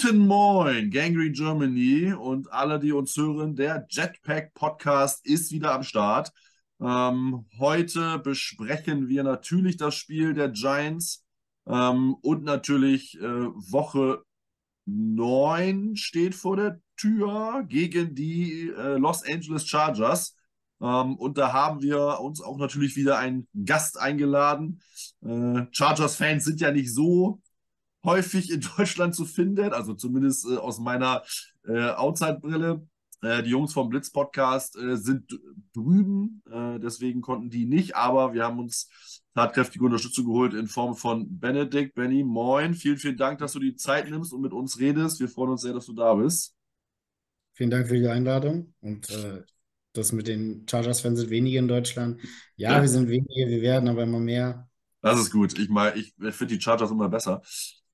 Guten Moin, Gangrene Germany und alle, die uns hören. Der Jetpack Podcast ist wieder am Start. Ähm, heute besprechen wir natürlich das Spiel der Giants ähm, und natürlich äh, Woche 9 steht vor der Tür gegen die äh, Los Angeles Chargers. Ähm, und da haben wir uns auch natürlich wieder einen Gast eingeladen. Äh, Chargers-Fans sind ja nicht so häufig in Deutschland zu finden, also zumindest äh, aus meiner äh, Outside-Brille. Äh, die Jungs vom Blitz Podcast äh, sind drüben, äh, deswegen konnten die nicht, aber wir haben uns tatkräftige Unterstützung geholt in Form von Benedikt. Benny, moin, vielen, vielen Dank, dass du die Zeit nimmst und mit uns redest. Wir freuen uns sehr, dass du da bist. Vielen Dank für die Einladung und äh, das mit den Chargers-Fans sind wenige in Deutschland. Ja, ja, wir sind wenige, wir werden aber immer mehr. Das ist gut. Ich, ich finde die Chargers immer besser.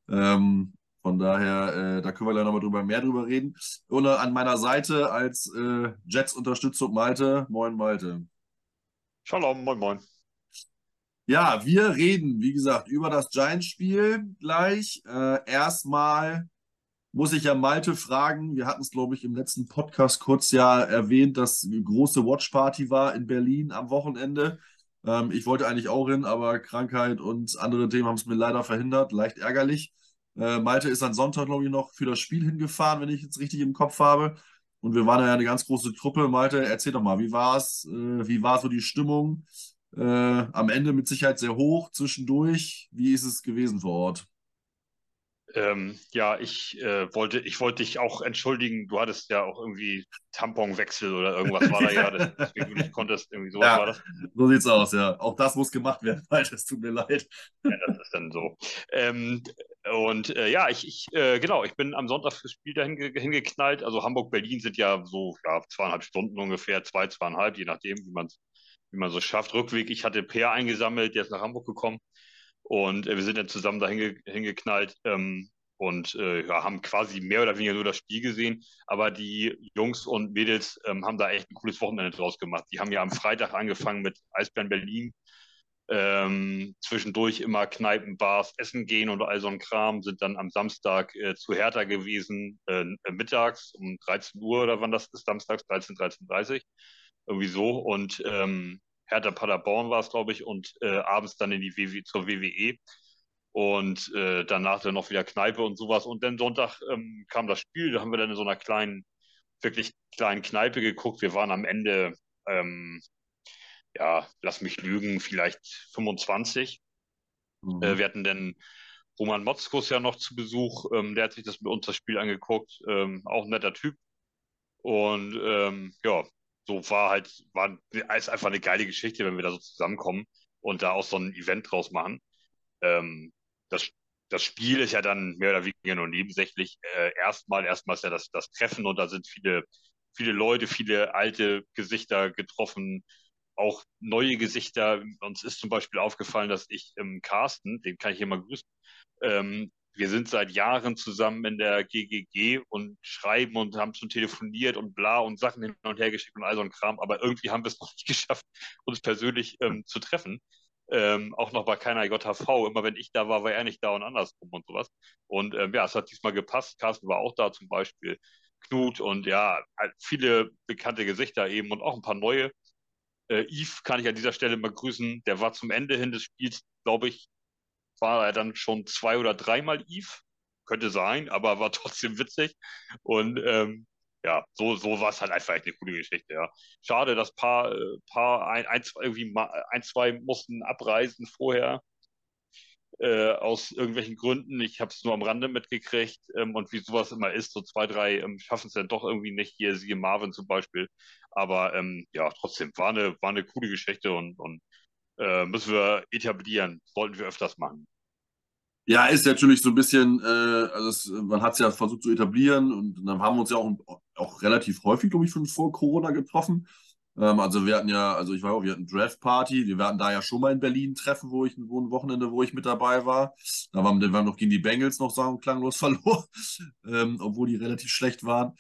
Ähm, von daher, äh, da können wir gleich nochmal drüber, mehr drüber reden. Und an meiner Seite als äh, Jets-Unterstützung Malte. Moin, Malte. Shalom, moin, moin. Ja, wir reden, wie gesagt, über das Giants-Spiel gleich. Äh, erstmal muss ich ja Malte fragen. Wir hatten es, glaube ich, im letzten Podcast kurz ja erwähnt, dass eine große Watch-Party war in Berlin am Wochenende. Ähm, ich wollte eigentlich auch hin, aber Krankheit und andere Themen haben es mir leider verhindert. Leicht ärgerlich. Äh, Malte ist am Sonntag, glaube ich, noch für das Spiel hingefahren, wenn ich jetzt richtig im Kopf habe. Und wir waren ja eine ganz große Truppe. Malte, erzähl doch mal, wie war es? Äh, wie war so die Stimmung? Äh, am Ende mit Sicherheit sehr hoch, zwischendurch. Wie ist es gewesen vor Ort? Ähm, ja, ich äh, wollte, ich wollte dich auch entschuldigen. Du hattest ja auch irgendwie Tamponwechsel oder irgendwas war da ja, deswegen du nicht konntest. Irgendwie sowas ja, war das. So sieht's aus, ja. Auch das muss gemacht werden, weil es tut mir leid. Ja, das ist dann so. Ähm, und äh, ja, ich, ich äh, genau, ich bin am Sonntag fürs Spiel dahin hingeknallt. Also Hamburg, Berlin sind ja so ja, zweieinhalb Stunden ungefähr, zwei, zweieinhalb, je nachdem, wie man wie man so schafft. Rückweg, ich hatte Peer eingesammelt, der ist nach Hamburg gekommen. Und äh, wir sind dann zusammen da hinge hingeknallt ähm, und äh, ja, haben quasi mehr oder weniger nur das Spiel gesehen. Aber die Jungs und Mädels ähm, haben da echt ein cooles Wochenende draus gemacht. Die haben ja am Freitag angefangen mit Eisbären Berlin. Ähm, zwischendurch immer Kneipen, Bars, Essen gehen und all so ein Kram, sind dann am Samstag äh, zu Hertha gewesen, äh, mittags um 13 Uhr oder wann das ist, samstags 13, 13.30 irgendwie so. Und ähm, Hertha Paderborn war es, glaube ich, und äh, abends dann in die WW, zur WWE und äh, danach dann noch wieder Kneipe und sowas. Und dann Sonntag ähm, kam das Spiel, da haben wir dann in so einer kleinen, wirklich kleinen Kneipe geguckt. Wir waren am Ende, ähm, ja, lass mich lügen, vielleicht 25. Mhm. Äh, wir hatten dann Roman Motzkus ja noch zu Besuch, ähm, der hat sich das mit uns das Spiel angeguckt, ähm, auch ein netter Typ. Und ähm, ja, so war halt, war ist einfach eine geile Geschichte, wenn wir da so zusammenkommen und da auch so ein Event draus machen. Ähm, das, das Spiel ist ja dann mehr oder weniger nur nebensächlich. Äh, erstmal, erstmal ist ja das, das Treffen und da sind viele, viele Leute, viele alte Gesichter getroffen, auch neue Gesichter. Uns ist zum Beispiel aufgefallen, dass ich im Carsten, den kann ich hier mal grüßen, ähm, wir sind seit Jahren zusammen in der GGG und schreiben und haben schon telefoniert und bla und Sachen hin und her geschickt und all so ein Kram, aber irgendwie haben wir es noch nicht geschafft, uns persönlich ähm, zu treffen. Ähm, auch noch bei keiner JHV. Immer wenn ich da war, war er nicht da und andersrum und sowas. Und ähm, ja, es hat diesmal gepasst. Carsten war auch da zum Beispiel. Knut und ja, halt viele bekannte Gesichter eben und auch ein paar neue. Äh, Yves kann ich an dieser Stelle mal grüßen. Der war zum Ende hin des Spiels, glaube ich, war er dann schon zwei oder dreimal Eve. Könnte sein, aber war trotzdem witzig. Und ähm, ja, so, so war es halt einfach echt eine coole Geschichte, ja. Schade, dass paar, äh, paar ein, ein, zwei, irgendwie ein, zwei mussten abreisen vorher. Äh, aus irgendwelchen Gründen. Ich habe es nur am Rande mitgekriegt ähm, und wie sowas immer ist, so zwei, drei ähm, schaffen es dann doch irgendwie nicht. Hier siehe Marvin zum Beispiel. Aber ähm, ja, trotzdem war eine, war eine coole Geschichte und, und äh, müssen wir etablieren. Sollten wir öfters machen. Ja, ist natürlich so ein bisschen, äh, also es, man hat es ja versucht zu etablieren und dann haben wir uns ja auch, auch relativ häufig, glaube ich, schon vor Corona getroffen. Ähm, also wir hatten ja, also ich war auch, wir hatten Draft Party, wir hatten da ja schon mal in Berlin treffen, wo ich, wo ein Wochenende, wo ich mit dabei war. Da waren wir noch gegen die Bengals noch sagen klanglos verloren, ähm, obwohl die relativ schlecht waren.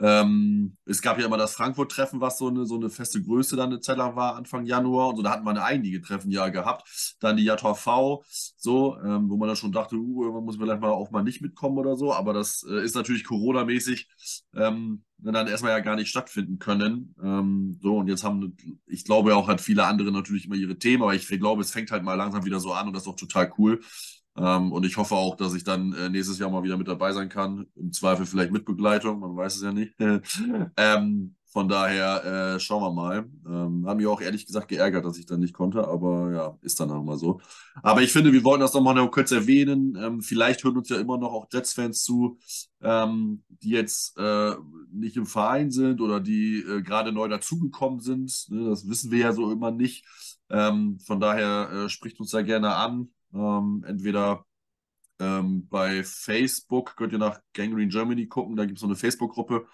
Ähm, es gab ja immer das Frankfurt-Treffen, was so eine, so eine feste Größe dann eine Zeit lang war, Anfang Januar. Und so, da hatten wir einige Treffen ja gehabt. Dann die JVV, so, ähm, wo man dann schon dachte, uh, man muss vielleicht mal auch mal nicht mitkommen oder so. Aber das äh, ist natürlich Corona-mäßig ähm, dann erstmal ja gar nicht stattfinden können. Ähm, so, und jetzt haben, ich glaube auch, hat viele andere natürlich immer ihre Themen, aber ich glaube, es fängt halt mal langsam wieder so an und das ist doch total cool. Ähm, und ich hoffe auch, dass ich dann äh, nächstes Jahr mal wieder mit dabei sein kann. Im Zweifel vielleicht mit Begleitung, man weiß es ja nicht. ähm, von daher äh, schauen wir mal. Ähm, haben mich auch ehrlich gesagt geärgert, dass ich dann nicht konnte, aber ja, ist dann auch mal so. Aber ich finde, wir wollten das nochmal noch kurz erwähnen. Ähm, vielleicht hören uns ja immer noch auch Jets-Fans zu, ähm, die jetzt äh, nicht im Verein sind oder die äh, gerade neu dazugekommen sind. Ne, das wissen wir ja so immer nicht. Ähm, von daher äh, spricht uns da gerne an. Ähm, entweder ähm, bei Facebook könnt ihr nach Gangrene Germany gucken, da gibt es so eine Facebook-Gruppe.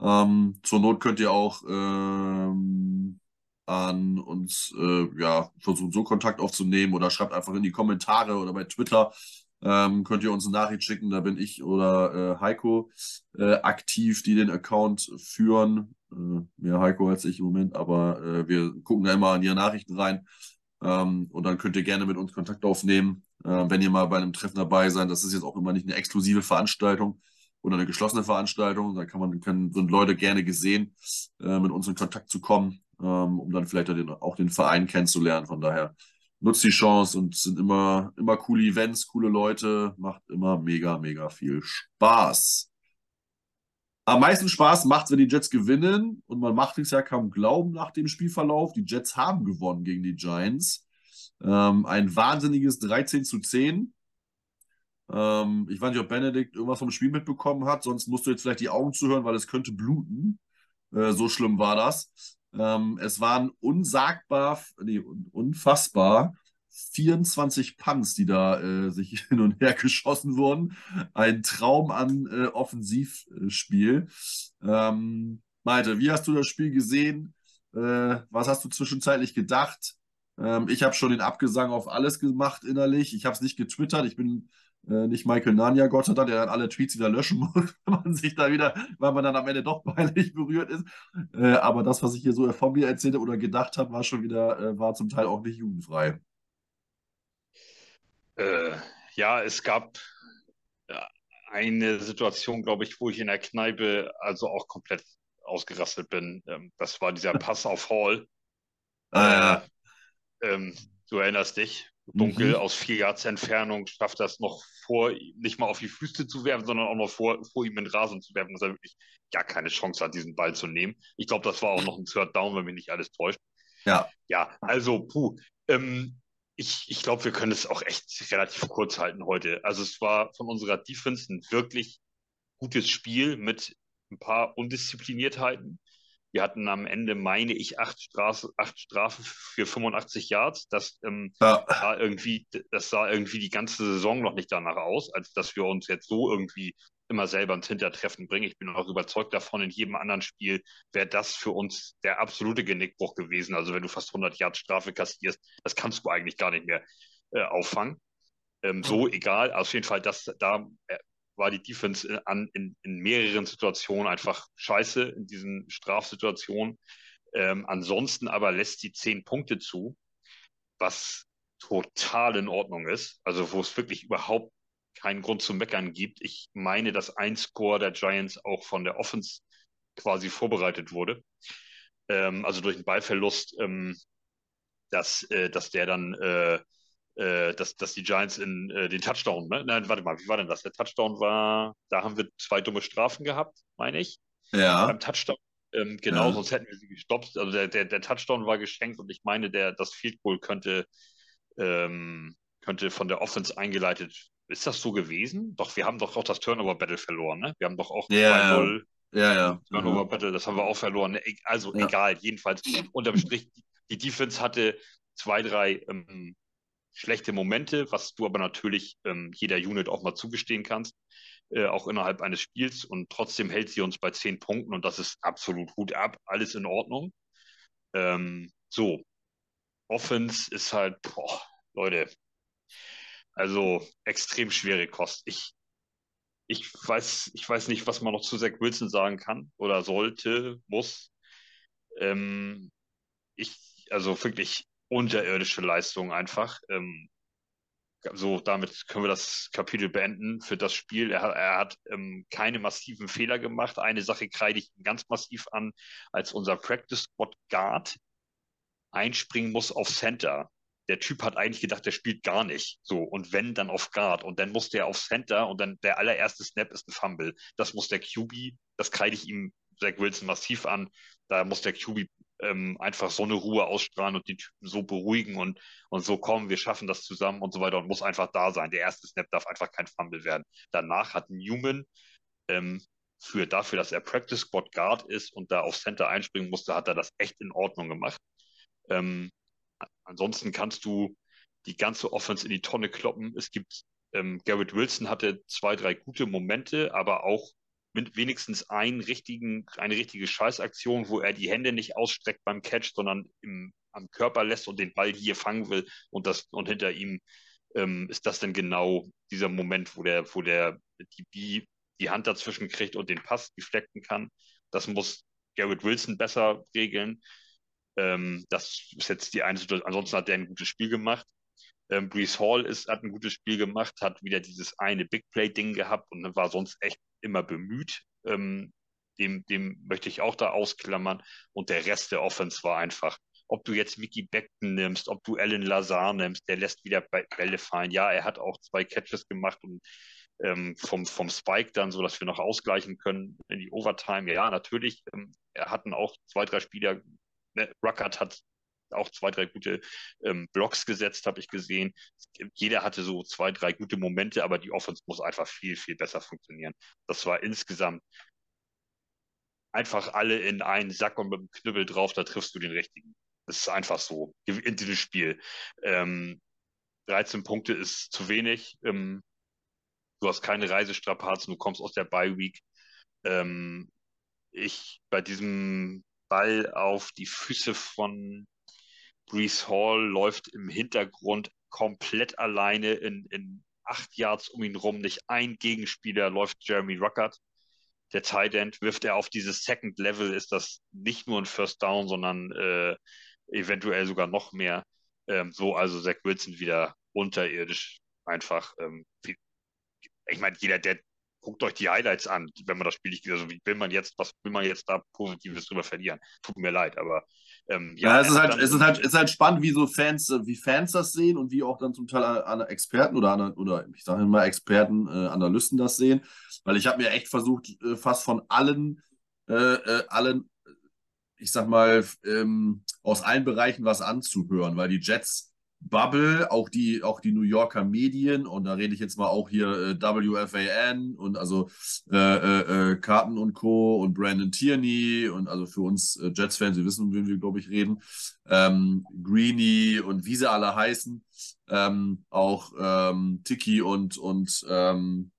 Ähm, zur Not könnt ihr auch ähm, an uns äh, ja, versuchen, so Kontakt aufzunehmen oder schreibt einfach in die Kommentare oder bei Twitter. Ähm, könnt ihr uns eine Nachricht schicken, da bin ich oder äh, Heiko äh, aktiv, die den Account führen. Äh, mehr Heiko als ich im Moment, aber äh, wir gucken da immer an ihre Nachrichten rein. Ähm, und dann könnt ihr gerne mit uns Kontakt aufnehmen, äh, wenn ihr mal bei einem Treffen dabei seid. Das ist jetzt auch immer nicht eine exklusive Veranstaltung oder eine geschlossene Veranstaltung. Da kann man, können, sind Leute gerne gesehen, äh, mit uns in Kontakt zu kommen, ähm, um dann vielleicht den, auch den Verein kennenzulernen. Von daher nutzt die Chance und sind immer, immer coole Events, coole Leute, macht immer mega, mega viel Spaß. Am meisten Spaß macht es, wenn die Jets gewinnen. Und man macht es ja kaum glauben nach dem Spielverlauf. Die Jets haben gewonnen gegen die Giants. Ähm, ein wahnsinniges 13 zu 10. Ähm, ich weiß nicht, ob Benedikt irgendwas vom Spiel mitbekommen hat. Sonst musst du jetzt vielleicht die Augen zuhören, weil es könnte bluten. Äh, so schlimm war das. Ähm, es waren unsagbar, nee, unfassbar 24 Punts, die da äh, sich hin und her geschossen wurden. Ein Traum an äh, Offensivspiel. Ähm, Malte, wie hast du das Spiel gesehen? Äh, was hast du zwischenzeitlich gedacht? Ähm, ich habe schon den Abgesang auf alles gemacht innerlich. Ich habe es nicht getwittert. Ich bin äh, nicht Michael Nania, Gott sei Dank, der dann alle Tweets wieder löschen muss, wenn man sich da wieder, weil man dann am Ende doch peinlich berührt ist. Äh, aber das, was ich hier so von mir erzählte oder gedacht habe, war schon wieder, äh, war zum Teil auch nicht jugendfrei. Äh, ja, es gab eine Situation, glaube ich, wo ich in der Kneipe also auch komplett ausgerastet bin. Ähm, das war dieser Pass auf Hall. Ah, äh, ähm, du erinnerst dich. Dunkel mhm. aus vier Yards Entfernung schafft das noch vor, nicht mal auf die Füße zu werfen, sondern auch noch vor, vor ihm in den Rasen zu werfen, dass er wirklich gar keine Chance hat, diesen Ball zu nehmen. Ich glaube, das war auch noch ein Third Down, wenn mich nicht alles täuscht. Ja. Ja, also, puh. Ähm, ich, ich glaube, wir können es auch echt relativ kurz halten heute. Also es war von unserer Defense ein wirklich gutes Spiel mit ein paar Undiszipliniertheiten. Wir hatten am Ende, meine ich, acht, Strafe, acht Strafen für 85 Yards. Das, ähm, ja. sah irgendwie, das sah irgendwie die ganze Saison noch nicht danach aus, als dass wir uns jetzt so irgendwie immer selber ins Hintertreffen bringen. Ich bin auch überzeugt davon, in jedem anderen Spiel wäre das für uns der absolute Genickbruch gewesen. Also wenn du fast 100 Yards Strafe kassierst, das kannst du eigentlich gar nicht mehr äh, auffangen. Ähm, so egal, auf jeden Fall, das, da äh, war die Defense in, an, in, in mehreren Situationen einfach scheiße, in diesen Strafsituationen. Ähm, ansonsten aber lässt sie zehn Punkte zu, was total in Ordnung ist. Also wo es wirklich überhaupt keinen Grund zu meckern gibt. Ich meine, dass ein Score der Giants auch von der Offense quasi vorbereitet wurde. Ähm, also durch einen Ballverlust, ähm, dass, äh, dass der dann äh, äh, dass, dass die Giants in äh, den Touchdown, ne? Nein, warte mal, wie war denn das? Der Touchdown war, da haben wir zwei dumme Strafen gehabt, meine ich. Ja. Beim Touchdown. Ähm, genau, ja. sonst hätten wir sie gestoppt. Also der, der, der Touchdown war geschenkt und ich meine, der, das Field Goal könnte, ähm, könnte von der Offense eingeleitet. Ist das so gewesen? Doch, wir haben doch auch das Turnover Battle verloren, ne? Wir haben doch auch ja, 2-0. Ja, ja. Turnover mhm. Battle, das haben wir auch verloren. Ne? Also ja. egal, jedenfalls unterm Strich, die Defense hatte zwei, drei ähm, schlechte Momente, was du aber natürlich ähm, jeder Unit auch mal zugestehen kannst, äh, auch innerhalb eines Spiels. Und trotzdem hält sie uns bei zehn Punkten und das ist absolut Hut ab, alles in Ordnung. Ähm, so, Offense ist halt, boah, Leute, also extrem schwere Kost. Ich, ich weiß, ich weiß nicht, was man noch zu Zach Wilson sagen kann oder sollte, muss. Ähm, ich, also wirklich unterirdische Leistung einfach. Ähm, so, damit können wir das Kapitel beenden für das Spiel. Er, er hat ähm, keine massiven Fehler gemacht. Eine Sache kreide ich ganz massiv an, als unser Practice Squad Guard einspringen muss auf Center der Typ hat eigentlich gedacht, der spielt gar nicht. So, und wenn, dann auf Guard. Und dann muss der auf Center und dann der allererste Snap ist ein Fumble. Das muss der QB, das kreide ich ihm Zach Wilson massiv an. Da muss der QB ähm, einfach so eine Ruhe ausstrahlen und die Typen so beruhigen und, und so kommen, wir schaffen das zusammen und so weiter und muss einfach da sein. Der erste Snap darf einfach kein Fumble werden. Danach hat Newman ähm, für dafür, dass er Practice Squad Guard ist und da auf Center einspringen musste, hat er das echt in Ordnung gemacht. Ähm, Ansonsten kannst du die ganze Offense in die Tonne kloppen. Es gibt, ähm, Garrett Wilson hatte zwei, drei gute Momente, aber auch mit wenigstens einen richtigen, eine richtige Scheißaktion, wo er die Hände nicht ausstreckt beim Catch, sondern im, am Körper lässt und den Ball hier fangen will und das und hinter ihm ähm, ist das dann genau dieser Moment, wo der, wo der DB die Hand dazwischen kriegt und den Pass deflecken kann. Das muss Garrett Wilson besser regeln. Ähm, das ist jetzt die eine Situation. Ansonsten hat er ein gutes Spiel gemacht. Ähm, Brees Hall ist, hat ein gutes Spiel gemacht, hat wieder dieses eine Big Play-Ding gehabt und war sonst echt immer bemüht. Ähm, dem, dem möchte ich auch da ausklammern. Und der Rest der Offense war einfach, ob du jetzt Mickey Beckton nimmst, ob du Alan Lazar nimmst, der lässt wieder Bälle fallen. Ja, er hat auch zwei Catches gemacht und ähm, vom, vom Spike dann, so dass wir noch ausgleichen können in die Overtime. Ja, natürlich. Ähm, er hatten auch zwei, drei Spieler Ruckert hat auch zwei, drei gute ähm, Blocks gesetzt, habe ich gesehen. Jeder hatte so zwei, drei gute Momente, aber die Offense muss einfach viel, viel besser funktionieren. Das war insgesamt einfach alle in einen Sack und mit dem Knüppel drauf, da triffst du den richtigen. Das ist einfach so in diesem Spiel. Ähm, 13 Punkte ist zu wenig. Ähm, du hast keine Reisestrapazen, du kommst aus der Bye Week. Ähm, ich bei diesem Ball auf die Füße von Brees Hall, läuft im Hintergrund komplett alleine in, in acht Yards um ihn rum, nicht ein Gegenspieler, läuft Jeremy Ruckert. Der Tight End wirft er auf dieses Second Level, ist das nicht nur ein First Down, sondern äh, eventuell sogar noch mehr. Ähm, so also Zach Wilson wieder unterirdisch einfach. Ähm, ich meine, jeder, der guckt euch die Highlights an, wenn man das Spiel nicht, also wie will man jetzt, was will man jetzt da Positives drüber verlieren? Tut mir leid, aber ähm, ja, ja, es ist halt, es ist halt, es ist halt spannend, wie so Fans, wie Fans das sehen und wie auch dann zum Teil an Experten oder an, oder ich sage immer Experten, äh, Analysten das sehen, weil ich habe mir echt versucht, äh, fast von allen, äh, äh, allen, ich sag mal, ähm, aus allen Bereichen was anzuhören, weil die Jets Bubble, auch die, auch die New Yorker Medien, und da rede ich jetzt mal auch hier äh, WFAN und also äh, äh, äh, Carton und Co. und Brandon Tierney und also für uns äh, Jets-Fans, Sie wissen, um wen wir, glaube ich, reden, ähm, Greeny und wie sie alle heißen, ähm, auch ähm, Tiki und, und, ähm,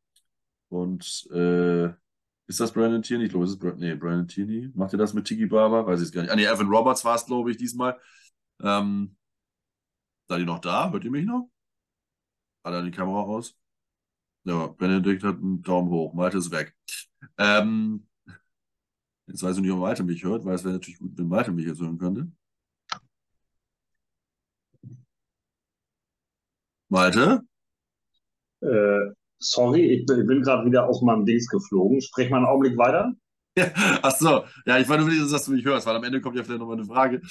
und äh, ist das Brandon Tierney? Ich glaube, es ist Bra nee, Brandon Tierney. Macht ihr das mit Tiki Barber? Weiß ich es gar nicht. Ah, nee, Evan Roberts war es, glaube ich, diesmal. Ähm, Seid ihr noch da? Hört ihr mich noch? Hat er die Kamera aus? Ja, Benedikt hat einen Daumen hoch. Malte ist weg. Ähm, jetzt weiß ich nicht, ob Malte mich hört, weil es wäre natürlich gut, wenn Malte mich jetzt hören könnte. Malte? Äh, sorry, ich bin, bin gerade wieder aus meinem Dings geflogen. Sprech mal einen Augenblick weiter. Ach so, ja, ich wollte nur, dass du mich hörst, weil am Ende kommt ja vielleicht nochmal eine Frage.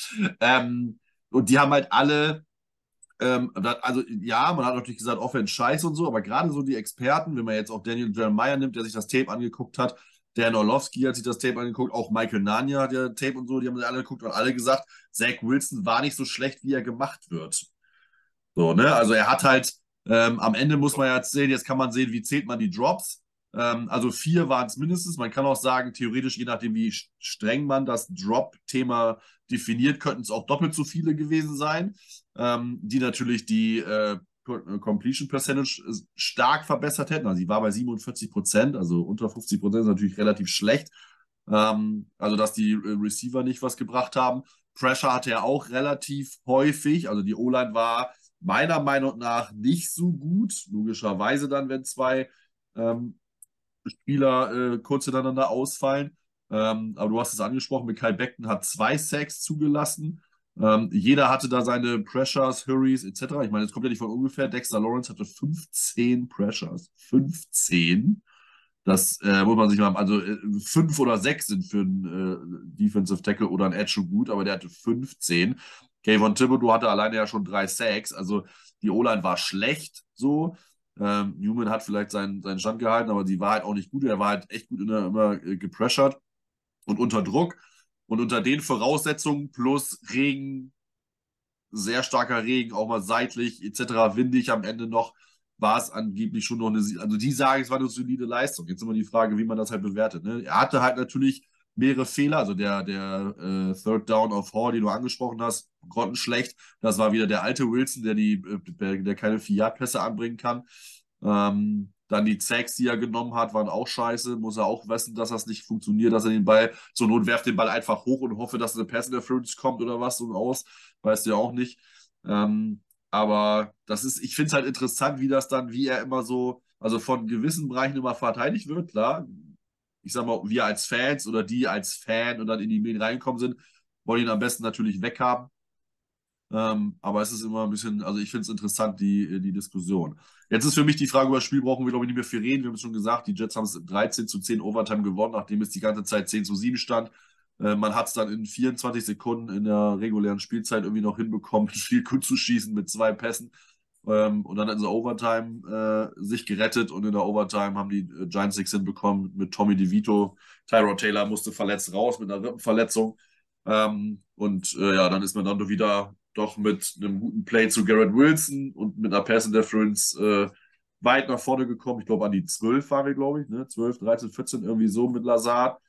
Ähm, und die haben halt alle ähm, also ja, man hat natürlich gesagt, Offense scheiße und so, aber gerade so die Experten, wenn man jetzt auch Daniel Jeremiah nimmt, der sich das Tape angeguckt hat, Dan Orlovsky hat sich das Tape angeguckt, auch Michael Nania hat ja Tape und so, die haben sich alle angeguckt und alle gesagt, Zach Wilson war nicht so schlecht, wie er gemacht wird. So, ne? Also er hat halt, ähm, am Ende muss man jetzt sehen, jetzt kann man sehen, wie zählt man die Drops. Ähm, also vier waren es mindestens. Man kann auch sagen, theoretisch, je nachdem, wie streng man das Drop-Thema definiert, könnten es auch doppelt so viele gewesen sein ähm, die natürlich die äh, Completion Percentage äh, stark verbessert hätten. Also sie war bei 47 Prozent, also unter 50 Prozent ist natürlich relativ schlecht. Ähm, also dass die äh, Receiver nicht was gebracht haben. Pressure hatte er auch relativ häufig. Also die O-Line war meiner Meinung nach nicht so gut. Logischerweise dann, wenn zwei ähm, Spieler äh, kurz hintereinander ausfallen. Ähm, aber du hast es angesprochen, Mikhail Beckton hat zwei Sacks zugelassen. Ähm, jeder hatte da seine Pressures, Hurries etc. Ich meine, es kommt ja nicht von ungefähr. Dexter Lawrence hatte 15 Pressures. 15. Das äh, muss man sich mal, also äh, fünf oder sechs sind für einen äh, Defensive Tackle oder ein Edge schon gut, aber der hatte 15. Kayvon Thibodeau hatte alleine ja schon drei Sacks, also die O-Line war schlecht so. Ähm, Newman hat vielleicht seinen, seinen Stand gehalten, aber die war halt auch nicht gut. Er war halt echt gut der, immer äh, gepressured und unter Druck. Und unter den Voraussetzungen plus Regen, sehr starker Regen, auch mal seitlich etc., windig am Ende noch, war es angeblich schon noch eine, also die sagen, es war eine solide Leistung. Jetzt immer die Frage, wie man das halt bewertet. Ne? Er hatte halt natürlich mehrere Fehler, also der, der äh, Third Down of Hall, den du angesprochen hast, grottenschlecht. Das war wieder der alte Wilson, der, die, äh, der keine Fiat-Pässe anbringen kann. Ähm, dann die Zacks, die er genommen hat, waren auch scheiße. Muss er auch wissen, dass das nicht funktioniert, dass er den Ball zur Not werft den Ball einfach hoch und hoffe, dass eine Pass Interference kommt oder was so aus. Weißt du ja auch nicht. Ähm, aber das ist, ich finde es halt interessant, wie das dann, wie er immer so, also von gewissen Bereichen immer verteidigt wird, klar. Ich sag mal, wir als Fans oder die als Fan und dann in die Medien reingekommen sind, wollen ihn am besten natürlich weghaben. Ähm, aber es ist immer ein bisschen, also ich finde es interessant, die, die Diskussion. Jetzt ist für mich die Frage über das Spiel, brauchen wir glaube ich nicht mehr viel reden. Wir haben es schon gesagt, die Jets haben es 13 zu 10 Overtime gewonnen, nachdem es die ganze Zeit 10 zu 7 stand. Äh, man hat es dann in 24 Sekunden in der regulären Spielzeit irgendwie noch hinbekommen, viel gut zu schießen mit zwei Pässen. Ähm, und dann in der Overtime äh, sich gerettet und in der Overtime haben die äh, Giants sich hinbekommen mit Tommy DeVito. Tyrod Taylor musste verletzt raus mit einer Rippenverletzung. Ähm, und äh, ja, dann ist man dann wieder doch mit einem guten Play zu Garrett Wilson und mit einer Pass Interference äh, weit nach vorne gekommen. Ich glaube, an die 12 waren wir, glaube ich, ne? 12, 13, 14, irgendwie so mit Lazard.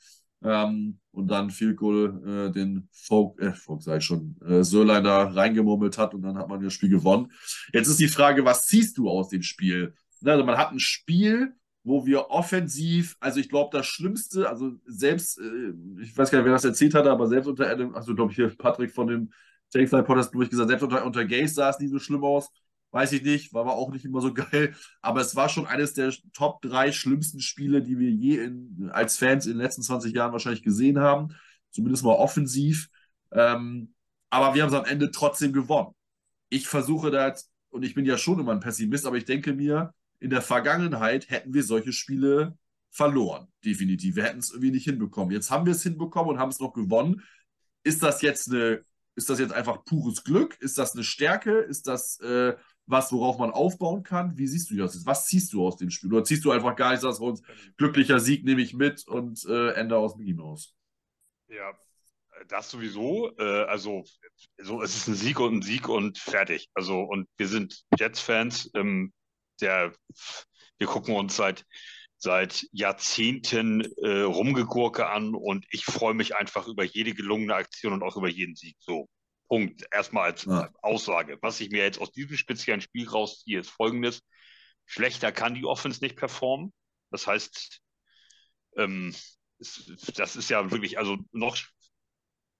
Ähm, und dann viel Goal äh, den Folk, äh, Folk sei schon, äh, da reingemurmelt hat und dann hat man das Spiel gewonnen. Jetzt ist die Frage, was ziehst du aus dem Spiel? Also man hat ein Spiel, wo wir offensiv, also ich glaube, das Schlimmste, also selbst, äh, ich weiß gar nicht, wer das erzählt hatte, aber selbst unter Adam, also glaube ich hier Patrick von dem Takefly Podcast durchgesagt, selbst unter, unter Gays sah es nie so schlimm aus. Weiß ich nicht, war aber auch nicht immer so geil. Aber es war schon eines der Top 3 schlimmsten Spiele, die wir je in, als Fans in den letzten 20 Jahren wahrscheinlich gesehen haben. Zumindest mal offensiv. Ähm, aber wir haben es am Ende trotzdem gewonnen. Ich versuche da und ich bin ja schon immer ein Pessimist, aber ich denke mir, in der Vergangenheit hätten wir solche Spiele verloren. Definitiv. Wir hätten es irgendwie nicht hinbekommen. Jetzt haben wir es hinbekommen und haben es noch gewonnen. Ist das jetzt eine, ist das jetzt einfach pures Glück? Ist das eine Stärke? Ist das äh, was, worauf man aufbauen kann. Wie siehst du das? Was ziehst du aus dem Spiel? Oder ziehst du einfach gar nichts aus uns? Glücklicher Sieg nehme ich mit und äh, Ende aus Mickey Mouse. Ja, das sowieso. Äh, also, so, es ist ein Sieg und ein Sieg und fertig. Also, und wir sind Jets-Fans. Ähm, der, wir gucken uns seit, seit Jahrzehnten äh, Rumgegurke an und ich freue mich einfach über jede gelungene Aktion und auch über jeden Sieg. So. Punkt. Erstmal als ja. Aussage. Was ich mir jetzt aus diesem speziellen Spiel rausziehe, ist folgendes. Schlechter kann die Offense nicht performen. Das heißt, ähm, das ist ja wirklich, also noch,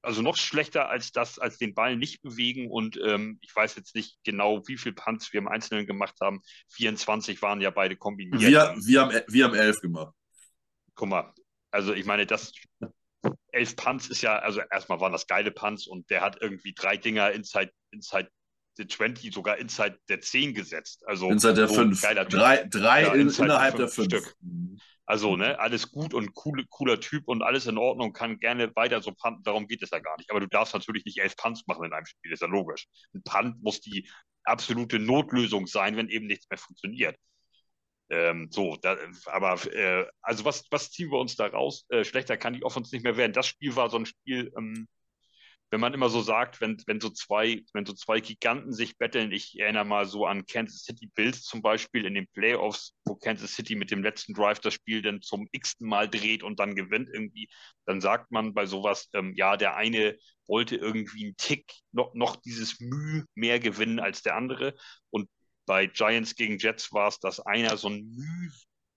also noch schlechter als das, als den Ball nicht bewegen. Und ähm, ich weiß jetzt nicht genau, wie viel Punts wir im Einzelnen gemacht haben. 24 waren ja beide kombiniert. Wir, wir, haben, wir haben elf gemacht. Guck mal, also ich meine, das elf Punts ist ja, also erstmal waren das geile Punts und der hat irgendwie drei Dinger inside, inside the 20, sogar inside der 10 gesetzt. Also inside der 5. Drei, drei ja, in, innerhalb der 5 Stück. Also, ne, alles gut und cool, cooler Typ und alles in Ordnung, kann gerne weiter so punten, darum geht es ja gar nicht. Aber du darfst natürlich nicht elf Punts machen in einem Spiel, ist ja logisch. Ein Punt muss die absolute Notlösung sein, wenn eben nichts mehr funktioniert. Ähm, so, da, aber äh, also was, was ziehen wir uns da raus? Äh, schlechter kann die Offense nicht mehr werden. Das Spiel war so ein Spiel, ähm, wenn man immer so sagt, wenn, wenn so zwei, wenn so zwei Giganten sich betteln, ich erinnere mal so an Kansas City Bills zum Beispiel in den Playoffs, wo Kansas City mit dem letzten Drive das Spiel dann zum x-ten Mal dreht und dann gewinnt irgendwie, dann sagt man bei sowas, ähm, ja, der eine wollte irgendwie einen Tick noch, noch dieses Mühe mehr gewinnen als der andere und bei Giants gegen Jets war es, dass einer so ein Mühe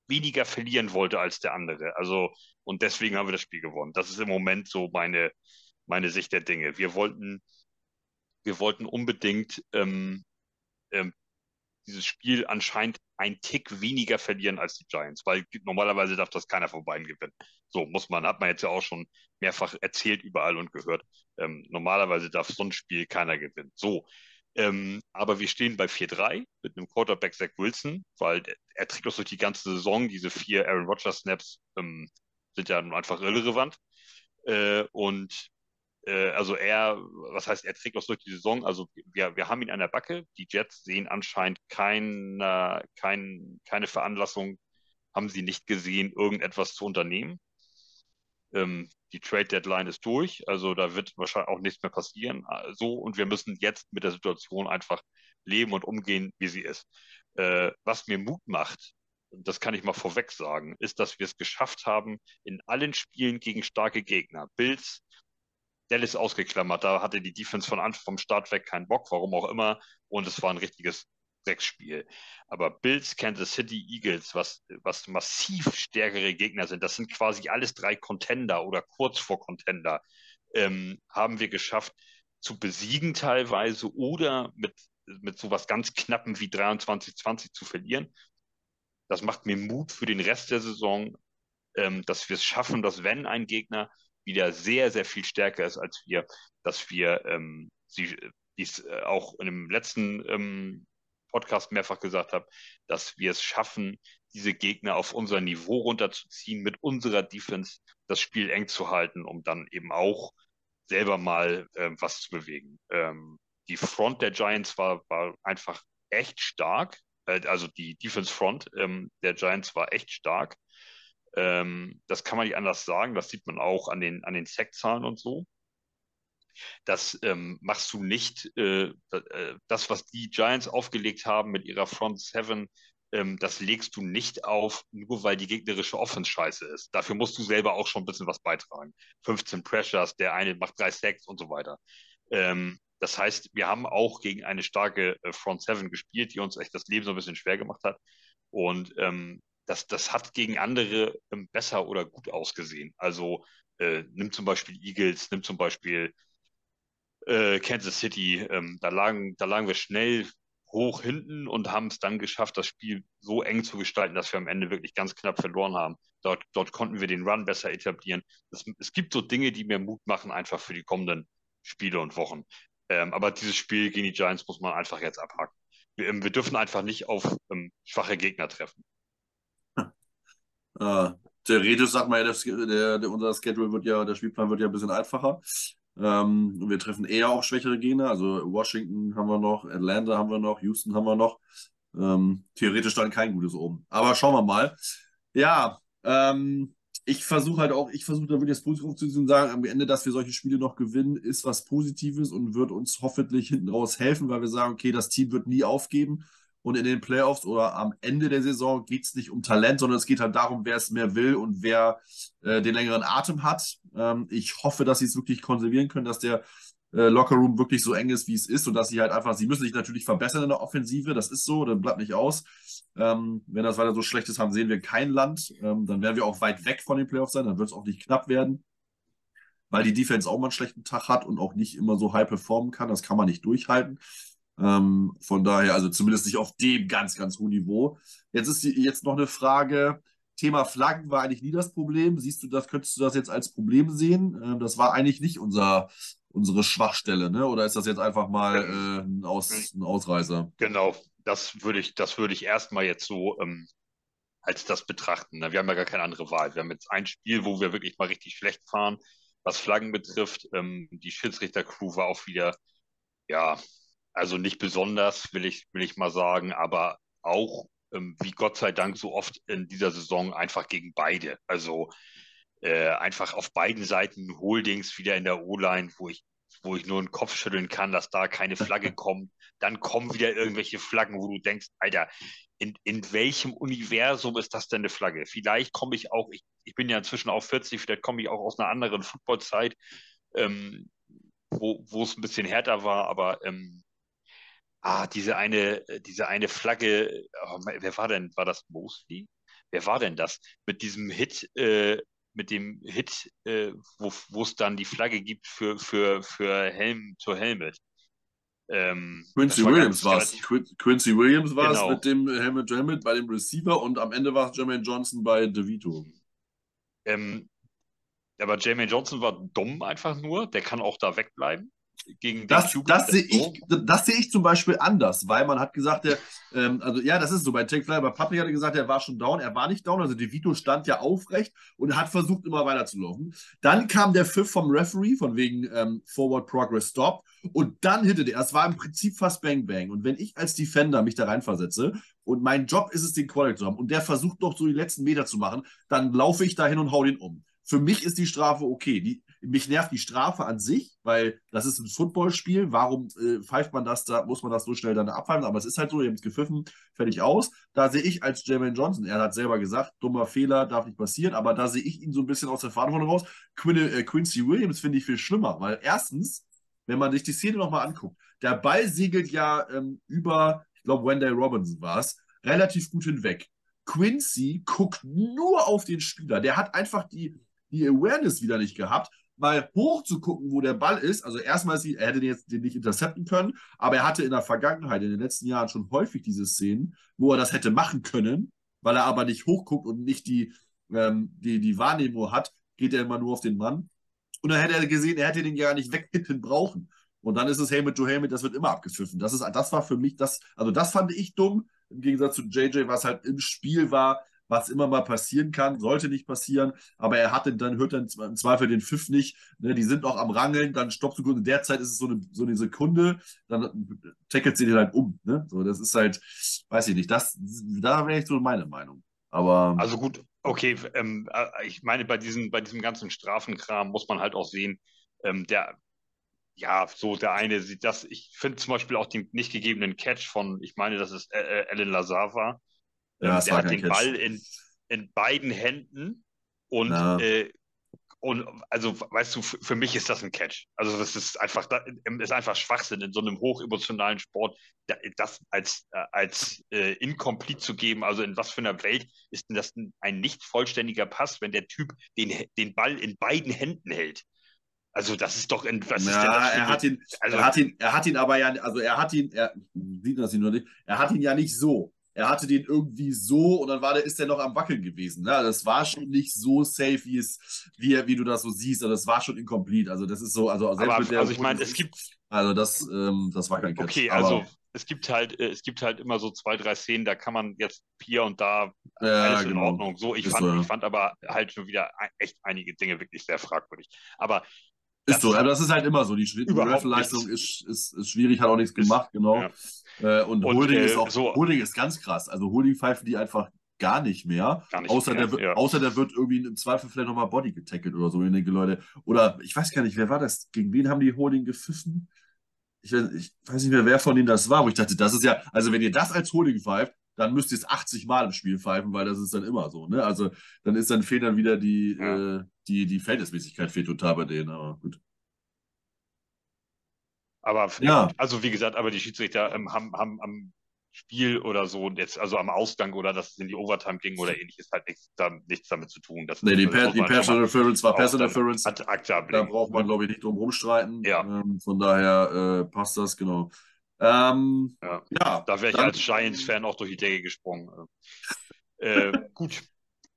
weniger verlieren wollte als der andere. Also, und deswegen haben wir das Spiel gewonnen. Das ist im Moment so meine, meine Sicht der Dinge. Wir wollten, wir wollten unbedingt ähm, ähm, dieses Spiel anscheinend ein Tick weniger verlieren als die Giants, weil normalerweise darf das keiner von beiden gewinnen. So muss man, hat man jetzt ja auch schon mehrfach erzählt überall und gehört. Ähm, normalerweise darf so ein Spiel keiner gewinnen. So. Ähm, aber wir stehen bei 4-3 mit einem Quarterback Zach Wilson, weil er trägt uns durch die ganze Saison. Diese vier Aaron Rodgers Snaps ähm, sind ja einfach irrelevant. Äh, und äh, also er, was heißt, er trägt uns durch die Saison. Also wir, wir haben ihn an der Backe. Die Jets sehen anscheinend keine, kein, keine Veranlassung, haben sie nicht gesehen, irgendetwas zu unternehmen. Ähm, die Trade Deadline ist durch, also da wird wahrscheinlich auch nichts mehr passieren. So, und wir müssen jetzt mit der Situation einfach leben und umgehen, wie sie ist. Äh, was mir Mut macht, das kann ich mal vorweg sagen, ist, dass wir es geschafft haben, in allen Spielen gegen starke Gegner, Bills, Dallas ausgeklammert, da hatte die Defense von Anfang vom Start weg keinen Bock, warum auch immer, und es war ein richtiges Drecksspiel. Aber Bills, Kansas City, Eagles, was, was massiv stärkere Gegner sind, das sind quasi alles drei Contender oder kurz vor Contender, ähm, haben wir geschafft zu besiegen teilweise oder mit, mit sowas ganz Knappen wie 23-20 zu verlieren. Das macht mir Mut für den Rest der Saison, ähm, dass wir es schaffen, dass wenn ein Gegner wieder sehr, sehr viel stärker ist als wir, dass wir ähm, sie, wie es äh, auch in dem letzten ähm, Podcast mehrfach gesagt habe, dass wir es schaffen, diese Gegner auf unser Niveau runterzuziehen, mit unserer Defense das Spiel eng zu halten, um dann eben auch selber mal äh, was zu bewegen. Ähm, die Front der Giants war, war einfach echt stark. Äh, also die Defense Front ähm, der Giants war echt stark. Ähm, das kann man nicht anders sagen. Das sieht man auch an den, an den Sackzahlen und so. Das ähm, machst du nicht. Äh, äh, das, was die Giants aufgelegt haben mit ihrer Front Seven, ähm, das legst du nicht auf, nur weil die gegnerische Offense scheiße ist. Dafür musst du selber auch schon ein bisschen was beitragen. 15 Pressures, der eine macht drei Sacks und so weiter. Ähm, das heißt, wir haben auch gegen eine starke äh, Front Seven gespielt, die uns echt das Leben so ein bisschen schwer gemacht hat. Und ähm, das, das hat gegen andere ähm, besser oder gut ausgesehen. Also äh, nimm zum Beispiel Eagles, nimm zum Beispiel äh, Kansas City. Ähm, da, lagen, da lagen wir schnell hoch hinten und haben es dann geschafft, das Spiel so eng zu gestalten, dass wir am Ende wirklich ganz knapp verloren haben. Dort, dort konnten wir den Run besser etablieren. Es, es gibt so Dinge, die mir Mut machen, einfach für die kommenden Spiele und Wochen. Ähm, aber dieses Spiel gegen die Giants muss man einfach jetzt abhaken. Wir, ähm, wir dürfen einfach nicht auf ähm, schwache Gegner treffen. Äh, theoretisch sagt man ja, der, der, unser Schedule wird ja, der Spielplan wird ja ein bisschen einfacher. Ähm, wir treffen eher auch schwächere Gegner. Also Washington haben wir noch, Atlanta haben wir noch, Houston haben wir noch. Ähm, theoretisch dann kein gutes oben. Aber schauen wir mal. Ja, ähm, ich versuche halt auch, ich versuche da wirklich das Positive zu und sagen, am Ende, dass wir solche Spiele noch gewinnen, ist was Positives und wird uns hoffentlich hinten raus helfen, weil wir sagen, okay, das Team wird nie aufgeben. Und in den Playoffs oder am Ende der Saison geht es nicht um Talent, sondern es geht halt darum, wer es mehr will und wer äh, den längeren Atem hat. Ähm, ich hoffe, dass sie es wirklich konservieren können, dass der äh, Lockerroom wirklich so eng ist, wie es ist und dass sie halt einfach, sie müssen sich natürlich verbessern in der Offensive, das ist so, dann bleibt nicht aus. Ähm, wenn das weiter so schlecht ist, haben sehen wir kein Land. Ähm, dann werden wir auch weit weg von den Playoffs sein, dann wird es auch nicht knapp werden, weil die Defense auch mal einen schlechten Tag hat und auch nicht immer so high performen kann. Das kann man nicht durchhalten. Ähm, von daher, also zumindest nicht auf dem ganz, ganz hohen Niveau. Jetzt ist die, jetzt noch eine Frage. Thema Flaggen war eigentlich nie das Problem. Siehst du das, könntest du das jetzt als Problem sehen? Ähm, das war eigentlich nicht unser, unsere Schwachstelle, ne? Oder ist das jetzt einfach mal äh, ein, Aus, ein Ausreißer? Genau, das würde ich, das würde ich erstmal jetzt so ähm, als das betrachten. Ne? Wir haben ja gar keine andere Wahl. Wir haben jetzt ein Spiel, wo wir wirklich mal richtig schlecht fahren, was Flaggen betrifft. Ähm, die Schiedsrichter-Crew war auch wieder, ja, also nicht besonders, will ich, will ich mal sagen, aber auch, ähm, wie Gott sei Dank so oft in dieser Saison, einfach gegen beide. Also äh, einfach auf beiden Seiten Holdings wieder in der O-Line, wo ich, wo ich nur einen Kopf schütteln kann, dass da keine Flagge kommt. Dann kommen wieder irgendwelche Flaggen, wo du denkst, Alter, in, in welchem Universum ist das denn eine Flagge? Vielleicht komme ich auch, ich, ich bin ja inzwischen auch 40, vielleicht komme ich auch aus einer anderen Footballzeit, ähm, wo, wo es ein bisschen härter war, aber ähm, ah, diese eine, äh, diese eine Flagge, oh, wer war denn, war das Mosley? Wer war denn das? Mit diesem Hit, äh, mit dem Hit, äh, wo es dann die Flagge gibt für, für, für Helm zur Helmet. Ähm, Quincy war Williams ganz war es. relativ- Quin- Quincy Williams war es Genau. mit dem Helmet Helmet bei dem Receiver und am Ende war es Jermaine Johnson bei DeVito. Ähm, aber Jermaine Johnson war dumm einfach nur. Der kann auch da wegbleiben. Gegen Das, das sehe ich, das sehe ich zum Beispiel anders, weil man hat gesagt, der, ähm, also ja, das ist so. Bei Take Fly, bei Patrick hatte gesagt, er war schon down, er war nicht down, also DeVito stand ja aufrecht und hat versucht, immer weiterzulaufen. Dann kam der Pfiff vom Referee, von wegen ähm, Forward Progress Stop, und dann hitte der. Es war im Prinzip fast Bang Bang. Und wenn ich als Defender mich da reinversetze und mein Job ist es, den Quarterback zu haben und der versucht noch so die letzten Meter zu machen, dann laufe ich da hin und hau den um. Für mich ist die Strafe okay. Die, mich nervt die Strafe an sich, weil das ist ein Footballspiel. Warum äh, pfeift man das da? Muss man das so schnell dann abpfeifen? Aber es ist halt so, ihr habt es gepfiffen, fertig aus. Da sehe ich als Jermaine Johnson, er hat selber gesagt, dummer Fehler darf nicht passieren, aber da sehe ich ihn so ein bisschen aus der Verantwortung raus. Quin äh, Quincy Williams finde ich viel schlimmer, weil erstens, wenn man sich die Szene nochmal anguckt, der Ball segelt ja ähm, über, ich glaube, Wendell Robinson war es, relativ gut hinweg. Quincy guckt nur auf den Spieler. Der hat einfach die, die Awareness wieder nicht gehabt, mal hoch zu gucken, wo der Ball ist. Also erstmal, er hätte den jetzt den nicht intercepten können, aber er hatte in der Vergangenheit, in den letzten Jahren schon häufig diese Szenen, wo er das hätte machen können, weil er aber nicht hochguckt und nicht die, ähm, die, die Wahrnehmung hat, geht er immer nur auf den Mann. Und dann hätte er gesehen, er hätte den ja nicht weghitten brauchen. Und dann ist es Helmet to Helmet, das wird immer abgepfiffen. Das, ist, das war für mich das, also das fand ich dumm, im Gegensatz zu JJ, was halt im Spiel war, was immer mal passieren kann, sollte nicht passieren, aber er hatte dann, hört dann im Zweifel den Pfiff nicht, ne, die sind noch am Rangeln, dann stoppst du kurz, in der Zeit ist es so eine, so eine Sekunde, dann tackelt sie den halt um, ne, so, das ist halt, weiß ich nicht, das, da wäre ich so meine Meinung, aber. Also gut, okay, ähm, äh, ich meine, bei diesem, bei diesem ganzen Strafenkram muss man halt auch sehen, ähm, der, ja, so der eine sieht das, ich finde zum Beispiel auch den nicht gegebenen Catch von, ich meine, das ist äh, äh, Alan Lazar war, Ja, ähm, der hat den Catch. Ball in, in beiden Händen und, äh, und also, weißt du, für mich ist das ein Catch. Also das ist einfach, das ist einfach Schwachsinn in so einem hochemotionalen Sport, da- das als, äh, als äh, incomplete zu geben. Also in was für einer Welt ist denn das ein, nicht vollständiger Pass, wenn der Typ den, den Ball in beiden Händen hält? Also das ist doch, in, was Ja, er hat ihn, also, er hat ihn, er hat ihn aber ja, also er hat ihn, er sieht das ihn nur nicht, er hat ihn ja nicht so. Er hatte den irgendwie so und dann war der, ist der noch am Wackeln gewesen. Ne? Das war schon nicht so safe, wie es, wie, er- wie du das so siehst. Also das war schon incomplete. Also das ist so, also selbst aber, mit der also ich meine, es gibt, Also das, ähm, das war kein Catch. Okay, aber, also es gibt halt, äh, es gibt halt immer so zwei, drei Szenen, da kann man jetzt hier und da ja, alles in genau. Ordnung. So, ich Ist fand, so, ja. ich fand aber halt schon wieder ein- echt einige Dinge wirklich sehr fragwürdig. Aber Ist so, aber das ist halt immer so. Die, Schw- die Überhaupt Leistung nichts. ist, ist, ist schwierig, hat auch nichts gemacht, genau. ja. Äh, und, Und, Holding äh, ist auch, so- Holding ist ganz krass. Also Holding pfeifen die einfach gar nicht mehr. Gar nicht außer, mehr, der, wird- ja. außer der wird irgendwie im Zweifel vielleicht nochmal Body getackelt oder so. Ich denke, Leute, oder ich weiß gar nicht, wer war das? Gegen wen haben die Holding gepfiffen? Ich weiß, ich weiß nicht mehr, wer von denen das war, wo ich dachte, das ist ja, also wenn ihr das als Holding pfeift, dann müsst ihr es 80 Mal im Spiel pfeifen, weil das ist dann immer so, ne? Also dann ist dann fehlt dann wieder die, Ja. äh, die, die Verhältnismäßigkeit fehlt total bei denen, aber gut. Aber Ja. also wie gesagt, aber die Schiedsrichter ähm, haben, haben am Spiel oder so, jetzt, also am Ausgang oder dass es in die Overtime ging oder ähnliches, halt nichts, da, nichts damit zu tun. Das, Nee, die, das per, die Pass Interference war Pass Interference. ad acta Da braucht man, glaube ich, nicht drum rumstreiten. Ja. Ähm, von daher äh, passt das, genau. Ähm, Ja. ja, Da wäre ich dann- als Giants-Fan auch durch die Decke gesprungen. Äh, gut,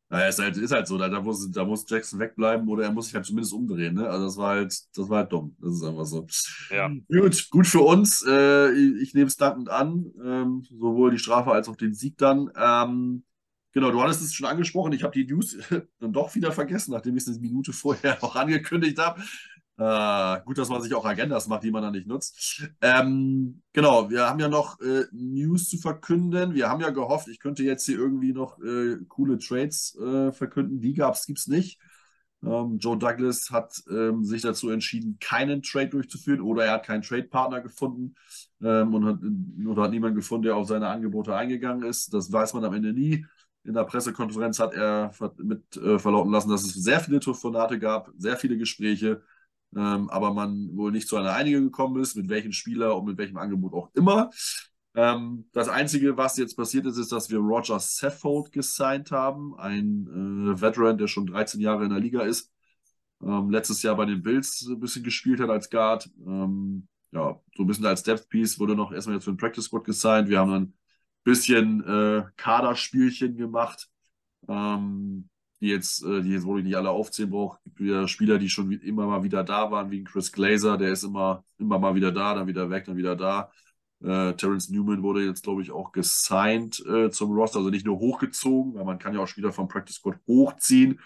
Naja, ist halt, ist halt so, da, da, muss, da muss Jackson wegbleiben oder er muss sich halt zumindest umdrehen. Ne? Also das war halt, das war halt dumm. Das ist einfach so. Ja. Gut, gut für uns. Äh, ich ich nehme es dankend an. Ähm, sowohl die Strafe als auch den Sieg dann. Ähm, genau, du hattest es schon angesprochen. Ich habe die News dann doch wieder vergessen, nachdem ich es eine Minute vorher auch angekündigt habe. Äh, gut, dass man sich auch Agendas macht, die man dann nicht nutzt. Ähm, genau, wir haben ja noch äh, News zu verkünden. Wir haben ja gehofft, ich könnte jetzt hier irgendwie noch äh, coole Trades äh, verkünden. Die gab's, gibt's nicht. Ähm, Joe Douglas hat ähm, sich dazu entschieden, keinen Trade durchzuführen oder er hat keinen Trade-Partner gefunden ähm, und hat, oder hat niemanden gefunden, der auf seine Angebote eingegangen ist. Das weiß man am Ende nie. In der Pressekonferenz hat er mit äh, verlauten lassen, dass es sehr viele Telefonate gab, sehr viele Gespräche, ähm, aber man wohl nicht zu einer Einigung gekommen ist, mit welchem Spieler und mit welchem Angebot auch immer. Ähm, das Einzige, was jetzt passiert ist, ist, dass wir Roger Saffold gesigned haben, ein äh, Veteran, der schon 13 Jahre in der Liga ist, ähm, letztes Jahr bei den Bills ein bisschen gespielt hat als Guard. Ähm, ja, so ein bisschen als Depth Piece wurde noch erstmal jetzt für den Practice Squad gesigned. Wir haben dann ein bisschen äh, Kaderspielchen gemacht. Ähm, die jetzt, äh, die jetzt, wo ich nicht alle aufzählen brauche, gibt wieder Spieler, die schon immer mal wieder da waren, wie Chris Glazer, der ist immer, immer mal wieder da, dann wieder weg, dann wieder da. Äh, Terrence Newman wurde jetzt, glaube ich, auch gesigned äh, zum Roster, also nicht nur hochgezogen, weil man kann ja auch Spieler vom Practice Squad hochziehen.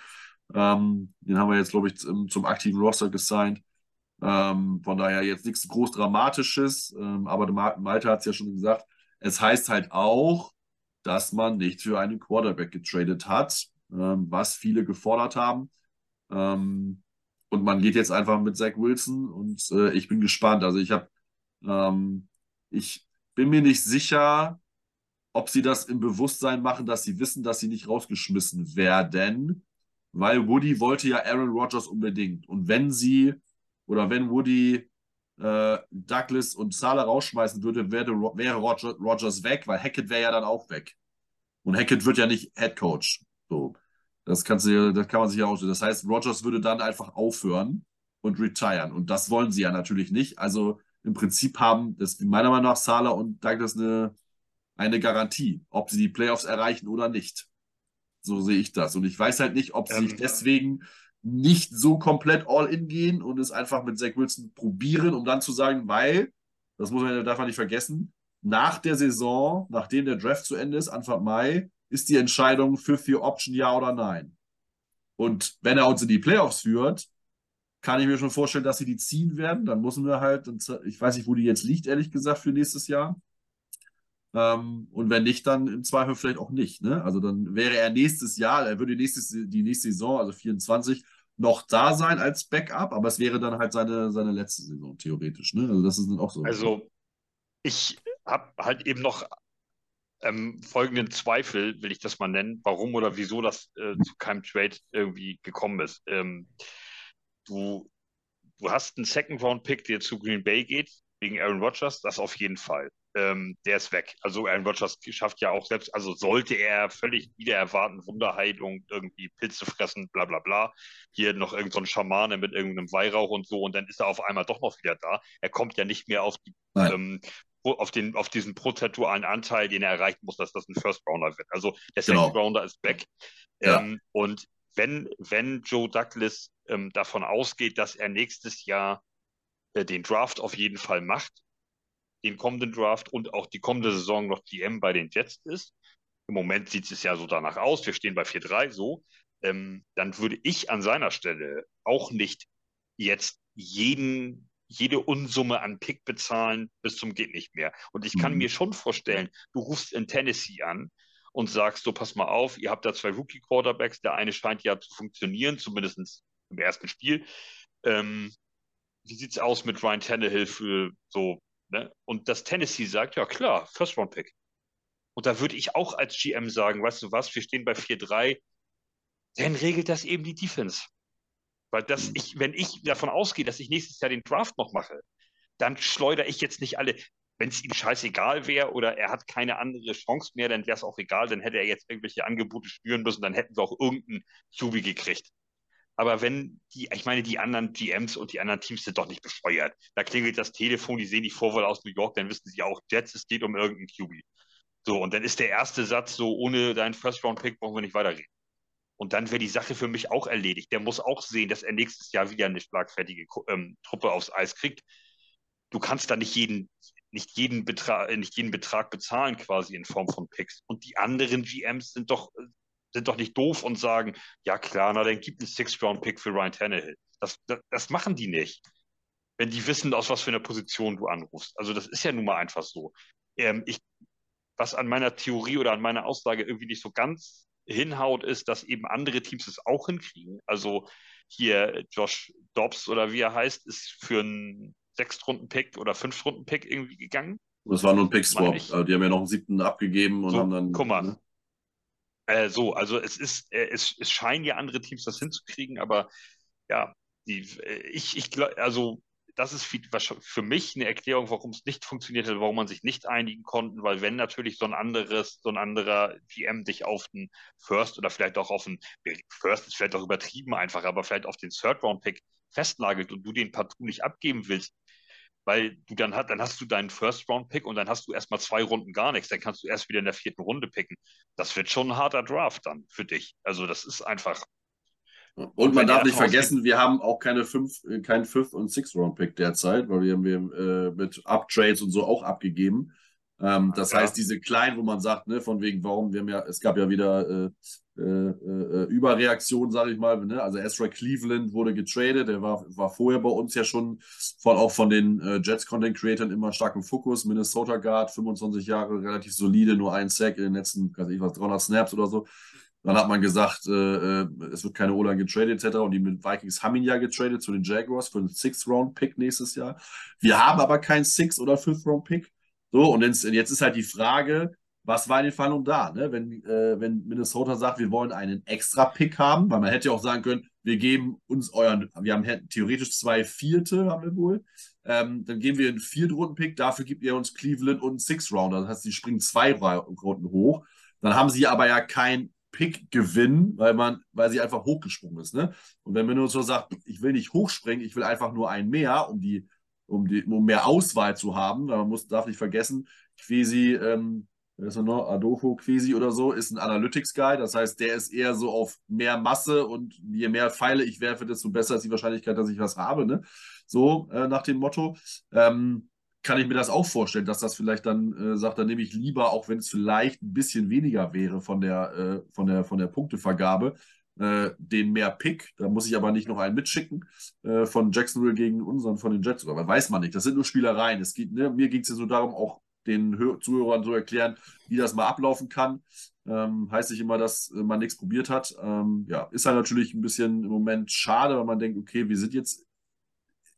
Ähm, den haben wir jetzt, glaube ich, zum, zum, aktiven Roster gesigned. Ähm, von daher jetzt nichts groß Dramatisches, ähm, aber Malte hat es ja schon gesagt, es heißt halt auch, dass man nicht für einen Quarterback getradet hat, was viele gefordert haben. Ähm, und man geht jetzt einfach mit Zach Wilson und äh, ich bin gespannt. Also ich habe, ähm, ich bin mir nicht sicher, ob sie das im Bewusstsein machen, dass sie wissen, dass sie nicht rausgeschmissen werden, weil Woody wollte ja Aaron Rodgers unbedingt. Und wenn sie oder wenn Woody äh, Douglas und Salah rausschmeißen würde, wäre, wäre Rodgers weg, weil Hackett wäre ja dann auch weg. Und Hackett wird ja nicht Head Coach. So. Das, kannst du, das kann man sich ja auch. Das heißt, Rodgers würde dann einfach aufhören und retiren. Und das wollen sie ja natürlich nicht. Also im Prinzip haben das meiner Meinung nach Salah und Douglas eine, eine Garantie, ob sie die Playoffs erreichen oder nicht. So sehe ich das. Und ich weiß halt nicht, ob sie ähm, sich deswegen nicht so komplett all in gehen und es einfach mit Zach Wilson probieren, um dann zu sagen, weil, das muss man, darf man nicht vergessen, nach der Saison, nachdem der Draft zu Ende ist, Anfang Mai, ist die Entscheidung für vier Option ja oder nein. Und wenn er uns in die Playoffs führt, kann ich mir schon vorstellen, dass sie die ziehen werden. Dann müssen wir halt, ich weiß nicht, wo die jetzt liegt, ehrlich gesagt, für nächstes Jahr. Ähm, und wenn nicht, dann im Zweifel vielleicht auch nicht. Ne? Also dann wäre er nächstes Jahr, er würde nächstes, die nächste Saison, also 24, noch da sein als Backup, aber es wäre dann halt seine, seine letzte Saison theoretisch. Ne? Also das ist dann auch so. Also ich habe halt eben noch ähm, folgenden Zweifel, will ich das mal nennen, warum oder wieso das äh, zu keinem Trade irgendwie gekommen ist. Ähm, du, du hast einen Second-Round-Pick, der zu Green Bay geht, wegen Aaron Rodgers, das auf jeden Fall. Ähm, der ist weg. Also Aaron Rodgers schafft ja auch selbst, also sollte er völlig wieder erwarten, Wunderheilung, irgendwie Pilze fressen, bla bla bla. Hier noch irgendein so Schamane mit irgendeinem Weihrauch und so und dann ist er auf einmal doch noch wieder da. Er kommt ja nicht mehr auf die ähm, auf, den, auf diesen prozentualen Anteil, den er erreichen muss, dass das ein First Rounder wird. Also der genau. Second Rounder ist weg. Ja. Ähm, und wenn, wenn Joe Douglas ähm, davon ausgeht, dass er nächstes Jahr äh, den Draft auf jeden Fall macht, den kommenden Draft und auch die kommende Saison noch GM bei den Jets ist, im Moment sieht es ja so danach aus, wir stehen bei 4-3 so, ähm, dann würde ich an seiner Stelle auch nicht jetzt jeden jede Unsumme an Pick bezahlen bis zum geht nicht mehr. Und ich kann mhm. mir schon vorstellen, du rufst in Tennessee an und sagst so, pass mal auf, ihr habt da zwei Rookie-Quarterbacks, der eine scheint ja zu funktionieren, zumindest im ersten Spiel. Ähm, wie sieht's aus mit Ryan Tannehill für so, ne? Und das Tennessee sagt, ja klar, First-Round-Pick. Und da würde ich auch als GM sagen, weißt du was, wir stehen bei 4-3, dann regelt das eben die Defense. Weil das, ich, wenn ich davon ausgehe, dass ich nächstes Jahr den Draft noch mache, dann schleudere ich jetzt nicht alle. Wenn es ihm scheißegal wäre oder er hat keine andere Chance mehr, dann wäre es auch egal, dann hätte er jetzt irgendwelche Angebote spüren müssen, dann hätten wir auch irgendeinen Zubi gekriegt. Aber wenn die, ich meine, die anderen GMs und die anderen Teams sind doch nicht bescheuert. Da klingelt das Telefon, die sehen die Vorwahl aus New York, dann wissen sie auch, Jets, es geht um irgendeinen QB. So, und dann ist der erste Satz so, ohne deinen First-Round-Pick brauchen wir nicht weiterreden. Und dann wäre die Sache für mich auch erledigt. Der muss auch sehen, dass er nächstes Jahr wieder eine schlagfertige ähm, Truppe aufs Eis kriegt. Du kannst da nicht jeden, nicht jeden Betrag, nicht jeden Betrag bezahlen quasi in Form von Picks. Und die anderen GMs sind doch, sind doch nicht doof und sagen, ja klar, na dann gibt es Six-Round-Pick für Ryan Tannehill. Das, das, das machen die nicht. Wenn die wissen, aus was für einer Position du anrufst. Also das ist ja nun mal einfach so. Ähm, ich, was an meiner Theorie oder an meiner Aussage irgendwie nicht so ganz hinhaut, ist, dass eben andere Teams es auch hinkriegen. Also hier Josh Dobbs oder wie er heißt, ist für einen Sechstrunden-Pick oder Fünftrunden-Pick irgendwie gegangen. Das war nur ein Pick-Swap. Also die haben ja noch einen siebten abgegeben und so, haben dann. Guck mal. Ne? Äh, so, also es ist, äh, es, es scheinen ja andere Teams das hinzukriegen, aber ja, die, äh, ich, ich also das ist für mich eine Erklärung, warum es nicht funktioniert hat, warum man sich nicht einigen konnte, weil wenn natürlich so ein anderes, so ein anderer GM dich auf den First oder vielleicht auch auf den First ist vielleicht auch übertrieben einfach, aber vielleicht auf den Third Round Pick festnagelt und du den partout nicht abgeben willst, weil du dann hast, dann hast du deinen First-Round-Pick und dann hast du erstmal zwei Runden gar nichts. Dann kannst du erst wieder in der vierten Runde picken. Das wird schon ein harter Draft dann für dich. Also das ist einfach. Und man darf nicht vergessen, wir haben auch keine fünf, äh, keinen Fifth- und Sixth-Round-Pick derzeit, weil wir haben wir äh, mit Uptrades und so auch abgegeben. Ähm, das ja. heißt, diese kleinen, wo man sagt, ne, von wegen, warum, wir haben ja, es gab ja wieder äh, äh, äh, Überreaktion, sage ich mal. Ne? Also Ezra Cleveland wurde getradet, der war, war vorher bei uns ja schon von, auch von den äh, Jets Content Creators immer stark im Fokus. Minnesota Guard, 25 Jahre, relativ solide, nur ein Sack in den letzten, weiß ich was, 300 Snaps oder so. Dann hat man gesagt, äh, äh, es wird keine O-Line getradet etc. Und die Vikings haben ihn ja getradet zu den Jaguars für einen Six-Round-Pick nächstes Jahr. Wir haben aber keinen Six- oder Fifth-Round-Pick. So, und jetzt, ist halt die Frage, was war in den Verhandlungen da? Ne? Wenn, äh, wenn Minnesota sagt, wir wollen einen extra Pick haben, weil man hätte ja auch sagen können, wir geben uns euren, wir haben theoretisch zwei Vierte, haben wir wohl. Ähm, dann geben wir einen Viertrunden-Pick, dafür gibt ihr uns Cleveland und einen Six-Rounder. Das heißt, sie springen zwei Runden hoch. Dann haben sie aber ja kein Pick-Gewinn, weil man, weil sie einfach hochgesprungen ist. Ne? Und wenn Minnesota sagt, ich will nicht hochspringen, ich will einfach nur einen mehr, um die, um die, um mehr Auswahl zu haben, man muss, darf nicht vergessen, Quasi ähm, ist er noch? Adolfo Quesi oder so, ist ein Analytics-Guy. Das heißt, der ist eher so auf mehr Masse und je mehr Pfeile ich werfe, desto besser ist die Wahrscheinlichkeit, dass ich was habe. Ne? So äh, nach dem Motto. Ähm, kann ich mir das auch vorstellen, dass das vielleicht dann äh, sagt, dann nehme ich lieber, auch wenn es vielleicht ein bisschen weniger wäre von der, äh, von der, von der Punktevergabe, äh, den mehr Pick. Da muss ich aber nicht noch einen mitschicken äh, von Jacksonville gegen unseren, von den Jets. Aber weiß man nicht. Das sind nur Spielereien. Es geht, ne, mir ging es ja so darum, auch den Zuhörern so erklären, wie das mal ablaufen kann. Ähm, heißt nicht immer, dass äh, man nichts probiert hat. Ähm, ja, ist halt natürlich ein bisschen im Moment schade, weil man denkt, okay, wir sind jetzt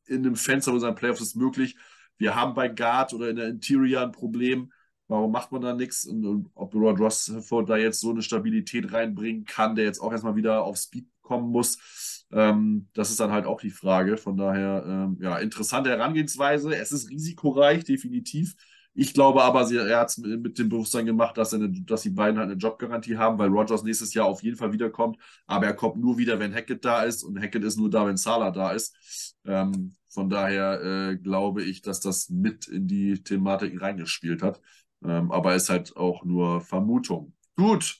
in dem Fenster unserer Playoffs ist möglich. Wir haben bei Guard oder in der Interior ein Problem. Warum macht man da nichts? Und, und ob Rod Rossford da jetzt so eine Stabilität reinbringen kann, der jetzt auch erstmal wieder auf Speed kommen muss, ähm, das ist dann halt auch die Frage. Von daher, ähm, ja, interessante Herangehensweise. Es ist risikoreich, definitiv. Ich glaube aber, sie, er hat es mit dem Bewusstsein gemacht, dass, eine, dass die beiden halt eine Jobgarantie haben, weil Rogers nächstes Jahr auf jeden Fall wiederkommt. Aber er kommt nur wieder, wenn Hackett da ist und Hackett ist nur da, wenn Salah da ist. Ähm, von daher äh, glaube ich, dass das mit in die Thematik reingespielt hat. Ähm, aber ist halt auch nur Vermutung. Gut,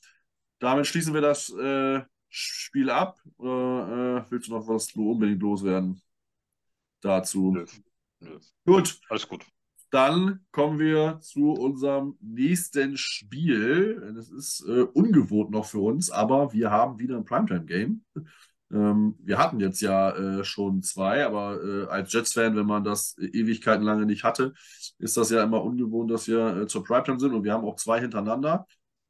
damit schließen wir das äh, Spiel ab. Oder äh, willst du noch was unbedingt loswerden dazu? Nö. Nö. Gut. Alles gut. Dann kommen wir zu unserem nächsten Spiel. Das ist äh, ungewohnt noch für uns, aber wir haben wieder ein Primetime-Game. Ähm, wir hatten jetzt ja äh, schon zwei, aber äh, als Jets-Fan, wenn man das Ewigkeiten lange nicht hatte, ist das ja immer ungewohnt, dass wir äh, zur Primetime sind und wir haben auch zwei hintereinander.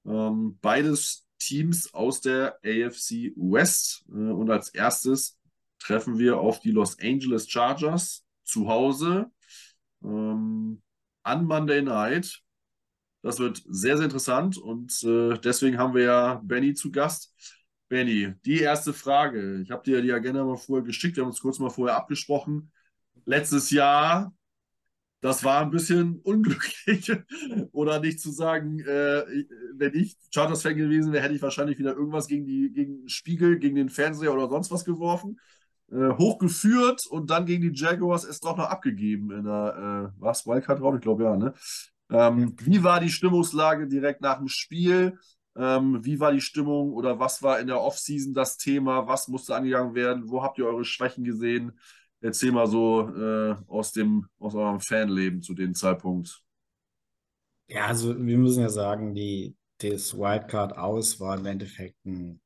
Ähm, beides Teams aus der AFC West. Äh, und als erstes treffen wir auf die Los Angeles Chargers zu Hause ähm, an Monday Night. Das wird sehr, sehr interessant und äh, deswegen haben wir ja Benny zu Gast. Benny, die erste Frage. Ich habe dir die Agenda mal vorher geschickt, wir haben uns kurz mal vorher abgesprochen. Letztes Jahr, das war ein bisschen unglücklich. Oder nicht zu sagen, äh, wenn ich Charters-Fan gewesen wäre, hätte ich wahrscheinlich wieder irgendwas gegen, die, gegen den Spiegel, gegen den Fernseher oder sonst was geworfen hochgeführt und dann gegen die Jaguars es doch noch abgegeben in der, äh, was, Wildcard drauf? Ich glaube ja, ne? Ähm, wie war die Stimmungslage direkt nach dem Spiel? Ähm, wie war die Stimmung oder was war in der Offseason das Thema? Was musste angegangen werden? Wo habt ihr eure Schwächen gesehen? Erzähl mal so äh, aus, dem, aus eurem Fanleben zu dem Zeitpunkt. Ja, also wir müssen ja sagen, die, das Wildcard aus war im Endeffekt ein,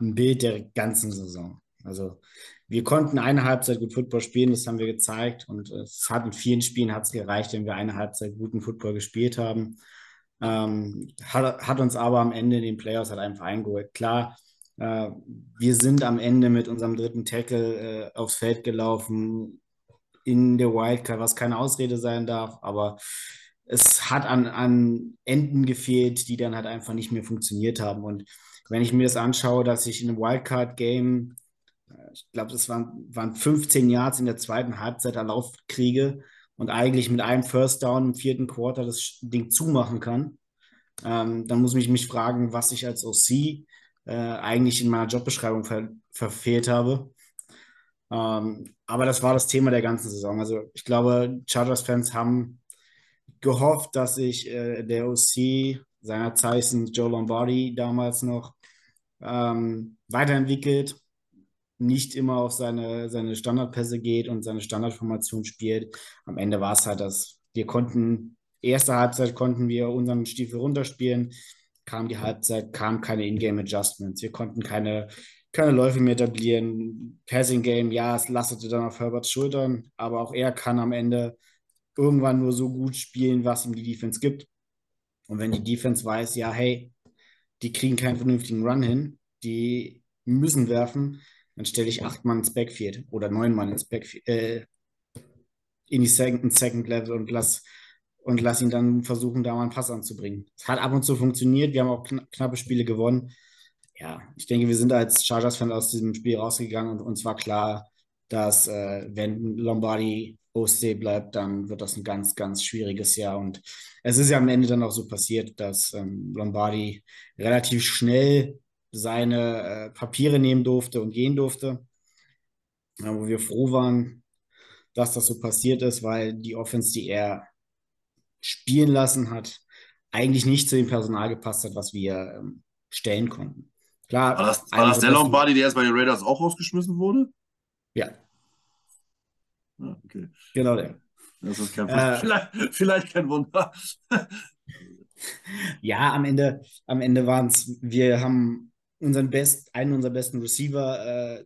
ein Bild der ganzen Saison. Also wir konnten eine Halbzeit gut Football spielen, das haben wir gezeigt. Und es hat in vielen Spielen hat es gereicht, wenn wir eine Halbzeit guten Football gespielt haben. Ähm, hat, hat uns aber am Ende in den Playoffs halt einfach eingeholt. Klar, äh, wir sind am Ende mit unserem dritten Tackle äh, aufs Feld gelaufen in der Wildcard, was keine Ausrede sein darf, aber es hat an, an Enden gefehlt, die dann halt einfach nicht mehr funktioniert haben. Und wenn ich mir das anschaue, dass ich in einem Wildcard-Game ich glaube, das waren, waren 15 Yards in der zweiten Halbzeit erlauft kriege und eigentlich mit einem First Down im vierten Quarter das Ding zumachen kann, ähm, dann muss ich mich fragen, was ich als OC äh, eigentlich in meiner Jobbeschreibung ver verfehlt habe. Ähm, aber das war das Thema der ganzen Saison. Also ich glaube, Chargers-Fans haben gehofft, dass sich äh, der OC seiner Zeichen Joe Lombardi damals noch ähm, weiterentwickelt, nicht immer auf seine, seine Standardpässe geht und seine Standardformation spielt. Am Ende war es halt, dass wir konnten, erste Halbzeit konnten wir unseren Stiefel runterspielen, kam die Halbzeit, kam keine Ingame Adjustments. Wir konnten keine, keine Läufe mehr etablieren. Passing Game, ja, es lastete dann auf Herberts Schultern, aber auch er kann am Ende irgendwann nur so gut spielen, was ihm die Defense gibt. Und wenn die Defense weiß, ja, hey, die kriegen keinen vernünftigen Run hin, die müssen werfen, dann stelle ich acht Mann ins Backfield oder neun Mann ins Backfield, äh, in die Second, Second Level und lass, und lass ihn dann versuchen, da mal einen Pass anzubringen. Es hat ab und zu funktioniert, wir haben auch kn knappe Spiele gewonnen. Ja, ich denke, wir sind als Chargers-Fan aus diesem Spiel rausgegangen und uns war klar, dass äh, wenn Lombardi OC bleibt, dann wird das ein ganz, ganz schwieriges Jahr. Und es ist ja am Ende dann auch so passiert, dass ähm, Lombardi relativ schnell seine äh, Papiere nehmen durfte und gehen durfte. Ja, wo wir froh waren, dass das so passiert ist, weil die Offense, die er spielen lassen hat, eigentlich nicht zu dem Personal gepasst hat, was wir ähm, stellen konnten. Klar, war das, war das der Lombardi, der erst bei den Raiders auch rausgeschmissen wurde? Ja, Ah, okay. Genau der. Das ist kein äh, vielleicht, vielleicht kein Wunder. ja, am Ende, am Ende waren es, wir haben unseren best, einen unserer besten Receiver äh,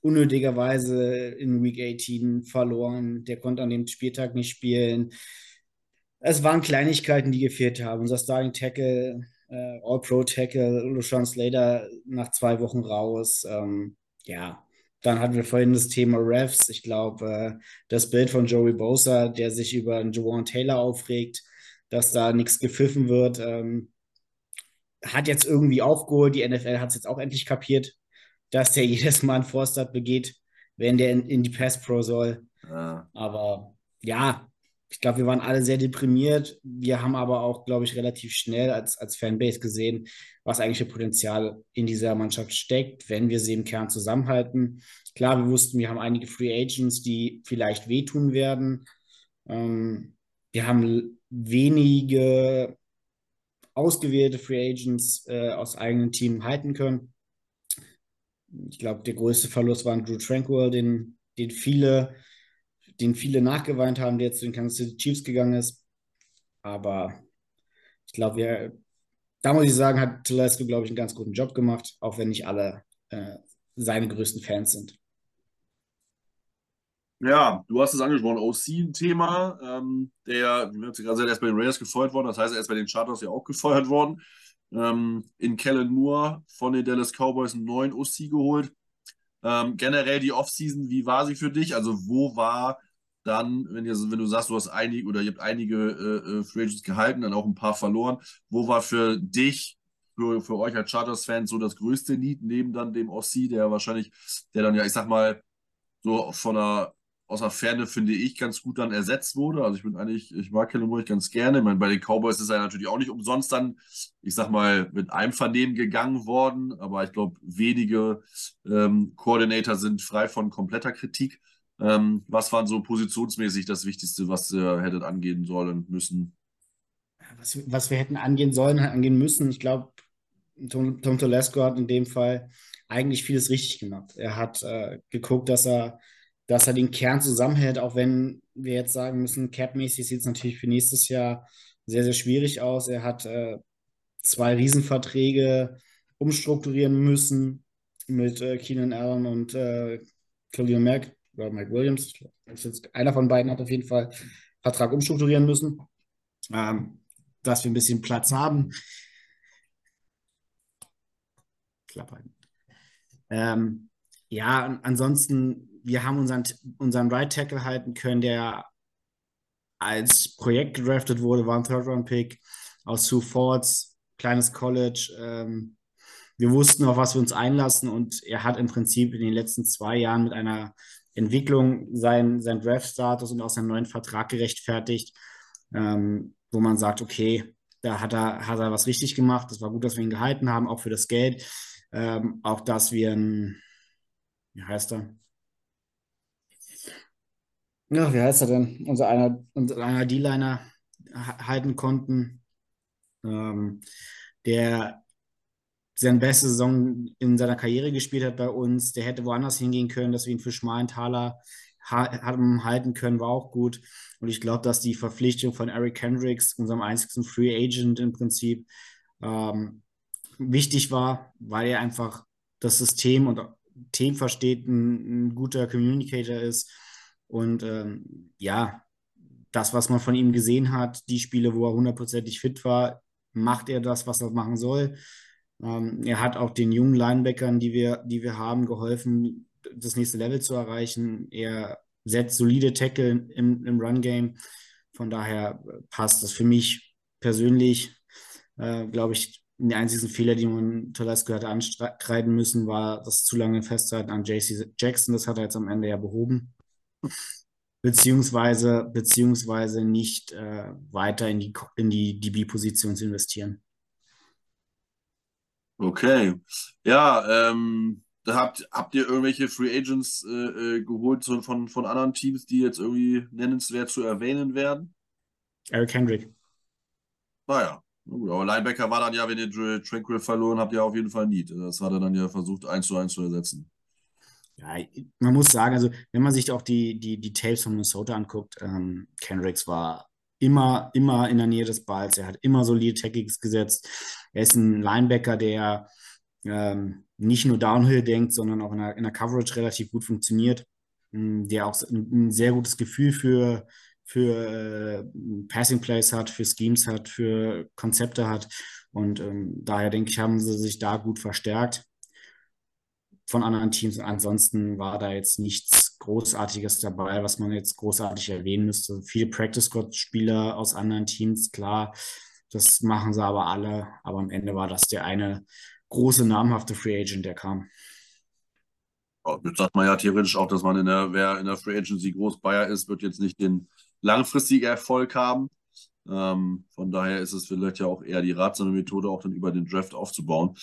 unnötigerweise in Week 18 verloren. Der konnte an dem Spieltag nicht spielen. Es waren Kleinigkeiten, die gefehlt haben. Unser Starting Tackle, äh, All-Pro-Tackle, LeSean Slater nach zwei Wochen raus. Ähm, ja, dann hatten wir vorhin das Thema Refs. Ich glaube, äh, das Bild von Joey Bosa, der sich über Jawan Taylor aufregt, dass da nichts gepfiffen wird, ähm, hat jetzt irgendwie aufgeholt. Die NFL hat es jetzt auch endlich kapiert, dass der jedes Mal einen Forstart begeht, wenn der in, in die Pass Pro soll. Ja. Aber ja, ich glaube, wir waren alle sehr deprimiert. Wir haben aber auch, glaube ich, relativ schnell als, als Fanbase gesehen, was eigentlich für Potenzial in dieser Mannschaft steckt, wenn wir sie im Kern zusammenhalten. Klar, wir wussten, wir haben einige Free Agents, die vielleicht wehtun werden. Ähm, wir haben wenige ausgewählte Free Agents äh, aus eigenem Team halten können. Ich glaube, der größte Verlust war Drew Tranquil, den, den viele den viele nachgeweint haben, der zu den Kansas City Chiefs gegangen ist. Aber ich glaube, da muss ich sagen, hat Telesco, glaube ich, einen ganz guten Job gemacht, auch wenn nicht alle äh, seine größten Fans sind. Ja, du hast es angesprochen, OC-Thema. Ähm, der, wie gerade gesagt, er ist bei den Raiders gefeuert worden, das heißt, er ist bei den Chargers ja auch gefeuert worden. Ähm, in Kellen Moore von den Dallas Cowboys einen neuen OC geholt. Ähm, generell die Offseason, wie war sie für dich? Also, wo war dann, wenn, ihr, wenn du sagst, du hast einige oder ihr habt einige äh, äh, Free Agents gehalten, dann auch ein paar verloren, wo war für dich, für, für euch als Chargers-Fans so das größte Need neben dann dem Ossi, der wahrscheinlich, der dann ja, ich sag mal, so von der aus der Ferne finde ich ganz gut dann ersetzt wurde. Also ich bin eigentlich, ich mag Kellen Moore ganz gerne. Ich meine, bei den Cowboys ist er natürlich auch nicht umsonst dann, ich sag mal, mit einem Vernehmen gegangen worden. Aber ich glaube, wenige ähm, Koordinator sind frei von kompletter Kritik. Ähm, was waren so positionsmäßig das Wichtigste, was ihr hättet angehen sollen müssen? Was, was wir hätten angehen sollen, angehen müssen. Ich glaube, Tom, Tom Telesco hat in dem Fall eigentlich vieles richtig gemacht. Er hat äh, geguckt, dass er dass er den Kern zusammenhält, auch wenn wir jetzt sagen müssen, capmäßig sieht es natürlich für nächstes Jahr sehr, sehr schwierig aus. Er hat äh, zwei Riesenverträge umstrukturieren müssen mit äh, Keenan Allen und äh, Khalil Mack oder Mike Williams. einer von beiden hat auf jeden Fall Vertrag umstrukturieren müssen, ähm, dass wir ein bisschen Platz haben. Klappern. Ähm, ja, ansonsten wir haben unseren, unseren Right Tackle halten können, der als Projekt gedraftet wurde, war ein Third-Round-Pick aus Sioux Fords, kleines College. Ähm, wir wussten, auf was wir uns einlassen und er hat im Prinzip in den letzten zwei Jahren mit einer Entwicklung seinen, seinen Draft-Status und auch seinen neuen Vertrag gerechtfertigt, ähm, wo man sagt, okay, da hat er, hat er was richtig gemacht. Es war gut, dass wir ihn gehalten haben, auch für das Geld. Ähm, auch, dass wir ein, wie heißt er? Ja, wie heißt er denn? Unser einer, unser einer D-Liner halten konnten, ähm, der seine beste Saison in seiner Karriere gespielt hat bei uns. Der hätte woanders hingehen können, dass wir ihn für Schmalenthaler haben halten können, war auch gut. Und ich glaube, dass die Verpflichtung von Eric Kendricks, unserem einzigen Free Agent im Prinzip, ähm, wichtig war, weil er einfach das System und Themen versteht, ein, ein guter Communicator ist. Und ähm, ja, das, was man von ihm gesehen hat, die Spiele, wo er hundertprozentig fit war, macht er das, was er machen soll. Ähm, er hat auch den jungen Linebackern, die wir, die wir haben, geholfen, das nächste Level zu erreichen. Er setzt solide Tackle im, im Run-Game. Von daher passt das für mich persönlich, äh, glaube ich, die einzigen Fehler, die man Telesco hatte ankreiden müssen, war das zu lange Festhalten an JC Jackson. Das hat er jetzt am Ende ja behoben. Beziehungsweise, beziehungsweise nicht äh, weiter in die, in die DB-Position zu investieren. Okay. Ja, ähm, habt, habt ihr irgendwelche Free Agents äh, äh geholt von, von anderen Teams, die jetzt irgendwie nennenswert zu erwähnen werden? Eric Hendrick. Naja, aber Linebacker war dann ja, wenn ihr Tranquil verloren habt, ja auf jeden Fall nie. Das hat er dann ja versucht, eins zu eins zu ersetzen. Ja, man muss sagen, also wenn man sich auch die, die, die Tapes von Minnesota anguckt, ähm, Kendricks war immer, immer in der Nähe des Balls. Er hat immer solide Tackings gesetzt. Er ist ein Linebacker, der ähm, nicht nur Downhill denkt, sondern auch in der, in der Coverage relativ gut funktioniert, ähm, der auch ein, ein, sehr gutes Gefühl für, für äh, Passing Plays hat, für Schemes hat, für Konzepte hat. Und ähm, daher denke ich, haben sie sich da gut verstärkt von anderen Teams. Ansonsten war da jetzt nichts Großartiges dabei, was man jetzt großartig erwähnen müsste. Viele Practice Squad Spieler aus anderen Teams, klar, das machen sie aber alle. Aber am Ende war das der eine große namhafte Free Agent, der kam. Jetzt sagt man ja theoretisch auch, dass man in der, wer in der Free Agency groß Bayer ist, wird jetzt nicht den langfristigen Erfolg haben. Ähm, von daher ist es vielleicht ja auch eher die ratsame Methode, auch dann über den Draft aufzubauen.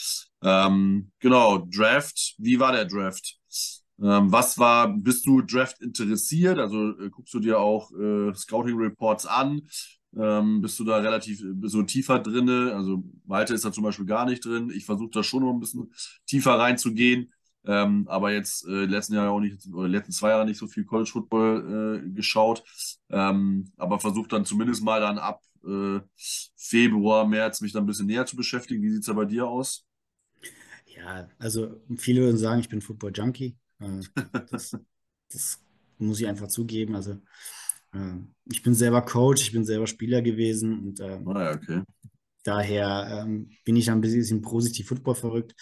Ähm, genau, Draft, wie war der Draft? Ähm, was war, bist du Draft interessiert? Also äh, guckst du dir auch äh, Scouting Reports an? Ähm, bist du da relativ bist du tiefer drin? Also Malte ist da zum Beispiel gar nicht drin. Ich versuche da schon noch ein bisschen tiefer reinzugehen. Ähm, aber jetzt äh, letzten Jahr auch nicht, oder letzten zwei Jahre nicht so viel College Football äh, geschaut. Ähm, aber versucht dann zumindest mal dann ab äh, Februar, März mich dann ein bisschen näher zu beschäftigen. Wie sieht es da bei dir aus? Ja, also viele würden sagen, ich bin Football Junkie. Äh, das, das, muss ich einfach zugeben. Also äh, ich bin selber Coach, ich bin selber Spieler gewesen und ähm, ah, ja, okay. Daher ähm, bin ich ein bisschen positiv Football verrückt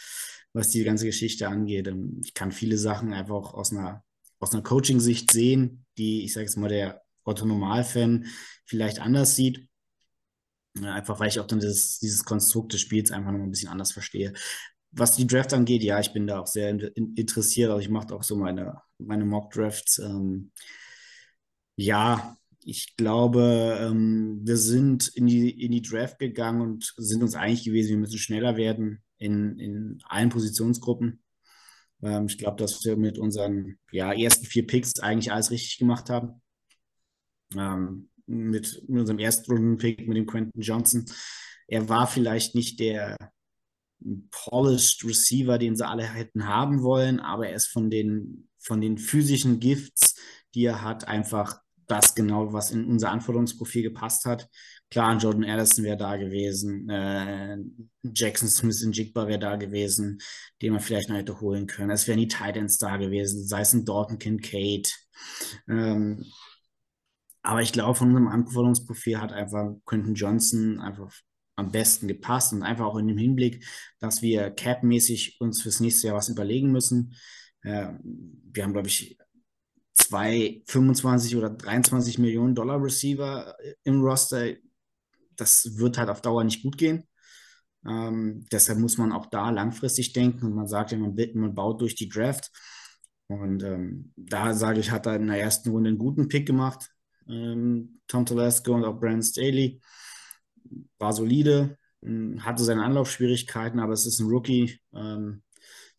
was die ganze Geschichte angeht. Ähm, ich kann viele Sachen einfach aus einer, aus einer Coaching-Sicht sehen, die, ich sage jetzt mal, der Otto-Normal-Fan vielleicht anders sieht. Einfach weil ich auch dann dieses, dieses Konstrukt des Spiels einfach noch ein bisschen anders verstehe. Was die Draft angeht, ja, ich bin da auch sehr interessiert. Also ich mache auch so meine, meine Mock-Drafts. Ähm, ja, ich glaube, ähm, wir sind in die, in die Draft gegangen und sind uns einig gewesen, wir müssen schneller werden in, in allen Positionsgruppen. Ähm, ich glaube, dass wir mit unseren ja, ersten vier Picks eigentlich alles richtig gemacht haben. Ähm, mit, mit unserem ersten Runden-Pick, mit dem Quentin Johnson. Er war vielleicht nicht der polished Receiver, den sie alle hätten haben wollen, aber er ist von den, von den physischen Gifts, die er hat, einfach das genau, was in unser Anforderungsprofil gepasst hat. Klar, Jordan Anderson wäre da gewesen, äh, Jackson Smith in Jigba wäre da gewesen, den man vielleicht noch hätte holen können. Es wären die Titans da gewesen, sei es ein Dalton Kincaid. Ähm, aber ich glaube, von unserem Anforderungsprofil hat einfach Quentin Johnson einfach am besten gepasst und einfach auch in dem Hinblick, dass wir cap-mäßig uns fürs nächste Jahr was überlegen müssen. Äh, wir haben, glaube ich, zwei 25 oder 23 Millionen Dollar Receiver im Roster. Das wird halt auf Dauer nicht gut gehen. Ähm, deshalb muss man auch da langfristig denken und man sagt ja, man, man baut durch die Draft. Und ähm, da sage ich, hat er in der ersten Runde einen guten Pick gemacht. Ähm, Tom Telesco und auch Brandon Staley. War solide, hm, hatte seine Anlaufschwierigkeiten, aber es ist ein Rookie. Ähm,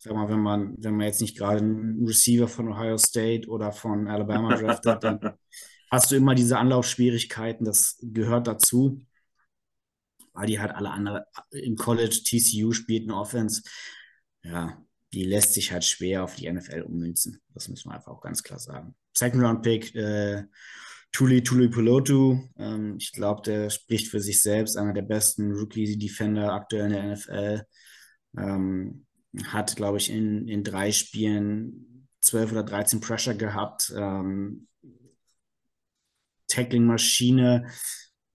sag mal, wenn man, wenn man jetzt nicht gerade einen Receiver von Ohio State oder von Alabama draftet, dann hast du immer diese Anlaufschwierigkeiten, das gehört dazu, weil die halt alle andere im College TCU spielt eine Offense, ja, die lässt sich halt schwer auf die NFL ummünzen. Das müssen wir einfach auch ganz klar sagen. Second Round Pick, äh, Tuli Tuli Pilotu, ähm, ich glaube, der spricht für sich selbst, einer der besten Rookie-Defender aktuell in der NFL. Ähm, hat, glaube ich, in, in drei Spielen 12 oder 13 Pressure gehabt. Ähm, Tackling-Maschine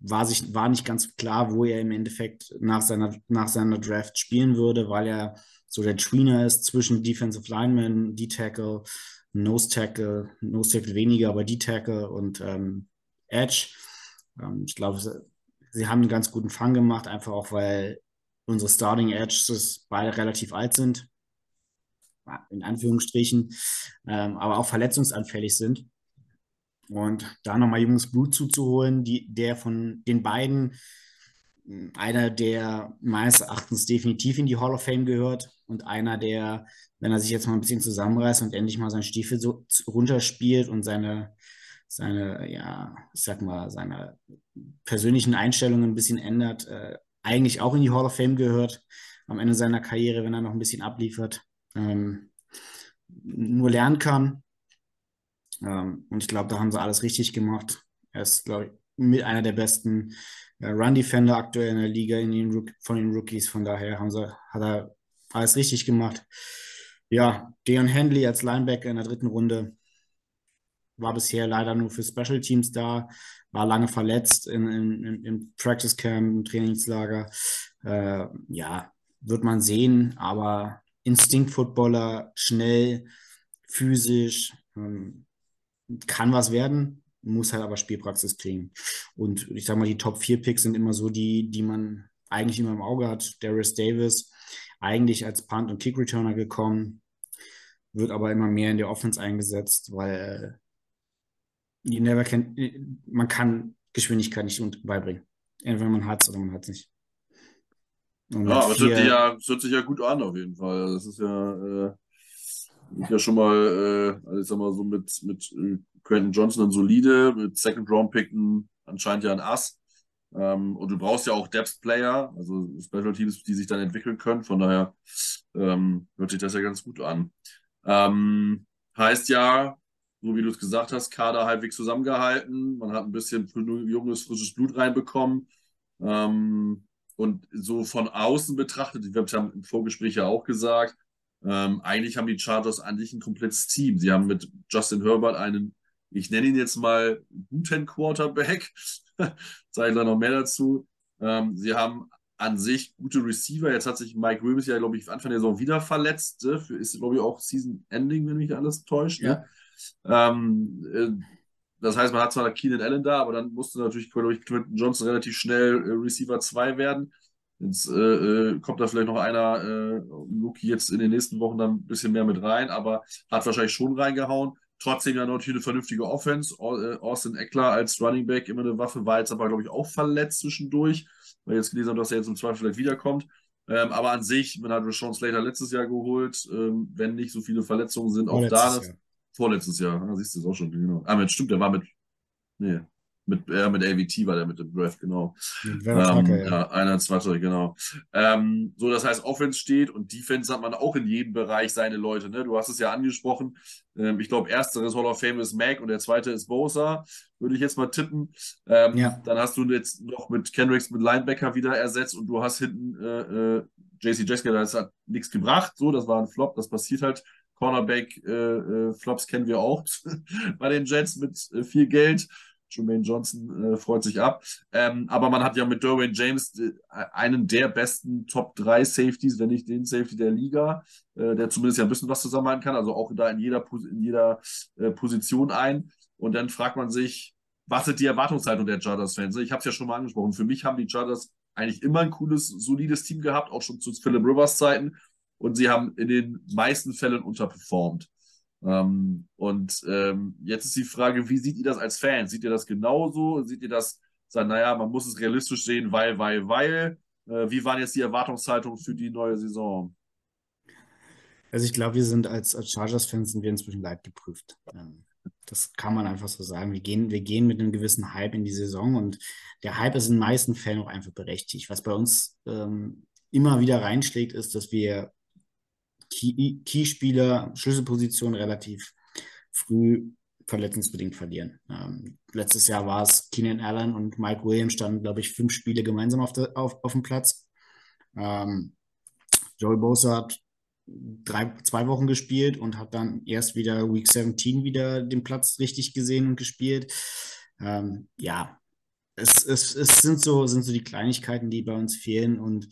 war, war nicht ganz klar, wo er im Endeffekt nach seiner, nach seiner Draft spielen würde, weil er so der Tweener ist zwischen Defensive Lineman, D-Tackle, Nose Tackle, Nose Tackle weniger, aber D-Tackle und ähm, Edge. Ähm, ich glaube, sie haben einen ganz guten Fang gemacht, einfach auch, weil unsere Starting Edges beide relativ alt sind, in Anführungsstrichen, ähm, aber auch verletzungsanfällig sind. Und da nochmal junges Blut zuzuholen, die, der von den beiden einer, der meines Erachtens definitiv in die Hall of Fame gehört und einer, der, wenn er sich jetzt mal ein bisschen zusammenreißt und endlich mal seinen Stiefel so runterspielt und seine, seine, ja, ich sag mal, seine persönlichen Einstellungen ein bisschen ändert, äh, eigentlich auch in die Hall of Fame gehört am Ende seiner Karriere, wenn er noch ein bisschen abliefert, ähm, nur lernen kann. Ähm, und ich glaube, da haben sie alles richtig gemacht. Er ist, glaube ich, mit einer der besten äh, Run-Defender aktuell in der Liga in den von den Rookies. Von daher haben sie, hat er alles richtig gemacht. Ja, Deon Handley als Linebacker in der dritten Runde war bisher leider nur für Special Teams da, war lange verletzt in, in, im Practice Camp, im Trainingslager. Äh, ja, wird man sehen, aber Instinkt-Footballer, schnell, physisch, ähm, kann was werden muss halt aber Spielpraxis kriegen. Und ich sage mal, die Top 4 Picks sind immer so die, die man eigentlich immer im Auge hat. Darius Davis, eigentlich als Punt- und Kick-Returner gekommen, wird aber immer mehr in der Offense eingesetzt, weil äh, never can, man kann Geschwindigkeit nicht beibringen. Entweder man hat es oder man hat es nicht. Ja, aber es hört, ja, hört sich ja gut an auf jeden Fall. Das ist ja, äh, ja schon mal, äh, also ich sag mal so mit, mit äh, Quentin Johnson ein solide, mit Second Round Picken anscheinend ja ein Ass. Ähm, und du brauchst ja auch Depth Player, also Special Teams, die sich dann entwickeln können. Von daher ähm, hört sich das ja ganz gut an. Ähm, heißt ja, so wie du es gesagt hast, Kader halbwegs zusammengehalten. Man hat ein bisschen junges, frisches Blut reinbekommen. Ähm, und so von außen betrachtet, ich habe es ja im Vorgespräch ja auch gesagt, ähm, eigentlich haben die Chargers sich ein komplettes Team. Sie haben mit Justin Herbert einen ich nenne ihn jetzt mal guten Quarterback, sage ich da noch mehr dazu. Ähm, sie haben an sich gute Receiver. Jetzt hat sich Mike Williams ja, glaube ich, Anfang der Saison wieder verletzt. Ne? Für, ist, glaube ich, auch Season-Ending, wenn mich alles täuscht. Ne? Ähm, äh, das heißt, man hat zwar Keenan Allen da, aber dann musste natürlich, Quentin Johnson relativ schnell äh, Receiver 2 werden. Jetzt äh, äh, kommt da vielleicht noch einer, äh, Luki jetzt in den nächsten Wochen dann ein bisschen mehr mit rein, aber hat wahrscheinlich schon reingehauen. Trotzdem ja natürlich eine vernünftige Offense. Austin Eckler als Running Back immer eine Waffe, war jetzt aber, glaube ich, auch verletzt zwischendurch, weil jetzt gelesen habe, dass er jetzt im Zweifel vielleicht wiederkommt. Ähm, aber an sich, man hat Rashawn Slater letztes Jahr geholt, ähm, wenn nicht so viele Verletzungen sind, auch da. Das, vorletztes Jahr, ah, siehst du es auch schon, genau. Ah, stimmt, der war mit, nee, mit, äh, mit AVT war der mit dem Draft, genau. Ähm, ja. ja. einer, zweiter, genau. Ähm, so, das heißt, Offense steht und Defense hat man auch in jedem Bereich seine Leute. Ne? Du hast es ja angesprochen. Ähm, ich glaube, ersteres Hall of Fame ist Mac und der zweite ist Bosa. Würde ich jetzt mal tippen. Ähm, ja. Dann hast du jetzt noch mit Kendricks mit Linebacker wieder ersetzt und du hast hinten äh, äh, JC Jessica, das hat nichts gebracht. So, das war ein Flop, das passiert halt. Cornerback-Flops äh, äh kennen wir auch bei den Jets mit äh, viel Geld. Jermaine Johnson äh, freut sich ab. Ähm, aber man hat ja mit Derwin James äh, einen der besten Top 3 Safeties, wenn nicht den Safety der Liga, äh, der zumindest ja ein bisschen was zusammenhalten kann, also auch da in jeder, in jeder äh, Position ein. Und dann fragt man sich, was sind die Erwartungshaltung der Chargers-Fans? Ich habe es ja schon mal angesprochen. Für mich haben die Chargers eigentlich immer ein cooles, solides Team gehabt, auch schon zu Philip Rivers Zeiten. Und sie haben in den meisten Fällen unterperformt. Ähm, und ähm, jetzt ist die Frage, wie seht ihr das als Fan? Seht ihr das genauso? Seht ihr das, sagen, naja, man muss es realistisch sehen, weil, weil, weil? Äh, wie waren jetzt die Erwartungshaltungen für die neue Saison? Also ich glaube, wir sind als, als Chargers-Fans sind wir inzwischen leid geprüft. Ähm, das kann man einfach so sagen. Wir gehen, wir gehen mit einem gewissen Hype in die Saison und der Hype ist in den meisten Fällen auch einfach berechtigt. Was bei uns ähm, immer wieder reinschlägt, ist, dass wir Key-Spieler, Schlüsselpositionen relativ früh verletzungsbedingt verlieren. Ähm, letztes Jahr war es Keenan Allen und Mike Williams standen, glaube ich, fünf Spiele gemeinsam auf, der, auf, auf dem Platz. Ähm, Joey Bosa hat drei, zwei Wochen gespielt und hat dann erst wieder Week 17 wieder den Platz richtig gesehen und gespielt. Ähm, ja, es, es, es sind, so, sind so die Kleinigkeiten, die bei uns fehlen und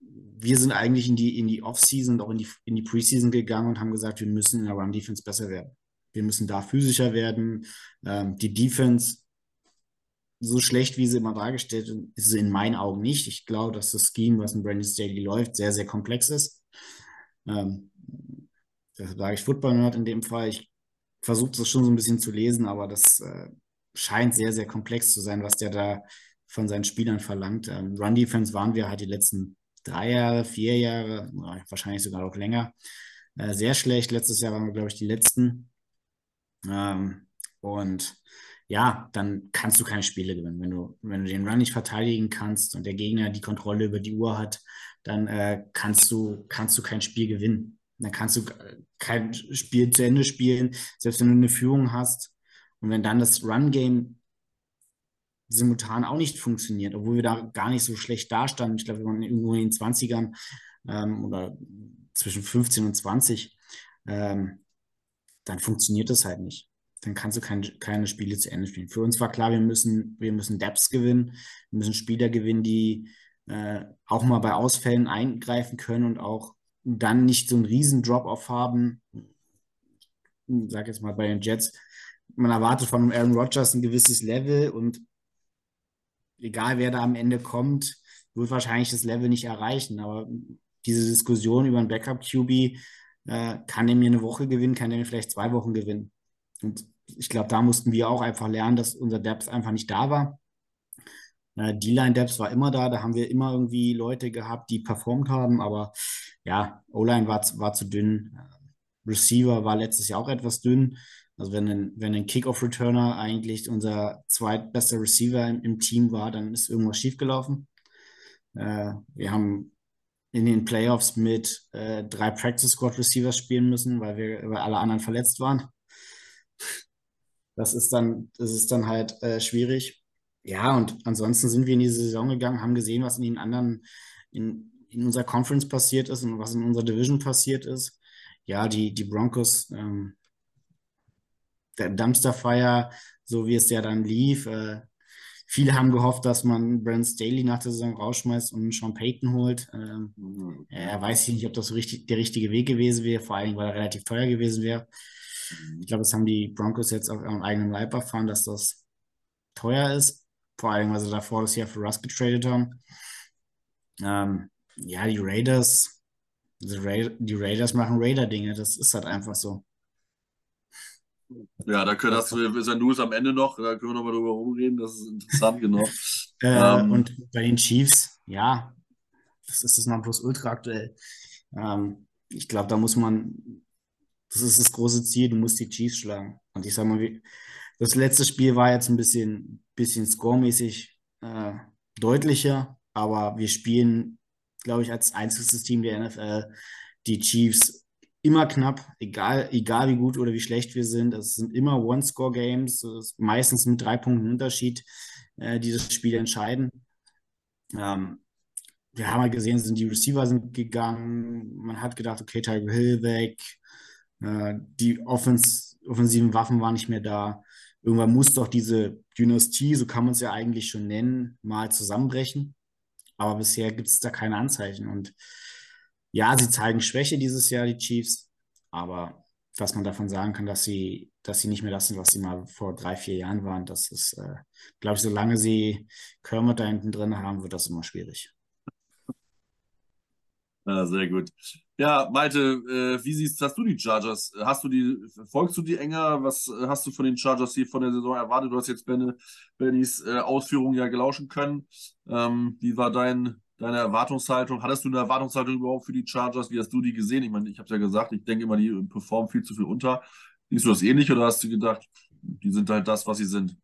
wir sind eigentlich in die, in die Off-Season auch in die, in die Preseason gegangen und haben gesagt, wir müssen in der Run-Defense besser werden. Wir müssen da physischer werden. Ähm, die Defense, so schlecht wie sie immer dargestellt ist, ist sie in meinen Augen nicht. Ich glaube, dass das Scheme, was in Brandon Staley läuft, sehr, sehr komplex ist. Ähm, das sage ich Football-Nerd in dem Fall. Ich versuche das schon so ein bisschen zu lesen, aber das äh, scheint sehr, sehr komplex zu sein, was der da von seinen Spielern verlangt. Ähm, Run-Defense waren wir halt die letzten drei Jahre, vier Jahre, wahrscheinlich sogar noch länger, äh, sehr schlecht. Letztes Jahr waren wir, glaube ich, die letzten. Ähm, und ja, dann kannst du keine Spiele gewinnen. Wenn du, wenn du den Run nicht verteidigen kannst und der Gegner die Kontrolle über die Uhr hat, dann äh, kannst, du, kannst du kein Spiel gewinnen. Dann kannst du kein Spiel zu Ende spielen, selbst wenn du eine Führung hast. Und wenn dann das Run-Game simultan auch nicht funktioniert, obwohl wir da gar nicht so schlecht dastanden. Ich glaube, wir waren irgendwo in den 20ern ähm, oder zwischen 15 und 20. Ähm, dann funktioniert das halt nicht. Dann kannst du kein, keine Spiele zu Ende spielen. Für uns war klar, wir müssen, wir müssen Depths gewinnen, wir müssen Spieler gewinnen, die äh, auch mal bei Ausfällen eingreifen können und auch dann nicht so einen riesen Drop-off haben. Ich sag jetzt mal bei den Jets, man erwartet von Aaron Rodgers ein gewisses Level und egal wer da am Ende kommt, wird wahrscheinlich das Level nicht erreichen. Aber diese Diskussion über einen Backup-QB, äh, kann der mir eine Woche gewinnen, kann der mir vielleicht zwei Wochen gewinnen. Und ich glaube, da mussten wir auch einfach lernen, dass unser Depth einfach nicht da war. Äh, D-Line-Depth war immer da, da haben wir immer irgendwie Leute gehabt, die performt haben, aber ja, O-Line war, war zu dünn. Receiver war letztes Jahr auch etwas dünn. Also wenn ein, wenn ein Kickoff-Returner eigentlich unser zweitbester Receiver im, im, Team war, dann ist irgendwas schiefgelaufen. Äh, wir haben in den Playoffs mit äh, drei Practice Squad Receivers spielen müssen, weil wir weil alle anderen verletzt waren. Das ist dann, das ist dann halt äh, schwierig. Ja, und ansonsten sind wir in die Saison gegangen, haben gesehen, was in den anderen, in, in unserer Conference passiert ist und was in unserer Division passiert ist. Ja, die, die Broncos, ähm, Dumpster Fire, so wie es ja dann lief, äh, Viele haben gehofft, dass man Brent Staley nach der Saison rausschmeißt und Sean Payton holt. Ähm, mhm. Er weiß nicht, ob das so richtig, der richtige Weg gewesen wäre, vor allem, weil er relativ teuer gewesen wäre. Ich glaube, das haben die Broncos jetzt auf ihrem eigenen Leib erfahren, dass das teuer ist. Vor allem, weil sie davor das Jahr für Russ getradet haben. Ähm, ja, die Raiders, die, Ra die Raiders machen Raider-Dinge. Das ist halt einfach so. Ja, da können das, wenn du es am Ende noch, da können wir nochmal drüber rumreden, das ist interessant, genau. äh, ähm, und bei den Chiefs, ja, das ist das Nonplusultra aktuell. Ähm, ich glaube, da muss man, das ist das große Ziel, du musst die Chiefs schlagen. Und ich sage mal, das letzte Spiel war jetzt ein bisschen, bisschen scoremäßig äh, deutlicher, aber wir spielen, glaube ich, als einziges Team der NFL die Chiefs immer knapp, egal, egal wie gut oder wie schlecht wir sind. Es sind immer One-Score-Games, meistens mit drei Punkten Unterschied, äh, die das Spiel entscheiden. Ähm, wir haben halt gesehen, sind die Receiver sind gegangen. Man hat gedacht, okay, Tiger Hill weg. Äh, die Offens offensiven Waffen waren nicht mehr da. Irgendwann muss doch diese Dynastie, so kann man es ja eigentlich schon nennen, mal zusammenbrechen. Aber bisher gibt es da keine Anzeichen. Und ja, sie zeigen Schwäche dieses Jahr, die Chiefs, aber dass man davon sagen kann, dass sie, dass sie nicht mehr das sind, was sie mal vor drei, vier Jahren waren, das ist, äh, glaube ich, solange sie Kermit da hinten drin haben, wird das immer schwierig. Ja, sehr gut. Ja, Malte, äh, wie siehst hast du die Chargers? Hast du die, folgst du die enger? Was hast du von den Chargers hier von der Saison erwartet? Du hast jetzt Benny, Bennys äh, Ausführungen ja gelauschen können. Ähm, wie war dein, deine Erwartungshaltung? Hattest du eine Erwartungshaltung überhaupt für die Chargers? Wie hast du die gesehen? Ich meine, ich habe es ja gesagt, ich denke immer, die performen viel zu viel unter. Siehst du das ähnlich oder hast du gedacht, die sind halt das, was sie sind?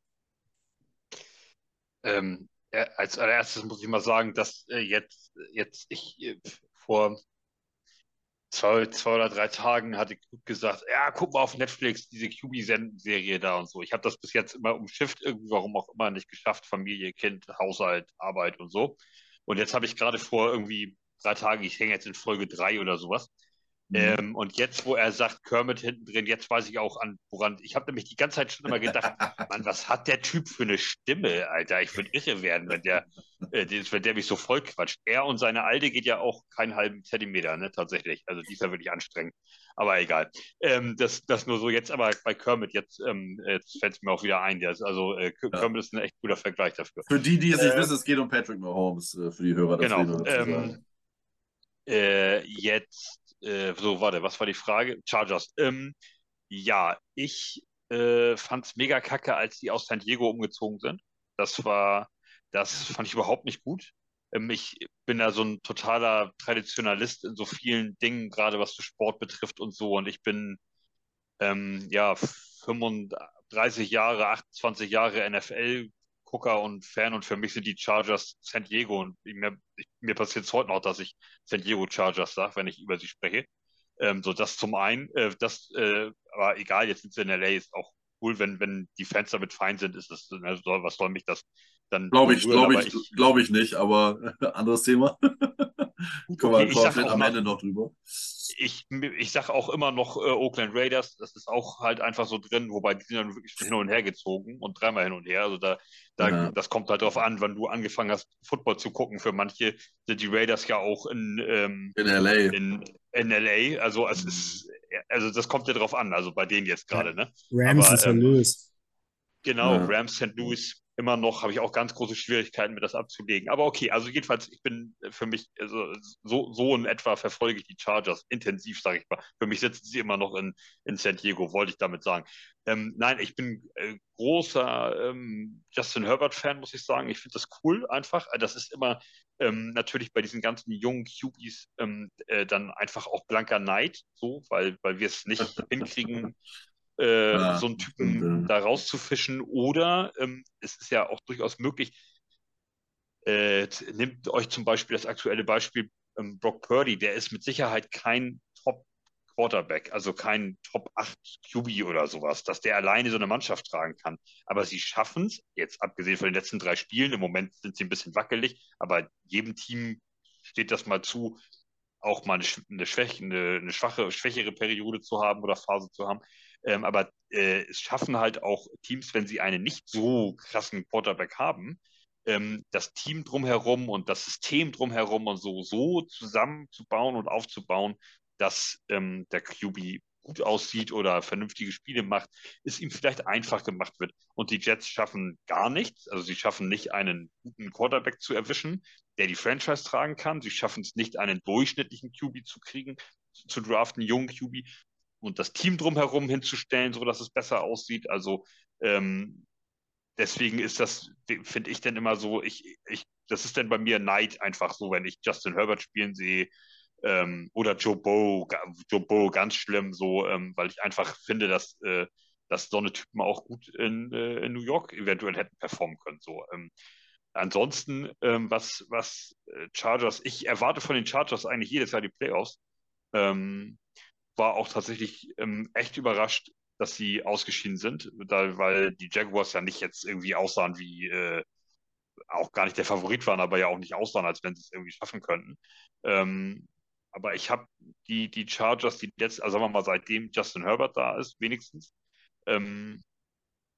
Ähm, als allererstes muss ich mal sagen, dass äh, jetzt, jetzt ich äh, vor zwei, zwei oder drei Tagen hatte Knut gesagt, ja, guck mal auf Netflix, diese QB-Serie da und so. Ich habe das bis jetzt immer umschifft, irgendwie, warum auch immer, nicht geschafft. Familie, Kind, Haushalt, Arbeit und so. Und jetzt habe ich gerade vor irgendwie drei Tagen, ich hänge jetzt in Folge drei oder sowas. Ähm, und jetzt, wo er sagt, Kermit hinten drin, jetzt weiß ich auch an, woran. Ich habe nämlich die ganze Zeit schon immer gedacht, Mann, was hat der Typ für eine Stimme, Alter? Ich würde irre werden, wenn der, äh, wenn der mich so voll quatscht. Er und seine Alte geht ja auch keinen halben Zentimeter, ne, tatsächlich. Also die ist ja wirklich anstrengend. Aber egal. Ähm, das, das nur so jetzt, aber bei Kermit, jetzt, ähm, jetzt fällt es mir auch wieder ein. Der ist, also äh, Kermit ja. ist ein echt guter Vergleich dafür. Für die, die es nicht äh, wissen, es geht um Patrick Mahomes, äh, für die Hörer. Genau. Ähm, äh, jetzt äh, so, warte, was war die Frage? Chargers. Ähm, ja, ich äh, fand es mega kacke, als die aus San Diego umgezogen sind. Das war, das fand ich überhaupt nicht gut. Ähm, ich bin da so ein totaler Traditionalist in so vielen Dingen, gerade was Sport betrifft und so. Und ich bin ähm, ja 35 Jahre, 28 Jahre NFL Gucker und Fan und für mich sind die Chargers San Diego und mir, mir passiert es heute noch, dass ich San Diego Chargers sage, wenn ich über sie spreche. Ähm, so das zum einen, äh, das, äh, aber egal, jetzt sind sie in LA, ist auch cool, wenn, wenn die Fans damit fein sind, ist das, also was soll mich das dann. Glaube ich, glaube ich, ich glaube ich nicht, aber anderes Thema. Kommen okay, wir vielleicht am Ende noch drüber. Ich, ich sage auch immer noch äh, Oakland Raiders, das ist auch halt einfach so drin, wobei die sind dann wirklich hin und her gezogen und dreimal hin und her. Also da, da ja. das kommt halt darauf an, wann du angefangen hast, Football zu gucken. Für manche sind die Raiders ja auch in, ähm, in LA. In, in LA. Also es ist, also das kommt ja drauf an, also bei denen jetzt gerade, ne? Rams Aber, St. Ähm, Louis. Genau, ja. Rams St. Louis immer noch habe ich auch ganz große Schwierigkeiten, mir das abzulegen. Aber okay, also jedenfalls, ich bin für mich, also so, so in etwa verfolge ich die Chargers intensiv, sage ich mal. Für mich sitzen sie immer noch in, in San Diego, wollte ich damit sagen. Ähm, nein, ich bin äh, großer ähm, Justin Herbert-Fan, muss ich sagen. Ich finde das cool einfach. Das ist immer ähm, natürlich bei diesen ganzen jungen QBs ähm, äh, dann einfach auch blanker Neid, so, weil, weil wir es nicht hinkriegen, äh, ja, so einen Typen stimmt, da rauszufischen. Oder ähm, es ist ja auch durchaus möglich, äh, nimmt euch zum Beispiel das aktuelle Beispiel ähm, Brock Purdy, der ist mit Sicherheit kein Top Quarterback, also kein Top 8 QB oder sowas, dass der alleine so eine Mannschaft tragen kann. Aber sie schaffen es, jetzt abgesehen von den letzten drei Spielen, im Moment sind sie ein bisschen wackelig, aber jedem Team steht das mal zu, auch mal eine, eine, Schwäche, eine, eine schwache, schwächere Periode zu haben oder Phase zu haben. Ähm, aber äh, es schaffen halt auch Teams, wenn sie einen nicht so krassen Quarterback haben, ähm, das Team drumherum und das System drumherum und so, so zusammenzubauen und aufzubauen, dass ähm, der QB gut aussieht oder vernünftige Spiele macht, es ihm vielleicht einfach gemacht wird. Und die Jets schaffen gar nichts. Also sie schaffen nicht einen guten Quarterback zu erwischen, der die Franchise tragen kann. Sie schaffen es nicht, einen durchschnittlichen QB zu kriegen, zu draften, jungen QB und das Team drumherum hinzustellen, so dass es besser aussieht. Also ähm, deswegen ist das, finde ich dann immer so, ich, ich, das ist dann bei mir Neid einfach so, wenn ich Justin Herbert spielen sehe ähm, oder Joe Bow, Joe Bow ganz schlimm, so, ähm, weil ich einfach finde, dass, äh, dass so eine Typen auch gut in, äh, in New York eventuell hätten performen können. So. Ähm, ansonsten, ähm, was, was äh, Chargers, ich erwarte von den Chargers eigentlich jedes Jahr die Playoffs. War auch tatsächlich ähm, echt überrascht, dass sie ausgeschieden sind, da, weil die Jaguars ja nicht jetzt irgendwie aussahen wie, äh, auch gar nicht der Favorit waren, aber ja auch nicht aussahen, als wenn sie es irgendwie schaffen könnten. Ähm, aber ich habe die, die Chargers, die jetzt, also sagen wir mal, seitdem Justin Herbert da ist, wenigstens, ähm,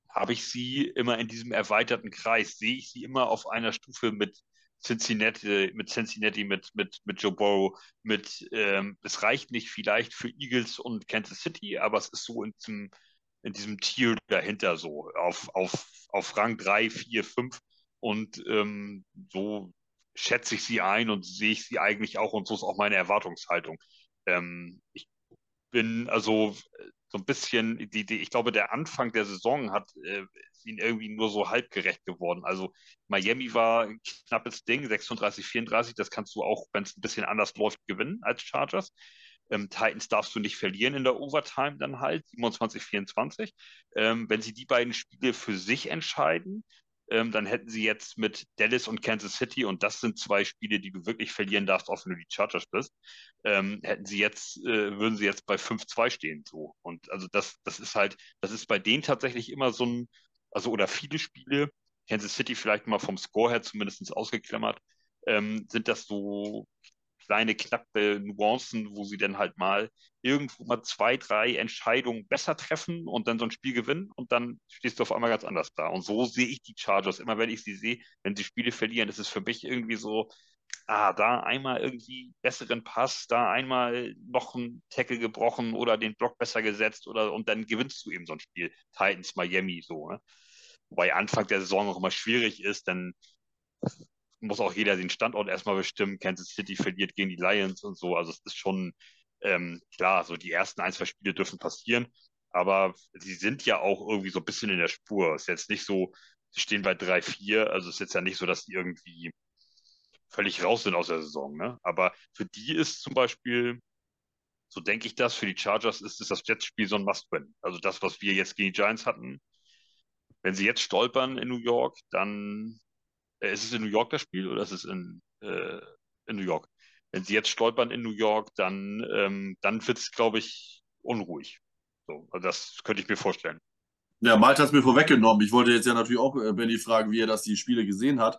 habe ich sie immer in diesem erweiterten Kreis, sehe ich sie immer auf einer Stufe mit Cincinnati, mit Cincinnati, mit, mit, mit Joe Burrow, mit, ähm, es reicht nicht vielleicht für Eagles und Kansas City, aber es ist so in diesem, in diesem Tier dahinter so, auf, auf, auf Rang 3, 4, 5 und ähm, so schätze ich sie ein und sehe ich sie eigentlich auch und so ist auch meine Erwartungshaltung. Ähm, ich bin, also so ein bisschen, die, die, ich glaube, der Anfang der Saison hat äh, ihnen irgendwie nur so halb gerecht geworden. Also Miami war ein knappes Ding, 36, 34, das kannst du auch, wenn es ein bisschen anders läuft, gewinnen als Chargers. Ähm, Titans darfst du nicht verlieren in der Overtime dann halt, 27, 24. Ähm, wenn sie die beiden Spiele für sich entscheiden, ähm, dann hätten sie jetzt mit Dallas und Kansas City, und das sind zwei Spiele, die du wirklich verlieren darfst, auch wenn du die Chargers bist, ähm, hätten sie jetzt, äh, würden sie jetzt bei 5-2 stehen. So. Und also das, das ist halt, das ist bei denen tatsächlich immer so ein, also oder viele Spiele, Kansas City vielleicht mal vom Score her zumindest ausgeklammert, ähm, sind das so kleine, knappe Nuancen, wo sie dann halt mal irgendwo mal zwei, drei Entscheidungen besser treffen und dann so ein Spiel gewinnen und dann stehst du auf einmal ganz anders da. Und so sehe ich die Chargers. Immer wenn ich sie sehe, wenn sie Spiele verlieren, ist es für mich irgendwie so, ah, da einmal irgendwie besseren Pass, da einmal noch ein Tackle gebrochen oder den Block besser gesetzt oder und dann gewinnst du eben so ein Spiel. Titans, Miami, so. Ne? Wobei Anfang der Saison auch immer schwierig ist, dann muss auch jeder den Standort erstmal bestimmen. Kansas City verliert gegen die Lions und so. Also es ist schon ähm, klar, so die ersten ein, zwei Spiele dürfen passieren, aber sie sind ja auch irgendwie so ein bisschen in der Spur. Es ist jetzt nicht so, sie stehen bei 3-4, also es ist jetzt ja nicht so, dass die irgendwie völlig raus sind aus der Saison. Ne? Aber für die ist zum Beispiel, so denke ich das, für die Chargers ist, ist das Jets-Spiel so ein Must-Win. Also das, was wir jetzt gegen die Giants hatten, wenn sie jetzt stolpern in New York, dann ist es in New York das Spiel oder ist es in, äh, in New York? Wenn sie jetzt stolpern in New York, dann, ähm, dann wird es, glaube ich, unruhig. So, also das könnte ich mir vorstellen. Ja, Malte hat es mir vorweggenommen. Ich wollte jetzt ja natürlich auch äh, Benny fragen, wie er das die Spiele gesehen hat.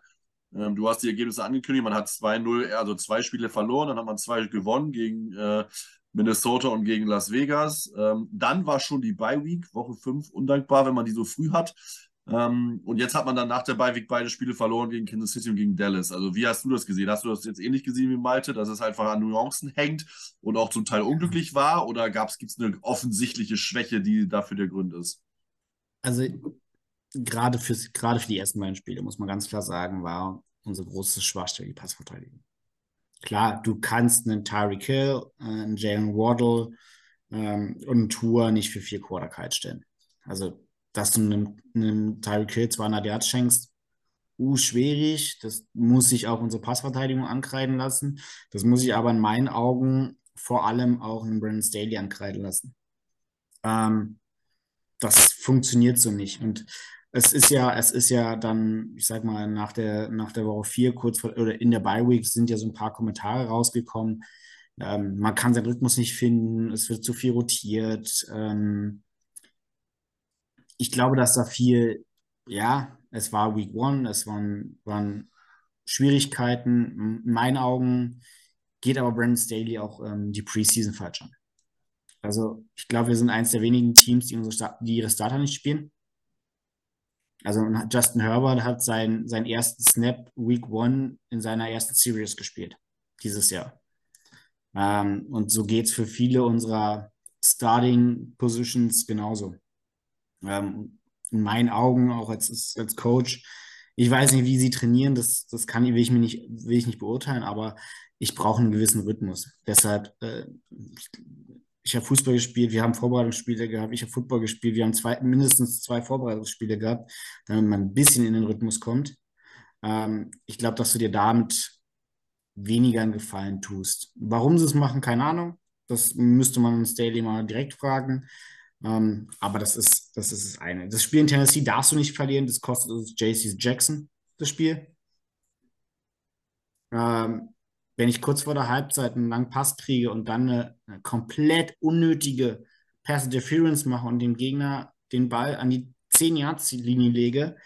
Ähm, du hast die Ergebnisse angekündigt, man hat 2-0, also zwei Spiele verloren, dann hat man zwei gewonnen gegen äh, Minnesota und gegen Las Vegas. Ähm, dann war schon die Bye Week, Woche 5, undankbar, wenn man die so früh hat. Ähm, und jetzt hat man dann nach der Beiweg beide Spiele verloren gegen Kansas City und gegen Dallas. Also wie hast du das gesehen? Hast du das jetzt ähnlich gesehen wie Malte, dass es einfach an Nuancen hängt und auch zum Teil unglücklich war? Oder gibt es eine offensichtliche Schwäche, die dafür der Grund ist? Also gerade, fürs, gerade für die ersten beiden Spiele, muss man ganz klar sagen, war unsere große Schwachstelle die Passverteidigung. Klar, du kannst einen Tyreek Hill, äh, einen Jalen Waddle ähm, und einen Tour nicht für vier Quarter stellen. Also dass du einem, einem Tyreek Hill 200 Yards schenkst, uh, schwierig. Das muss sich auch unsere Passverteidigung ankreiden lassen. Das muss ich aber in meinen Augen vor allem auch in Brandon Staley ankreiden lassen. Ähm, das funktioniert so nicht. Und es ist ja, es ist ja dann, ich sag mal, nach der, nach der Woche 4, kurz vor, oder in der Bye Week sind ja so ein paar Kommentare rausgekommen. Ähm, man kann seinen Rhythmus nicht finden, es wird zu viel rotiert. Ähm, ich glaube, dass da viel, ja, es war Week One, es waren, waren Schwierigkeiten. In meinen Augen geht aber Brandon Staley auch ähm, die Preseason falsch an. Also ich glaube, wir sind eines der wenigen Teams, die, unsere die ihre Starter nicht spielen. Also Justin Herbert hat sein, seinen ersten Snap Week One in seiner ersten Series gespielt, dieses Jahr. Ähm, und so geht es für viele unserer Starting Positions genauso. Ähm, in meinen Augen, auch als, als Coach, ich weiß nicht, wie sie trainieren, das, das kann, will, ich mir nicht, will ich nicht beurteilen, aber ich brauche einen gewissen Rhythmus. Deshalb, äh, ich, ich habe Fußball gespielt, wir haben Vorbereitungsspiele gehabt, ich habe Football gespielt, wir haben zwei, mindestens zwei Vorbereitungsspiele gehabt, damit man ein bisschen in den Rhythmus kommt. Ähm, ich glaube, dass du dir damit weniger einen Gefallen tust. Warum sie es machen, keine Ahnung. Das müsste man uns Daily mal direkt fragen. Ähm, aber das ist, das ist das eine. Das Spiel in Tennessee darfst du nicht verlieren. Das kostet uns JC Jackson, das Spiel. Ähm, wenn ich kurz vor der Halbzeit einen langen Pass kriege und dann eine, eine komplett unnötige Pass Interference mache und dem Gegner den Ball an die 10-Yards-Linie lege,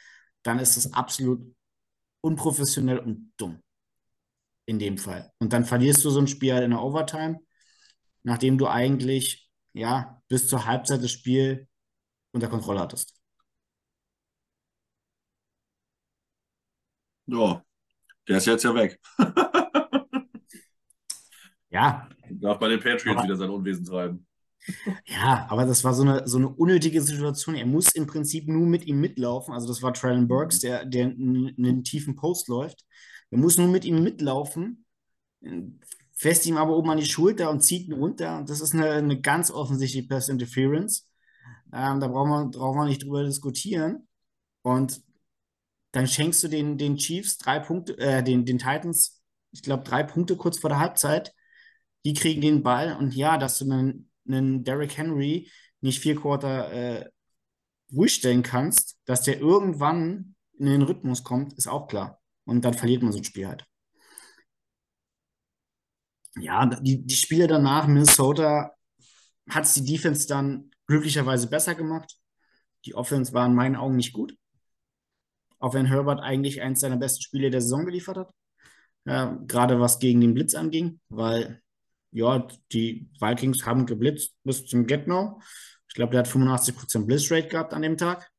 dann ist das absolut unprofessionell und dumm. In dem Fall. Und dann verlierst du so ein Spiel halt in der Overtime, nachdem du eigentlich ja, bis zur Halbzeit das Spiel unter Kontrolle hattest. Ja, der ist jetzt ja weg. ja. Darf bei den Patriots aber, wieder sein Unwesen treiben. Ja, aber das war so eine, so eine unnötige Situation. Er muss im Prinzip nur mit ihm mitlaufen. Also das war Traylon Burks, der, der in einen tiefen Post läuft. Er muss nur mit ihm mitlaufen fest ihm aber oben an die Schulter und zieht ihn runter. Und das ist eine, eine ganz offensichtliche Pass Interference. Ähm, da brauchen wir, brauchen wir nicht drüber diskutieren. Und dann schenkst du den, den Chiefs drei Punkte, äh, den, den Titans, ich glaube, drei Punkte kurz vor der Halbzeit. Die kriegen den Ball und ja, dass du einen, einen Derrick Henry nicht vier Quarter äh, ruhig stellen kannst, dass der irgendwann in den Rhythmus kommt, ist auch klar. Und dann verliert man so ein Spiel halt. Ja, die, die Spiele danach, Minnesota, hat es die Defense dann glücklicherweise besser gemacht. Die Offense war in meinen Augen nicht gut. Auch wenn Herbert eigentlich eins seiner besten Spiele der Saison geliefert hat. Ja, gerade was gegen den Blitz anging, weil ja, die Vikings haben geblitzt bis zum Get-No. Ich glaube, der hat 85% Blitzrate gehabt an dem Tag.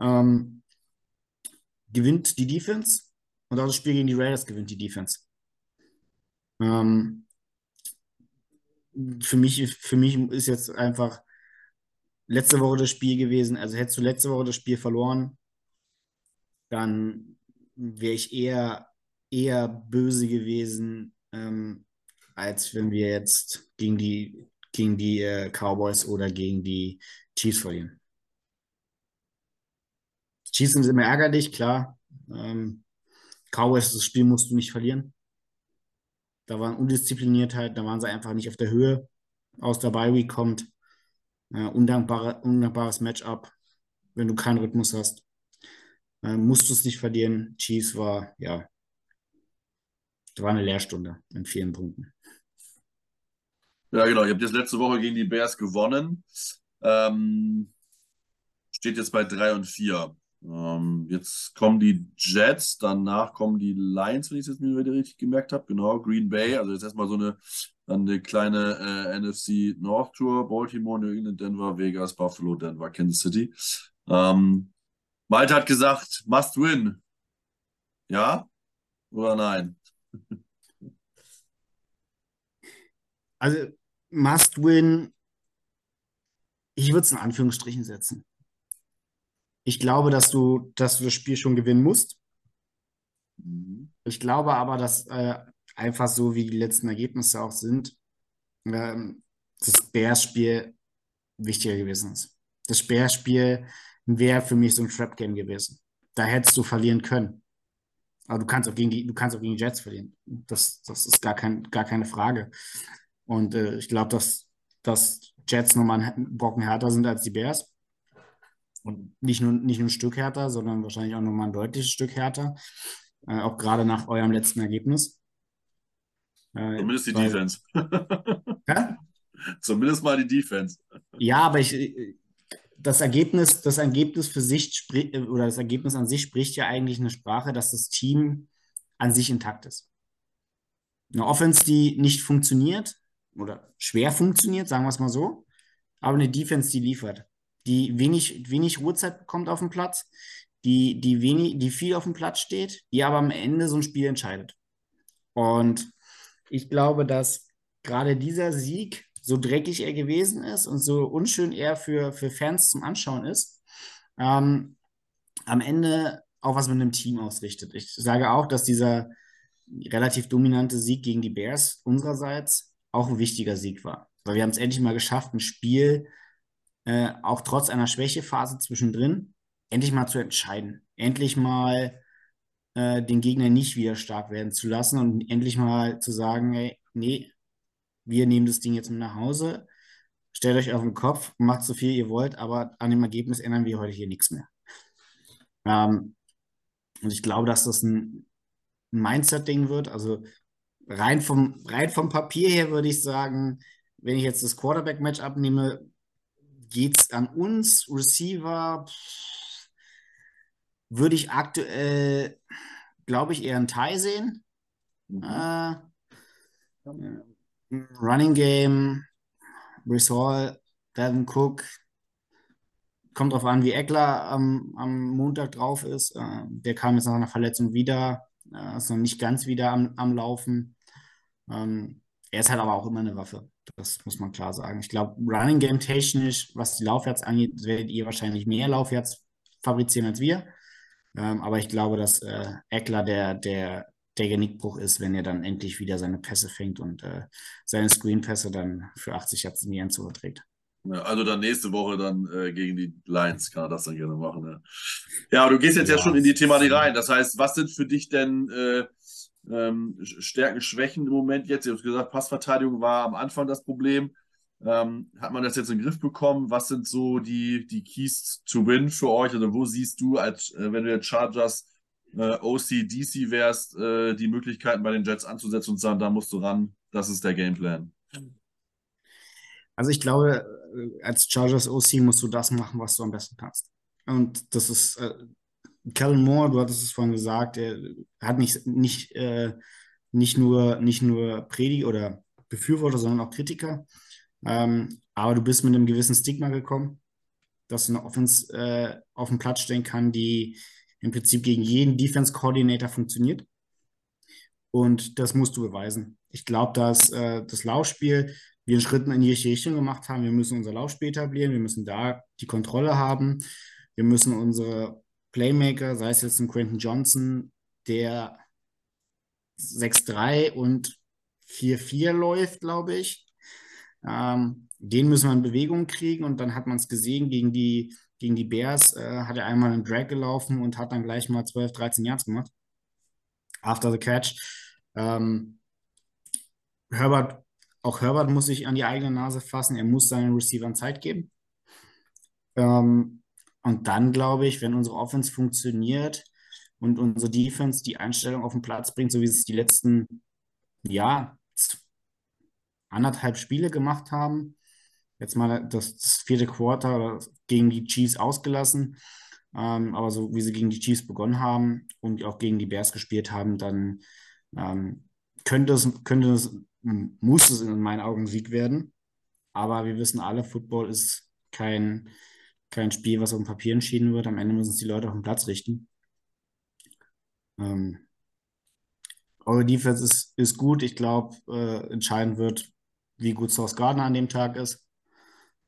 Ähm, gewinnt die Defense und auch das Spiel gegen die Raiders gewinnt die Defense. Ähm, für, mich, für mich ist jetzt einfach letzte Woche das Spiel gewesen. Also hättest du letzte Woche das Spiel verloren, dann wäre ich eher, eher böse gewesen, ähm, als wenn wir jetzt gegen die, gegen die äh, Cowboys oder gegen die Chiefs verlieren. Chiefs sind immer ärgerlich, klar. Ähm, Cowboys, das Spiel musst du nicht verlieren. Da waren Undiszipliniertheit, da waren sie einfach nicht auf der Höhe. Aus der Bye kommt. Äh, undankbare, undankbares Matchup, wenn du keinen Rhythmus hast. Äh, musst du es nicht verlieren. Chiefs war, ja, war eine Lehrstunde in vielen Punkten. Ja, genau. Ihr habt jetzt letzte Woche gegen die Bears gewonnen. Ähm, steht jetzt bei 3 und 4. Ähm, jetzt kommen die Jets, danach kommen die Lions, wenn ich es jetzt mir richtig gemerkt habe. Genau, Green Bay. Also jetzt erstmal so eine, eine kleine äh, NFC North Tour. Baltimore, New England, Denver, Vegas, Buffalo, Denver, Kansas City. Ähm, Malte hat gesagt, must win. Ja oder nein? Also, must win, ich würde es in Anführungsstrichen setzen. Ich glaube, dass du, dass du das Spiel schon gewinnen musst. Mhm. Ich glaube aber, dass äh, einfach so, wie die letzten Ergebnisse auch sind, ähm, das Bears-Spiel wichtiger gewesen ist. Das Bears-Spiel wäre für mich so ein Trap-Game gewesen. Da hättest du verlieren können. Aber du kannst auch gegen die, du kannst auch gegen die Jets verlieren. Das, das ist gar, kein, gar keine Frage. Und äh, ich glaube, dass, dass Jets nochmal einen Brocken härter sind als die Bears. Und nicht nur, nicht nur ein Stück härter, sondern wahrscheinlich auch nochmal ein deutliches Stück härter. Äh, auch gerade nach eurem letzten Ergebnis. Äh, Zumindest die weil, Defense. ja? Zumindest mal die Defense. Ja, aber ich, das Ergebnis, das Ergebnis für sich oder das Ergebnis an sich spricht ja eigentlich eine Sprache, dass das Team an sich intakt ist. Eine Offense, die nicht funktioniert oder schwer funktioniert, sagen wir es mal so, aber eine Defense, die liefert die wenig, wenig Ruhezeit bekommt auf dem Platz, die, die, wenig, die viel auf dem Platz steht, die aber am Ende so ein Spiel entscheidet. Und ich glaube, dass gerade dieser Sieg, so dreckig er gewesen ist und so unschön er für, für Fans zum Anschauen ist, ähm, am Ende auch was mit einem Team ausrichtet. Ich sage auch, dass dieser relativ dominante Sieg gegen die Bears unsererseits auch ein wichtiger Sieg war. Weil wir haben es endlich mal geschafft, ein Spiel äh, auch trotz einer Schwächephase zwischendrin, endlich mal zu entscheiden. Endlich mal äh, den Gegner nicht wieder stark werden zu lassen und endlich mal zu sagen, ey, nee, wir nehmen das Ding jetzt mit nach Hause, stellt euch auf den Kopf, macht so viel ihr wollt, aber an dem Ergebnis ändern wir heute hier nichts mehr. Ähm, und ich glaube, dass das ein Mindset-Ding wird. Also rein vom, rein vom Papier her würde ich sagen, wenn ich jetzt das Quarterback-Match abnehme, geht es an uns, Receiver, würde ich aktuell, glaube ich, eher einen Tie sehen. Mhm. Äh, Running Game, Hall, Devin Cook, kommt darauf an, wie Eckler am, am Montag drauf ist. Äh, der kam jetzt nach einer Verletzung wieder, äh, ist noch nicht ganz wieder am, am Laufen. Ähm, er ist halt aber auch immer eine Waffe. Das muss man klar sagen. Ich glaube, Running Game technisch, was die Laufwärts angeht, werdet ihr wahrscheinlich mehr Laufwärts fabrizieren als wir. Ähm, aber ich glaube, dass äh, Eckler der, der der Genickbruch ist, wenn er dann endlich wieder seine Pässe fängt und äh, seine Screen-Pässe dann für 80 Yards in die Endzone trägt. Ja, also dann nächste Woche dann äh, gegen die Lions kann er das dann gerne machen. Ja, ja aber du gehst jetzt ja, ja schon in die Thematik rein. Das heißt, was sind für dich denn äh, ähm, Stärken, Schwächen im Moment jetzt? Du hast gesagt, Passverteidigung war am Anfang das Problem. Ähm, hat man das jetzt in den Griff bekommen? Was sind so die, die Keys to win für euch? Also wo siehst du, als äh, wenn du jetzt Chargers äh, OC, DC wärst, äh, die Möglichkeiten bei den Jets anzusetzen und sagen, da musst du ran, das ist der Gameplan? Also ich glaube, äh, als Chargers OC musst du das machen, was du am besten kannst. Und das ist Kellen Moore, du hattest es vorhin gesagt, er hat nicht, nicht, äh, nicht nur, nicht nur Predi oder Befürworter, sondern auch Kritiker. Ähm, aber du bist mit einem gewissen Stigma gekommen, dass du eine Offense äh, auf den Platz stellen kann, die im Prinzip gegen jeden Defense Coordinator funktioniert. Und das musst du beweisen. Ich glaube, dass äh, das Laufspiel wir einen Schritt in die richtige Richtung gemacht haben. Wir müssen unser Laufspiel etablieren, wir müssen da die Kontrolle haben, wir müssen unsere Playmaker, sei es jetzt ein Quentin Johnson, der 6-3 und 4-4 läuft, glaube ich. Ähm, den müssen wir in Bewegung kriegen und dann hat man es gesehen gegen die, gegen die Bears, äh, hat er einmal einen Drag gelaufen und hat dann gleich mal 12, 13 Yards gemacht. After the catch. Ähm, Herbert auch Herbert muss sich an die eigene Nase fassen. Er muss seinen Receivern Zeit geben. Ähm, und dann glaube ich, wenn unsere Offense funktioniert und unsere Defense die Einstellung auf den Platz bringt, so wie sie es die letzten, ja, anderthalb Spiele gemacht haben, jetzt mal das, das vierte Quarter gegen die Chiefs ausgelassen, ähm, aber so wie sie gegen die Chiefs begonnen haben und auch gegen die Bears gespielt haben, dann ähm, könnte es, könnte es muss es in meinen Augen Sieg werden. Aber wir wissen alle, Football ist kein, kein Spiel, was auf dem Papier entschieden wird. Am Ende müssen es die Leute auf den Platz richten. Ähm, eure Defense ist, ist gut. Ich glaube, äh, entscheidend wird, wie gut Source Gardner an dem Tag ist.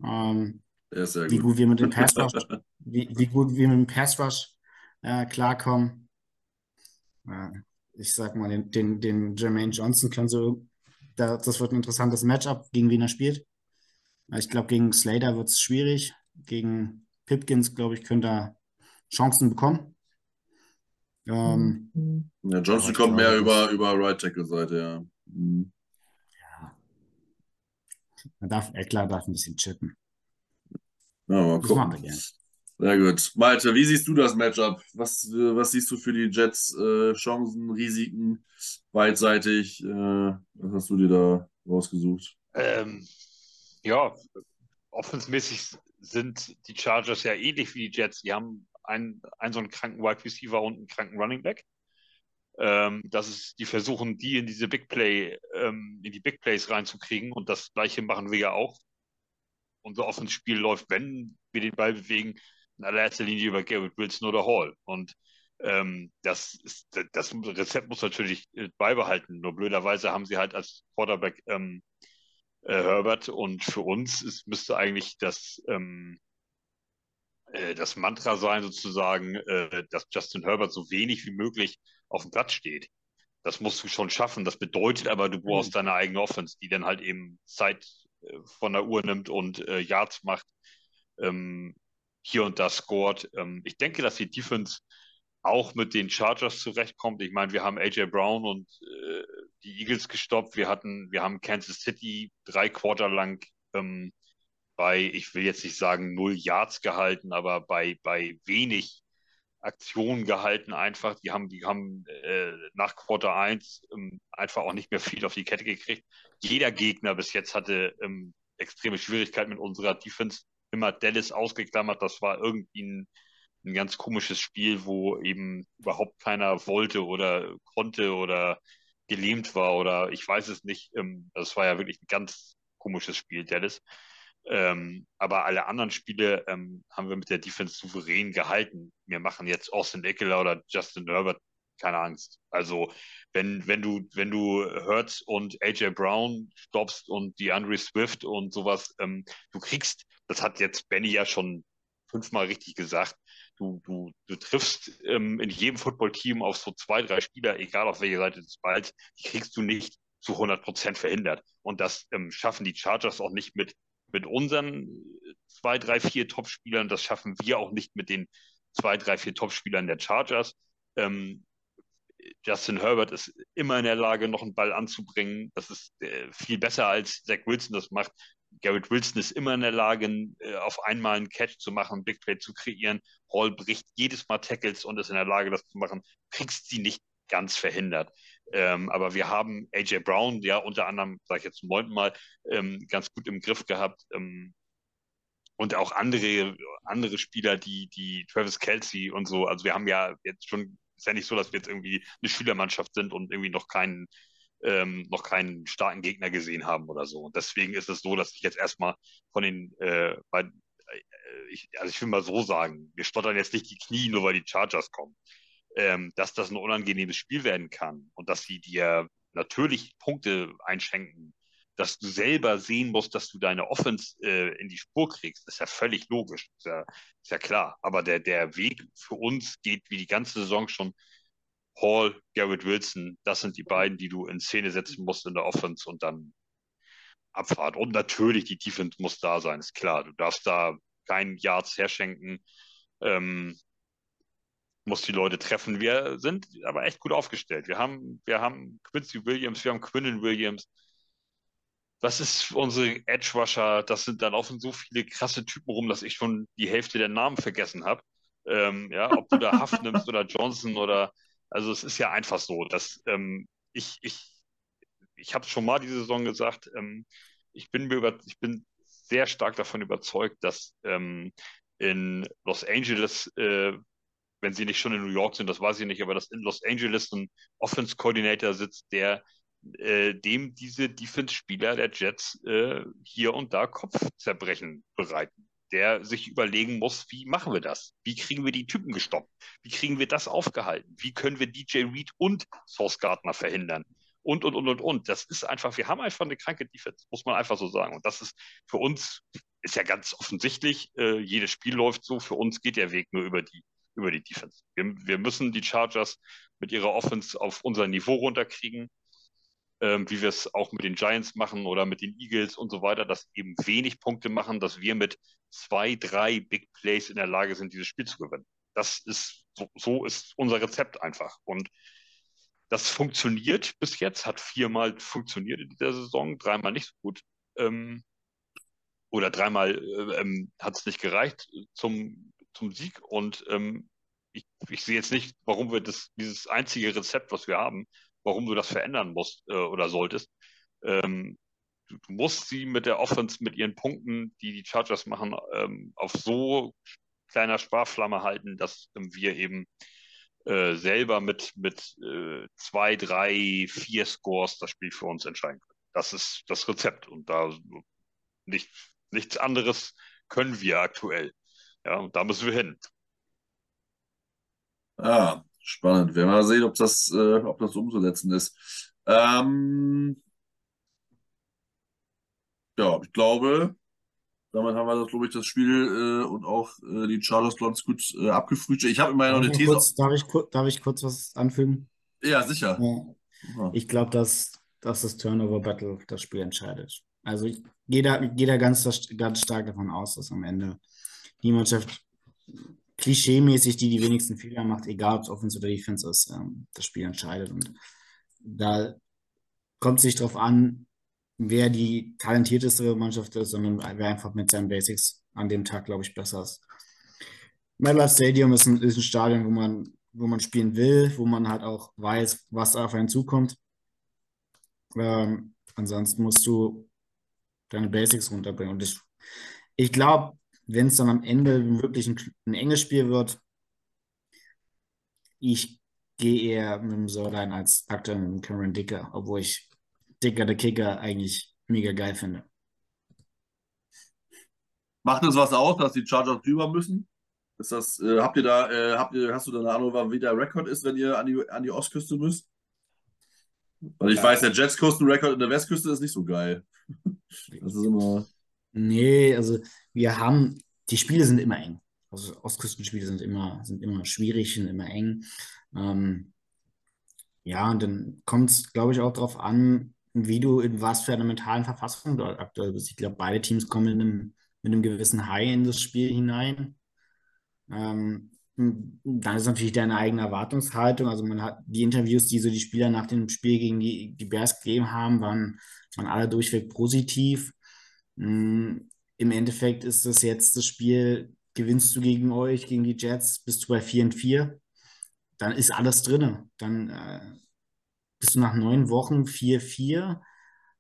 Ähm, ist wie gut. gut wir mit dem Pass Rush, wie, wie gut wir mit dem Pass Rush äh, klarkommen. Äh, ich sag mal, den, den, den Jermaine Johnson kann so da, das wird ein interessantes Matchup, gegen wen er spielt. Ich glaube, gegen Slater wird es schwierig. Gegen Pipkins, glaube ich, könnte er Chancen bekommen. Ähm, mhm. ja, Johnson kommt mehr über, über Right Tackle-Seite, ja. Mhm. Ja. Man darf, Eckler darf ein bisschen chippen. Ja, mal das machen wir gerne. Sehr gut. Malte, wie siehst du das Matchup? Was, was siehst du für die Jets? Äh, Chancen, Risiken, beidseitig? Äh, was hast du dir da rausgesucht? Ähm, ja, offensmäßig sind die Chargers ja ähnlich wie die Jets. Die haben einen, einen so einen kranken Wide Receiver und einen kranken Running Back. Ähm, das ist, die versuchen, die in diese Big Play, ähm, in die Big Plays reinzukriegen und das gleiche machen wir ja auch. Unser Offensspiel läuft, wenn wir den Ball bewegen, in allererster Linie über Garrett Wilson oder Hall. Und ähm, das, ist, das Rezept muss natürlich äh, beibehalten. Nur blöderweise haben sie halt als Quarterback ähm, äh, Herbert und für uns ist, müsste eigentlich das, ähm, äh, das Mantra sein, sozusagen, äh, dass Justin Herbert so wenig wie möglich auf dem Platz steht. Das musst du schon schaffen. Das bedeutet aber, du brauchst mhm. deine eigene Offense, die dann halt eben Zeit äh, von der Uhr nimmt und äh, Yards macht. Ähm, hier und da scored. Ähm, ich denke, dass die Defense auch mit den Chargers zurechtkommt. Ich meine, wir haben AJ Brown und äh, die Eagles gestoppt. Wir hatten, wir haben Kansas City drei Quarter lang ähm, bei, ich will jetzt nicht sagen null Yards gehalten, aber bei, bei wenig Aktionen gehalten einfach. Die haben, die haben äh, nach Quarter 1 ähm, einfach auch nicht mehr viel auf die Kette gekriegt. Jeder Gegner bis jetzt hatte ähm, extreme Schwierigkeiten mit unserer Defense immer Dallas ausgeklammert. Das war irgendwie ein, ein ganz komisches Spiel, wo eben überhaupt keiner wollte oder konnte oder gelähmt war oder ich weiß es nicht. Ähm, das war ja wirklich ein ganz komisches Spiel, Dallas. Ähm, aber alle anderen Spiele ähm, haben wir mit der Defense souverän gehalten. Wir machen jetzt Austin Eckler oder Justin Herbert keine Angst. Also wenn, wenn du, wenn du Hurts und AJ Brown stoppst und die Andre Swift und sowas, ähm, du kriegst, das hat jetzt Benny ja schon fünfmal richtig gesagt, du, du, du triffst ähm, in jedem Footballteam auf so zwei, drei Spieler, egal auf welcher Seite des Balls, die kriegst du nicht zu 100 Prozent verhindert. Und das ähm, schaffen die Chargers auch nicht mit, mit unseren zwei, drei, vier Top-Spielern. Das schaffen wir auch nicht mit den zwei, drei, vier Top-Spielern der Chargers. Ähm, Justin Herbert ist immer in der Lage, noch einen Ball anzubringen. Das ist äh, viel besser, als Zach Wilson das macht. Garrett Wilson ist immer in der Lage, äh, auf einmal einen Catch zu machen, einen Big Play zu kreieren. Hall bricht jedes Mal Tackles und ist in der Lage, das zu machen. Kriegst sie nicht ganz verhindert. Ähm, aber wir haben AJ Brown, ja, unter anderem, sage ich jetzt zum neunten Mal, ähm, ganz gut im Griff gehabt. Ähm, und auch andere, andere Spieler, die, die Travis Kelsey und so. Also wir haben ja jetzt schon, ist ja nicht so, dass wir jetzt irgendwie eine Schülermannschaft sind und irgendwie noch keinen, ähm, noch keinen starken Gegner gesehen haben oder so. Und deswegen ist es so, dass ich jetzt erstmal von den, äh, bei, äh, ich, also ich will mal so sagen, wir stottern jetzt nicht die Knie, nur weil die Chargers kommen. Ähm, dass das ein unangenehmes Spiel werden kann und dass sie dir natürlich Punkte einschenken dass du selber sehen musst, dass du deine Offense äh, in die Spur kriegst, ist ja völlig logisch, ist ja, ist ja klar. Aber der, der Weg für uns geht wie die ganze Saison schon Hall, Garrett Wilson, das sind die beiden, die du in Szene setzen musst in der Offense und dann Abfahrt. Und natürlich, die Defense muss da sein, ist klar. Du darfst da keinen Yards herschenken, ähm, musst die Leute treffen. Wir sind aber echt gut aufgestellt. Wir haben, wir haben Quincy Williams, wir haben Quinnen Williams, das ist unsere Edge Rusher. Das sind dann laufen so viele krasse Typen rum, dass ich schon die Hälfte der Namen vergessen habe. Ähm, ja, ob du da Haft nimmst oder Johnson oder, also es ist ja einfach so, dass ähm, ich, ich, ich habe schon mal diese Saison gesagt, ähm, ich bin mir über, ich bin sehr stark davon überzeugt, dass ähm, in Los Angeles, äh, wenn sie nicht schon in New York sind, das weiß ich nicht, aber dass in Los Angeles ein Offense Coordinator sitzt, der äh, dem diese Defense-Spieler der Jets äh, hier und da Kopfzerbrechen bereiten. Der sich überlegen muss, wie machen wir das? Wie kriegen wir die Typen gestoppt? Wie kriegen wir das aufgehalten? Wie können wir DJ Reed und Source Gardner verhindern? Und, und, und, und, und. Das ist einfach, wir haben einfach eine kranke Defense, muss man einfach so sagen. Und das ist für uns, ist ja ganz offensichtlich, äh, jedes Spiel läuft so, für uns geht der Weg nur über die, über die Defense. Wir, wir müssen die Chargers mit ihrer Offense auf unser Niveau runterkriegen ähm, wie wir es auch mit den Giants machen oder mit den Eagles und so weiter, dass eben wenig Punkte machen, dass wir mit zwei, drei Big Plays in der Lage sind, dieses Spiel zu gewinnen. Das ist, so, so ist unser Rezept einfach. Und das funktioniert bis jetzt, hat viermal funktioniert in dieser Saison, dreimal nicht so gut. Ähm, oder dreimal äh, ähm, hat es nicht gereicht zum, zum Sieg. Und ähm, ich, ich sehe jetzt nicht, warum wir das, dieses einzige Rezept, was wir haben, warum du das verändern musst äh, oder solltest. Ähm, du, du, musst sie mit der Offense, mit ihren Punkten, die die Chargers machen, ähm, auf so kleiner Sparflamme halten, dass ähm, wir eben äh, selber mit, mit äh, zwei, drei, vier Scores das Spiel für uns entscheiden können. Das ist das Rezept und da nicht, nichts anderes können wir aktuell. Ja, und da müssen wir hin. Ah, Spannend. Wir werden mal sehen, ob das, äh, ob das umzusetzen ist. Ähm, ja, ich glaube, damit haben wir das, glaube ich, das Spiel äh, und auch äh, die Charles ganz gut äh, abgefrühstückt. Ich habe immer noch eine These. Kurz, darf, ich, darf ich kurz was anfügen? Ja, sicher. Ja. Ich glaube, dass, dass das Turnover-Battle das Spiel entscheidet. Also ich gehe da, geh da ganz, ganz stark davon aus, dass am Ende die Mannschaft klischeemäßig die die wenigsten Fehler macht, egal ob es Offense oder Defense ist, ähm, das Spiel entscheidet. Und da kommt es nicht darauf an, wer die talentierteste Mannschaft ist, sondern wer einfach mit seinen Basics an dem Tag, glaube ich, besser ist. MetLife Stadium ist ein, ist ein Stadion, wo man, wo man spielen will, wo man halt auch weiß, was auf einen zukommt. Ähm, ansonsten musst du deine Basics runterbringen. Und ich, ich glaube, wenn es dann am Ende wirklich ein, ein enges Spiel wird, ich gehe eher mit dem Sordan als aktuell mit dem Cameron Dicker, obwohl ich Dicker der Kicker eigentlich mega geil finde. Macht es was aus, dass die Chargers drüber müssen? Ist das, äh, habt ihr da, äh, habt ihr, hast du da eine Ahnung, wie der Rekord ist, wenn ihr an die, an die Ostküste müsst? Weil ich ja. weiß, der Jetsküsten-Rekord in der Westküste ist nicht so geil. Das ist immer. Nee, also wir haben, die Spiele sind immer eng. also Ostküstenspiele sind immer, sind immer schwierig, sind immer eng. Ähm, ja, und dann kommt es, glaube ich, auch darauf an, wie du in was für einer mentalen Verfassung dort aktuell bist. Ich glaube, beide Teams kommen mit einem, mit einem gewissen High in das Spiel hinein. Ähm, dann ist natürlich deine eigene Erwartungshaltung. Also man hat die Interviews, die so die Spieler nach dem Spiel gegen die, die Bears gegeben haben, waren, waren alle durchweg positiv. Hm, Im Endeffekt ist das jetzt das Spiel, gewinnst du gegen euch, gegen die Jets, bist du bei 4 und 4, dann ist alles drin. Dann äh, bist du nach neun Wochen 4-4,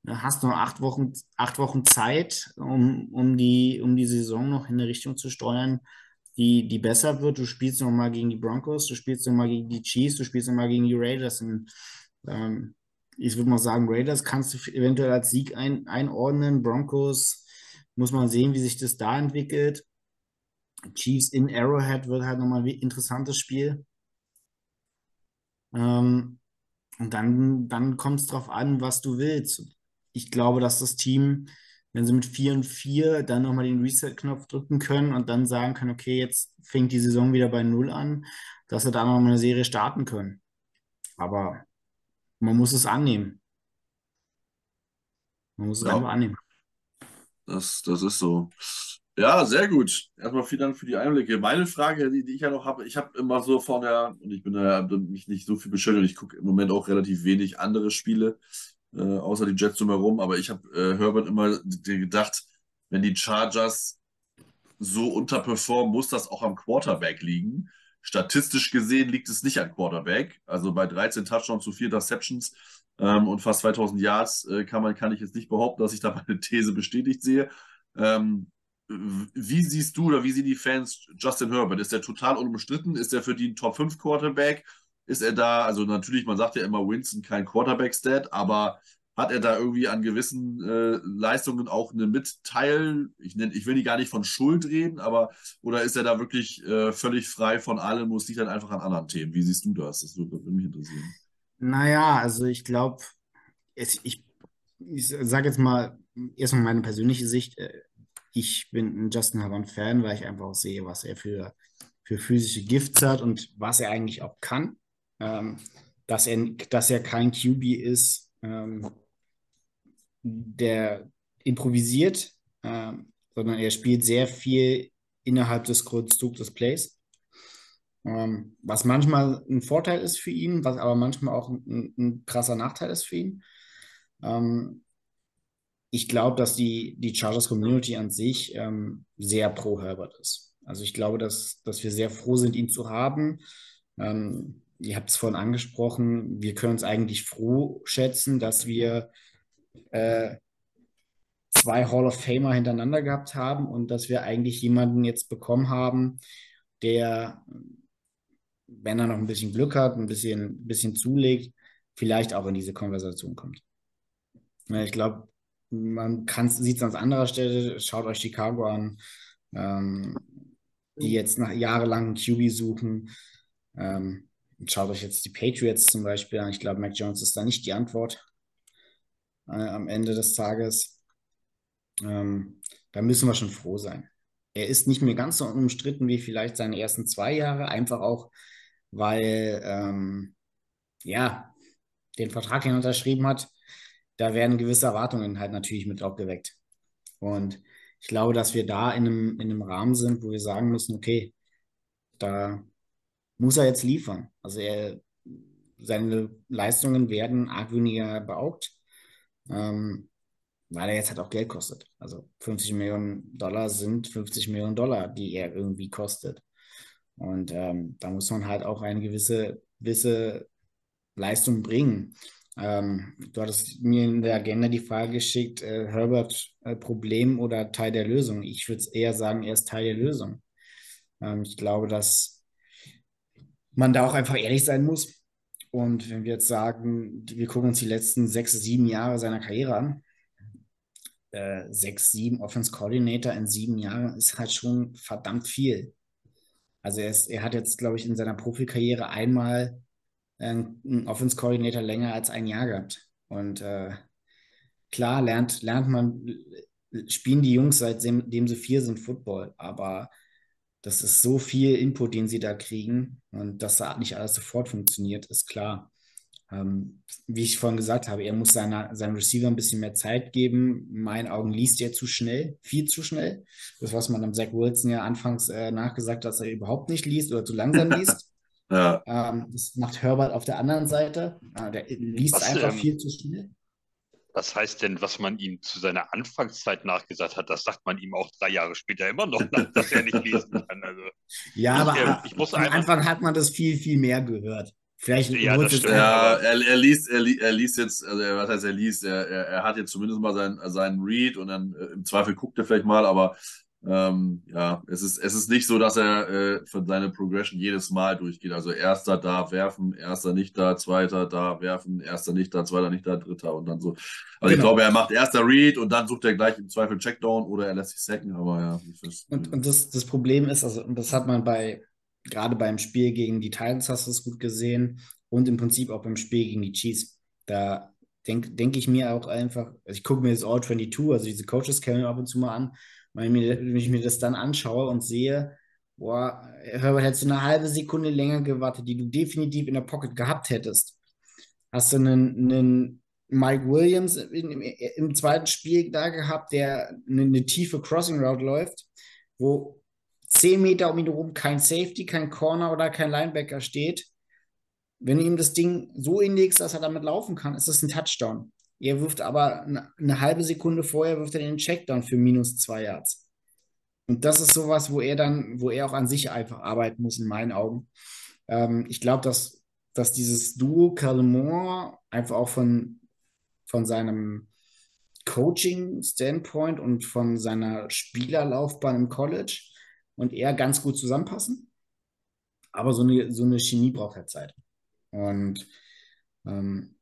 hast noch acht Wochen, acht Wochen Zeit, um, um, die, um die Saison noch in eine Richtung zu steuern, die, die besser wird. Du spielst noch mal gegen die Broncos, du spielst noch mal gegen die Chiefs, du spielst noch mal gegen die Raiders. Und, ähm, ich würde mal sagen, Raiders kannst du eventuell als Sieg ein, einordnen. Broncos muss man sehen, wie sich das da entwickelt. Chiefs in Arrowhead wird halt nochmal ein interessantes Spiel. Ähm, und dann, dann kommt es darauf an, was du willst. Ich glaube, dass das Team, wenn sie mit 4 und 4 dann nochmal den Reset-Knopf drücken können und dann sagen können, okay, jetzt fängt die Saison wieder bei Null an, dass sie da nochmal eine Serie starten können. Aber man muss es annehmen. Man muss es ja. einfach annehmen. Das, das ist so. Ja, sehr gut. Erstmal vielen Dank für die Einblicke. Meine Frage, die, die ich ja noch habe, ich habe immer so von der, und ich bin da ja mich nicht so viel beschäftigt, ich gucke im Moment auch relativ wenig andere Spiele, äh, außer die Jets drumherum, aber ich habe äh, Herbert immer gedacht, wenn die Chargers so unterperformen, muss das auch am Quarterback liegen. Statistisch gesehen liegt es nicht am Quarterback. Also bei 13 Touchdowns zu 4 Interceptions ähm, und fast 2000 Yards äh, kann, man, kann ich jetzt nicht behaupten, dass ich da meine These bestätigt sehe. Ähm, wie siehst du oder wie sehen die Fans Justin Herbert? Ist er total unumstritten? Ist er für die ein Top 5 Quarterback? Ist er da, also natürlich, man sagt ja immer Winston kein Quarterback-Stat, aber hat er da irgendwie an gewissen äh, Leistungen auch eine Mitteil? Ich, nenn, ich will die gar nicht von Schuld reden, aber oder ist er da wirklich äh, völlig frei von allem, muss liegt dann einfach an anderen Themen? Wie siehst du das? Das würde mich interessieren. Naja, also ich glaube, ich, ich sage jetzt mal erstmal meine persönliche Sicht. Äh, ich bin ein Justin Herbert-Fan, weil ich einfach auch sehe, was er für, für physische Gifts hat und was er eigentlich auch kann. Ähm, dass, er, dass er kein QB ist, ähm, der improvisiert, ähm, sondern er spielt sehr viel innerhalb des Konstrukts des Plays. Ähm, was manchmal ein Vorteil ist für ihn, was aber manchmal auch ein, ein krasser Nachteil ist für ihn. Ähm, ich glaube, dass die, die Chargers Community an sich ähm, sehr pro Herbert ist. Also ich glaube, dass, dass wir sehr froh sind, ihn zu haben. Ähm, ihr habt es vorhin angesprochen, wir können uns eigentlich froh schätzen, dass wir äh, zwei Hall of Famer hintereinander gehabt haben und dass wir eigentlich jemanden jetzt bekommen haben, der, wenn er noch ein bisschen Glück hat, ein bisschen, ein bisschen zulegt, vielleicht auch in diese Konversation kommt. Ich glaube, man sieht es an anderer Stelle, schaut euch Chicago an, ähm, die jetzt nach jahrelangen QB suchen. Ähm, schaut euch jetzt die Patriots zum Beispiel an. Ich glaube, Mac Jones ist da nicht die Antwort äh, am Ende des Tages. Ähm, da müssen wir schon froh sein. Er ist nicht mehr ganz so umstritten wie vielleicht seine ersten zwei Jahre, einfach auch, weil ähm, ja, den Vertrag, den er unterschrieben hat, da werden gewisse Erwartungen halt natürlich mit auch geweckt. Und ich glaube, dass wir da in einem, in einem Rahmen sind, wo wir sagen müssen, okay, da muss er jetzt liefern. Also er, seine Leistungen werden argwöhniger beaugt, ähm, weil er jetzt halt auch Geld kostet. Also 50 Millionen Dollar sind 50 Millionen Dollar, die er irgendwie kostet. Und ähm, da muss man halt auch eine gewisse, gewisse Leistung bringen. Ähm, du hattest mir in der Agenda die Frage geschickt, äh, Herbert äh, Problem oder Teil der Lösung. Ich würde eher sagen, er ist Teil der Lösung. Ähm, ich glaube, dass man da auch einfach ehrlich sein muss. Und wenn wir jetzt sagen, wir gucken uns die letzten sechs, sieben Jahre seiner Karriere an, äh, sechs, sieben Offense Coordinator in sieben Jahren ist halt schon verdammt viel. Also er, ist, er hat jetzt, glaube ich, in seiner Profikarriere einmal einen Offense Coordinator länger als ein Jahr gehabt. Und äh, klar lernt, lernt man, spielen die Jungs seitdem sie vier sind Football, aber das ist so viel Input, den sie da kriegen und dass da nicht alles sofort funktioniert, ist klar. Ähm, wie ich vorhin gesagt habe, er muss seiner, seinem Receiver ein bisschen mehr Zeit geben. In meinen Augen liest er zu schnell, viel zu schnell. Das, was man am Zach Wilson ja anfangs äh, nachgesagt hat, dass er überhaupt nicht liest oder zu langsam liest. ja. ähm, das macht Herbert auf der anderen Seite. Äh, der liest was, einfach ähm, viel zu schnell. Was heißt denn, was man ihm zu seiner Anfangszeit nachgesagt hat, das sagt man ihm auch drei Jahre später immer noch, dass er nicht lesen kann. Also, ja, ich, aber ich muss am Anfang hat man das viel, viel mehr gehört. Vielleicht ja, das stimmt. ja er, er, liest, er, er liest jetzt, also was heißt er liest, er, er, er hat jetzt zumindest mal seinen, seinen Read und dann äh, im Zweifel guckt er vielleicht mal, aber ähm, ja, es ist, es ist nicht so, dass er äh, für seine Progression jedes Mal durchgeht. Also erster da werfen, erster nicht da, zweiter da werfen, erster nicht da, zweiter nicht da, dritter und dann so. Also genau. ich glaube, er macht erster Read und dann sucht er gleich im Zweifel Checkdown oder er lässt sich sacken, aber ja. Und, und das, das Problem ist, also, und das hat man bei gerade beim Spiel gegen die Titans hast du es gut gesehen und im Prinzip auch beim Spiel gegen die Chiefs. Da denke denk ich mir auch einfach, also ich gucke mir das All 22, also diese Coaches Cam ab und zu mal an, wenn ich mir das dann anschaue und sehe, boah, Herbert, hättest du eine halbe Sekunde länger gewartet, die du definitiv in der Pocket gehabt hättest, hast du einen, einen Mike Williams im, im, zweiten Spiel da gehabt, der eine, eine tiefe Crossing Route läuft, wo 10 Meter um ihn herum kein Safety, kein Corner oder kein Linebacker steht. Wenn du ihm das Ding so inlegst, dass er damit laufen kann, ist das ein Touchdown. Er wirft aber eine, halbe Sekunde vorher wirft er den Checkdown für minus zwei Yards. Und das ist sowas, wo er dann, wo er auch an sich einfach arbeiten muss, in meinen Augen. Ähm, ich glaube, dass, dass dieses Duo Moore einfach auch von, von seinem Coaching-Standpoint und von seiner Spielerlaufbahn im College und er ganz gut zusammenpassen. Aber so eine, so eine Chemie braucht halt Zeit. Und ähm,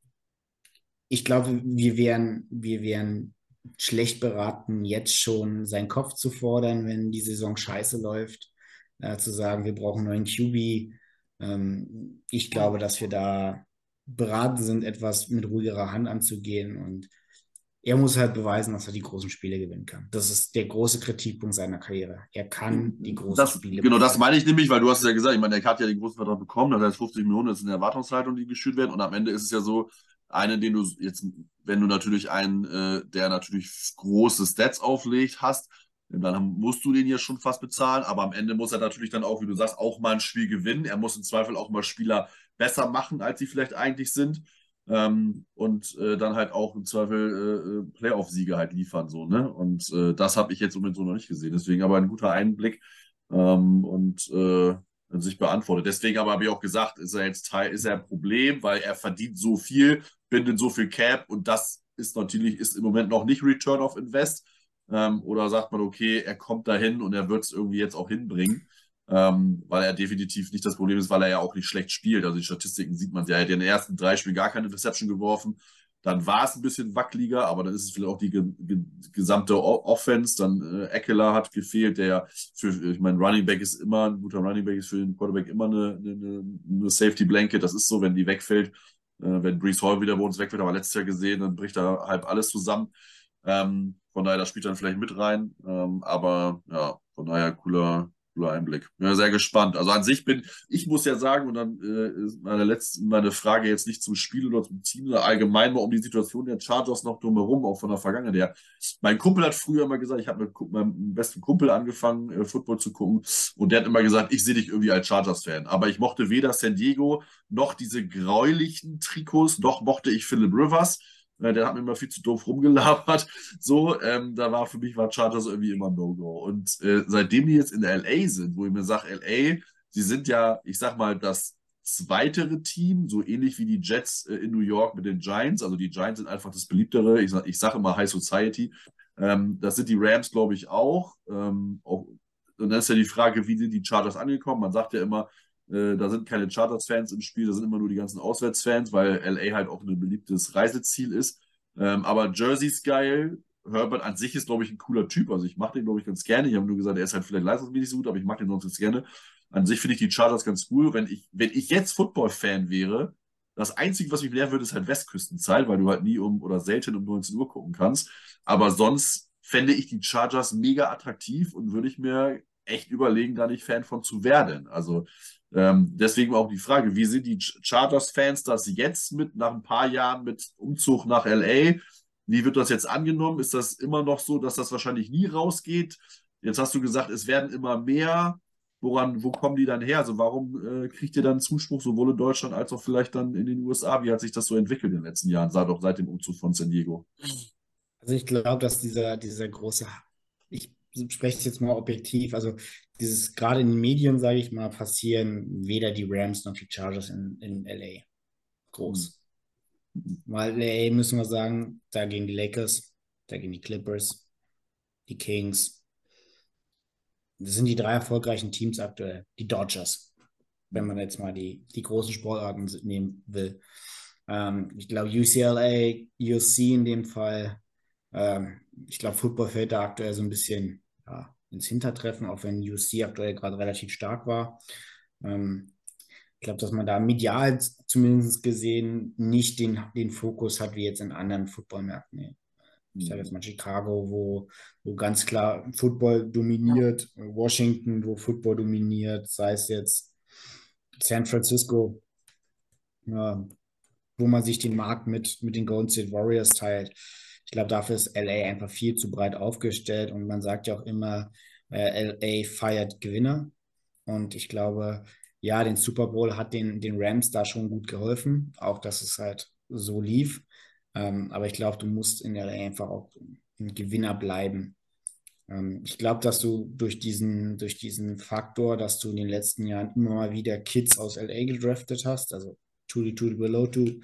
ich glaube, wir wären, wir wären schlecht beraten, jetzt schon seinen Kopf zu fordern, wenn die Saison scheiße läuft, äh, zu sagen, wir brauchen einen neuen QB. Ähm, ich glaube, dass wir da beraten sind, etwas mit ruhigerer Hand anzugehen und er muss halt beweisen, dass er die großen Spiele gewinnen kann. Das ist der große Kritikpunkt seiner Karriere. Er kann die großen das, Spiele Genau, das meine ich nämlich, weil du hast ja gesagt, ich meine, er hat ja den großen Vertrag bekommen, das heißt 50 Millionen ist eine Erwartungshaltung, die geschürt werden und am Ende ist es ja so, einen, den du jetzt, wenn du natürlich einen, äh, der natürlich große Stats auflegt, hast, dann musst du den ja schon fast bezahlen, aber am Ende muss er natürlich dann auch, wie du sagst, auch mal ein Spiel gewinnen. Er muss im Zweifel auch mal Spieler besser machen, als sie vielleicht eigentlich sind. Ähm, und äh, dann halt auch im Zweifel äh, Playoff-Siege halt liefern. So, ne? Und äh, das habe ich jetzt so noch nicht gesehen. Deswegen aber ein guter Einblick ähm, und äh, sich beantwortet. Deswegen aber habe ich auch gesagt, ist er jetzt Teil, ist er ein Problem, weil er verdient so viel, bindet so viel Cap und das ist natürlich ist im Moment noch nicht Return of Invest. Ähm, oder sagt man, okay, er kommt dahin und er wird es irgendwie jetzt auch hinbringen ähm, weil er definitiv nicht das Problem ist, weil er ja auch nicht schlecht spielt. Also die Statistiken sieht man ja. Er hat in den ersten drei Spielen gar keine Interception geworfen. Dann war es ein bisschen wackeliger, aber dann ist es vielleicht auch die ge ge gesamte o Offense. Dann äh, Eckler hat gefehlt, der für, ich meine, Running Back ist immer, ein guter Running Back ist für den Quarterback immer eine, eine, eine Safety Blanket. Das ist so, wenn die wegfällt. Äh, wenn Brees Hall wieder bei uns wegfällt, haben wir letztes Jahr gesehen, dann bricht da halb alles zusammen. Ähm, von daher, das spielt dann vielleicht mit rein. Ähm, aber ja, von daher cooler, cooler Einblick. Ja, sehr gespannt. Also an sich bin, ich muss ja sagen, und dann äh, ist meine letzte, meine Frage jetzt nicht zum Spiel oder zum Team, sondern allgemein mal um die Situation der Chargers noch drumherum, auch von der Vergangenheit her. Mein Kumpel hat früher immer gesagt, ich habe mit meinem besten Kumpel angefangen, äh, Football zu gucken, und der hat immer gesagt, ich sehe dich irgendwie als Chargers-Fan. Aber ich mochte weder San Diego noch diese gräulichen Trikots, noch mochte ich Philip Rivers. Äh, der hat mir immer viel zu doof rumgelabert. So, ähm, da war für mich war Chargers irgendwie immer No-Go. Und äh, seitdem die jetzt in LA sind, wo ich mir sage, LA, sie sind ja, ich sag mal, das zweitere Team, so ähnlich wie die Jets äh, in New York mit den Giants. Also die Giants sind einfach das beliebtere, ich sage sag immer High Society. Ähm, das sind die Rams, glaube ich, auch. Ähm, auch. Und dann ist ja die Frage, wie sind die Chargers angekommen? Man sagt ja immer, äh, da sind keine Chargers-Fans im Spiel, da sind immer nur die ganzen Auswärtsfans, weil LA halt auch ein beliebtes Reiseziel ist. Ähm, aber Jersey ist geil. Herbert an sich ist, glaube ich, ein cooler Typ. Also ich mache den, glaube ich, ganz gerne. Ich habe nur gesagt, er ist halt vielleicht leistungsmäßig so gut, aber ich mag den sonst ganz gerne. An sich finde ich die Chargers ganz cool. Wenn ich, wenn ich jetzt Football-Fan wäre, das Einzige, was mich nerven würde, ist halt Westküstenzeit, weil du halt nie um oder selten um 19 Uhr gucken kannst. Aber sonst fände ich die Chargers mega attraktiv und würde ich mir echt überlegen, da nicht Fan von zu werden. Also ähm, deswegen auch die Frage, wie sind die Chargers-Fans das jetzt mit nach ein paar Jahren mit Umzug nach LA? Wie wird das jetzt angenommen? Ist das immer noch so, dass das wahrscheinlich nie rausgeht? Jetzt hast du gesagt, es werden immer mehr. Woran, wo kommen die dann her? Also warum äh, kriegt ihr dann Zuspruch sowohl in Deutschland als auch vielleicht dann in den USA? Wie hat sich das so entwickelt in den letzten Jahren, seit, seit dem Umzug von San Diego? Also ich glaube, dass dieser, dieser große, spreche es jetzt mal objektiv, also dieses gerade in den Medien, sage ich mal, passieren weder die Rams noch die Chargers in, in LA. Groß. Mhm. Weil LA müssen wir sagen, da gehen die Lakers, da gehen die Clippers, die Kings, das sind die drei erfolgreichen Teams aktuell. Die Dodgers, wenn man jetzt mal die, die großen Sportarten nehmen will. Ähm, ich glaube, UCLA, USC in dem Fall. Ähm, ich glaube, Football fällt da aktuell so ein bisschen ja, ins Hintertreffen, auch wenn USC aktuell gerade relativ stark war. Ähm, ich glaube, dass man da medial zumindest gesehen nicht den, den Fokus hat, wie jetzt in anderen Footballmärkten ich sage jetzt mal Chicago, wo, wo ganz klar Football dominiert, Washington, wo Football dominiert, sei es jetzt San Francisco, ja, wo man sich den Markt mit, mit den Golden State Warriors teilt. Ich glaube, dafür ist LA einfach viel zu breit aufgestellt und man sagt ja auch immer, äh, LA feiert Gewinner. Und ich glaube, ja, den Super Bowl hat den, den Rams da schon gut geholfen, auch dass es halt so lief. Ähm, aber ich glaube, du musst in der einfach auch ein Gewinner bleiben. Ähm, ich glaube, dass du durch diesen, durch diesen Faktor, dass du in den letzten Jahren immer mal wieder Kids aus LA gedraftet hast, also Tuli Tuli Belotu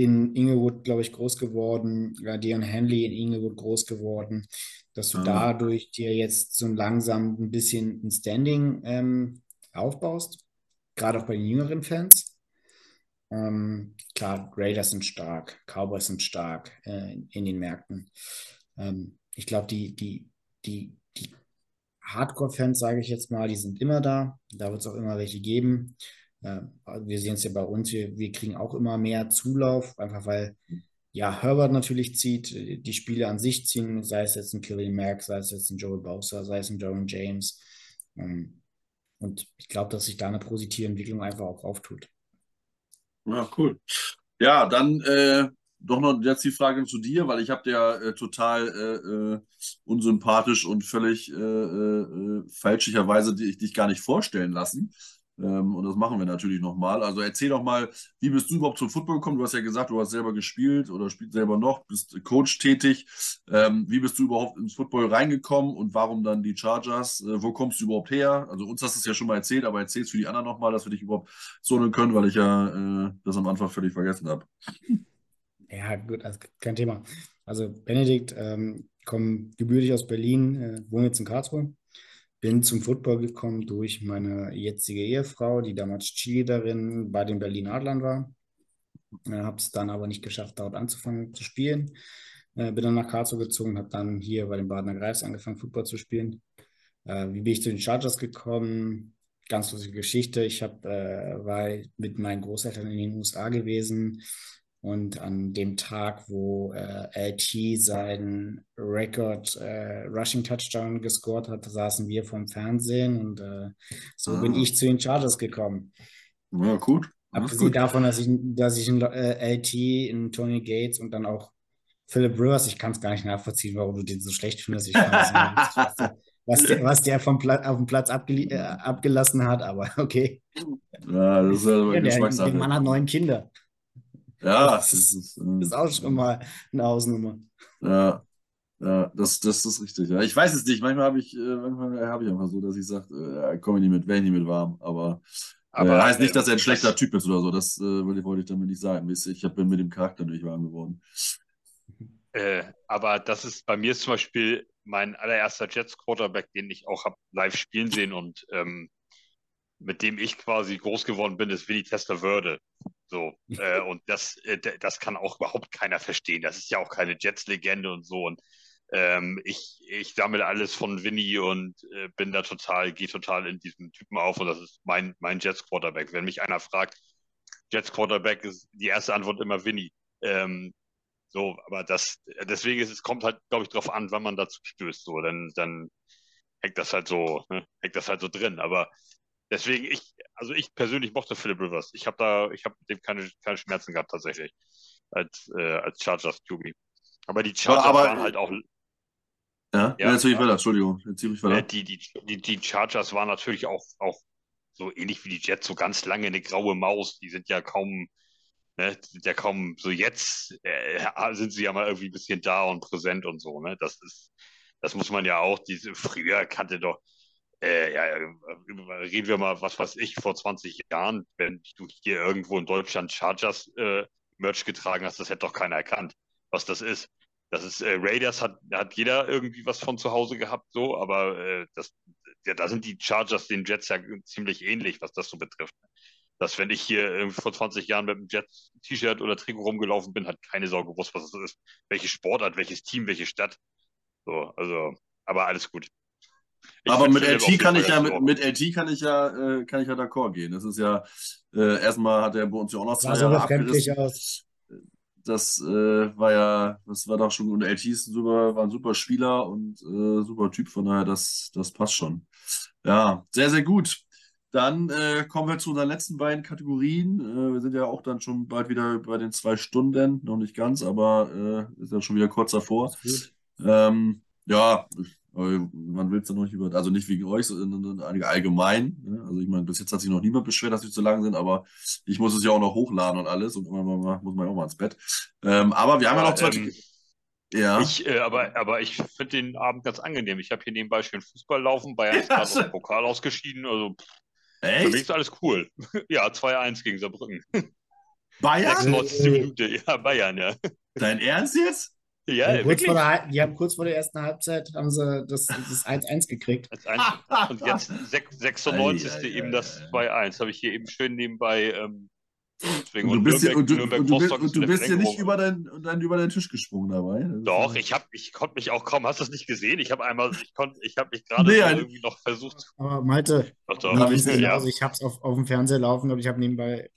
in Inglewood, glaube ich, groß geworden, ja, Dion Henley in Inglewood groß geworden, dass du mhm. dadurch dir jetzt so langsam ein bisschen ein Standing ähm, aufbaust, gerade auch bei den jüngeren Fans. Ähm, klar, Raiders sind stark, Cowboys sind stark äh, in den Märkten. Ähm, ich glaube, die, die, die, die Hardcore-Fans, sage ich jetzt mal, die sind immer da. Da wird es auch immer welche geben. Wir sehen es ja bei uns, wir, wir kriegen auch immer mehr Zulauf, einfach weil ja, Herbert natürlich zieht, die Spiele an sich ziehen, sei es jetzt ein Kirill Mack, sei es jetzt ein Joel Bowser, sei es ein Joran James. Ähm, und ich glaube, dass sich da eine positive Entwicklung einfach auch auftut. Ja, cool. Ja, dann äh, doch noch jetzt die Frage zu dir, weil ich habe dir ja äh, total äh, äh unsympathisch und völlig äh, äh, fälschlicherweise dich, dich gar nicht vorstellen lassen. Ähm, und das machen wir natürlich nochmal. Also erzähl doch mal, wie bist du überhaupt zum Football gekommen? Du hast ja gesagt, du hast selber gespielt oder spielst selber noch, bist Coach tätig. Ähm, wie bist du überhaupt ins Football reingekommen und warum dann die Chargers? Äh, wo kommst du überhaupt her? Also uns hast du es ja schon mal erzählt, aber erzähl es für die anderen nochmal, dass wir dich überhaupt zonen können, weil ich ja äh, das am Anfang völlig vergessen habe. Ja, gut, also kein Thema. Also Benedikt, ähm, komme gebürtig aus Berlin, äh, wohne jetzt in Karlsruhe bin zum Football gekommen durch meine jetzige Ehefrau, die damals Cheerleaderin bei den Berlin Adlern war. Äh, habe es dann aber nicht geschafft, dort anzufangen zu spielen. Äh, bin dann nach Karlsruhe gezogen, habe dann hier bei den Badener Greifs angefangen, Football zu spielen. Äh, wie bin ich zu den Chargers gekommen? Ganz lustige Geschichte. Ich hab, äh, war mit meinen Großeltern in den USA gewesen, und an dem Tag, wo äh, LT seinen Record äh, Rushing Touchdown gescored hat, saßen wir vom Fernsehen und äh, so ah. bin ich zu den Chargers gekommen. Ja, gut. Abgesehen davon, dass ich, dass ich in äh, LT, in Tony Gates und dann auch Philip Rivers, ich kann es gar nicht nachvollziehen, warum du den so schlecht findest. Ich fand was der, was der vom Pla auf dem Platz äh, abgelassen hat, aber okay. Ja, das ist ja, ja der, der Mann hat neun Kinder. Ja, das ist, äh, ist auch schon mal eine Hausnummer. Ja, ja das, das ist richtig. Ja. Ich weiß es nicht. Manchmal habe ich, äh, manchmal habe ich einfach so, dass ich sage, äh, komme ich nicht mit, werde ich nicht mit warm. Aber, aber äh, heißt nicht, dass er ein schlechter Typ ist oder so. Das äh, wollte ich damit nicht sagen. Ich bin mit dem Charakter nicht warm geworden. Äh, aber das ist bei mir zum Beispiel mein allererster Jets Quarterback, den ich auch habe live spielen sehen und ähm, mit dem ich quasi groß geworden bin, ist Willi Testerwörde. So, äh, und das, äh, das kann auch überhaupt keiner verstehen. Das ist ja auch keine Jets-Legende und so. Und ähm, ich, ich sammle alles von Winnie und äh, bin da total, gehe total in diesem Typen auf und das ist mein, mein Jets-Quarterback. Wenn mich einer fragt, Jets-Quarterback ist die erste Antwort immer Winnie. Ähm, so, aber das, deswegen ist es kommt halt, glaube ich, darauf an, wann man dazu stößt. So, dann, dann hängt das halt so, ne, hängt das halt so drin. Aber deswegen, ich, also ich persönlich mochte Philip Rivers. Ich habe da, ich habe mit dem keine, keine Schmerzen gehabt tatsächlich als, äh, als Chargers QB. Aber die Chargers aber, waren halt auch. Ja, ja, jetzt ich weiter, Entschuldigung. Jetzt ich weiter. Die, die, die, die Chargers waren natürlich auch, auch so ähnlich wie die Jets, so ganz lange eine graue Maus. Die sind ja kaum, ne, sind ja kaum so jetzt äh, sind sie ja mal irgendwie ein bisschen da und präsent und so, ne? Das ist, das muss man ja auch, diese früher kannte doch, äh, ja, reden wir mal, was weiß ich, vor 20 Jahren, wenn du hier irgendwo in Deutschland Chargers äh, Merch getragen hast, das hätte doch keiner erkannt, was das ist. Das ist äh, Raiders hat, hat jeder irgendwie was von zu Hause gehabt, so, aber äh, das, ja, da sind die Chargers den Jets ja ziemlich ähnlich, was das so betrifft. Dass wenn ich hier irgendwie vor 20 Jahren mit einem Jets-T-Shirt oder Trikot rumgelaufen bin, hat keine Sorge gewusst, was das ist, welche Sportart, welches Team, welche Stadt. So, also, aber alles gut. Ich aber mit LT kann ich ja, mit, mit LT kann ich ja, äh, kann ich ja d'accord gehen. Das ist ja, äh, erstmal hat er bei uns ja auch noch zwei Jahre abgerissen. Aus. Das äh, war ja, das war doch schon, und LT ist super, war ein super Spieler und äh, super Typ, von daher, das, das passt schon. Ja, sehr, sehr gut. Dann äh, kommen wir zu unseren letzten beiden Kategorien. Äh, wir sind ja auch dann schon bald wieder bei den zwei Stunden, noch nicht ganz, aber äh, ist ja schon wieder kurz davor. Ähm, ja, man will es ja noch nicht über, also nicht wegen euch, sondern allgemein. Ne? Also ich meine, bis jetzt hat sich noch niemand beschwert, dass wir zu lang sind, aber ich muss es ja auch noch hochladen und alles und immer mal, muss man auch mal ins Bett. Ähm, aber wir haben ja, ja noch zwei. Ähm, ja. Ich, äh, aber, aber ich finde den Abend ganz angenehm. Ich habe hier nebenbei schön Fußball laufen, Bayern ist gerade aus dem Pokal ausgeschieden. Also Echt? für mich ist alles cool. ja, 2-1 gegen Saarbrücken. Bayern? 96. Minute, ja, Bayern, ja. Dein Ernst jetzt? Ja, ja kurz vor der, die haben kurz vor der ersten Halbzeit haben sie das 1-1 gekriegt. und jetzt 96. Ei, eben das 2-1. Habe ich hier eben schön nebenbei. Ähm, und du bist, hier, und du, und du und du bist hier nicht über, dein, dein, über den Tisch gesprungen dabei. Doch, ich, hab, ich konnte mich auch kaum. Hast du das nicht gesehen? Ich habe einmal, ich konnte, ich habe mich gerade nee, irgendwie noch versucht. Aber Malte, doch, doch. Hab ich, ja. also ich habe es auf, auf dem Fernseher laufen, aber ich habe nebenbei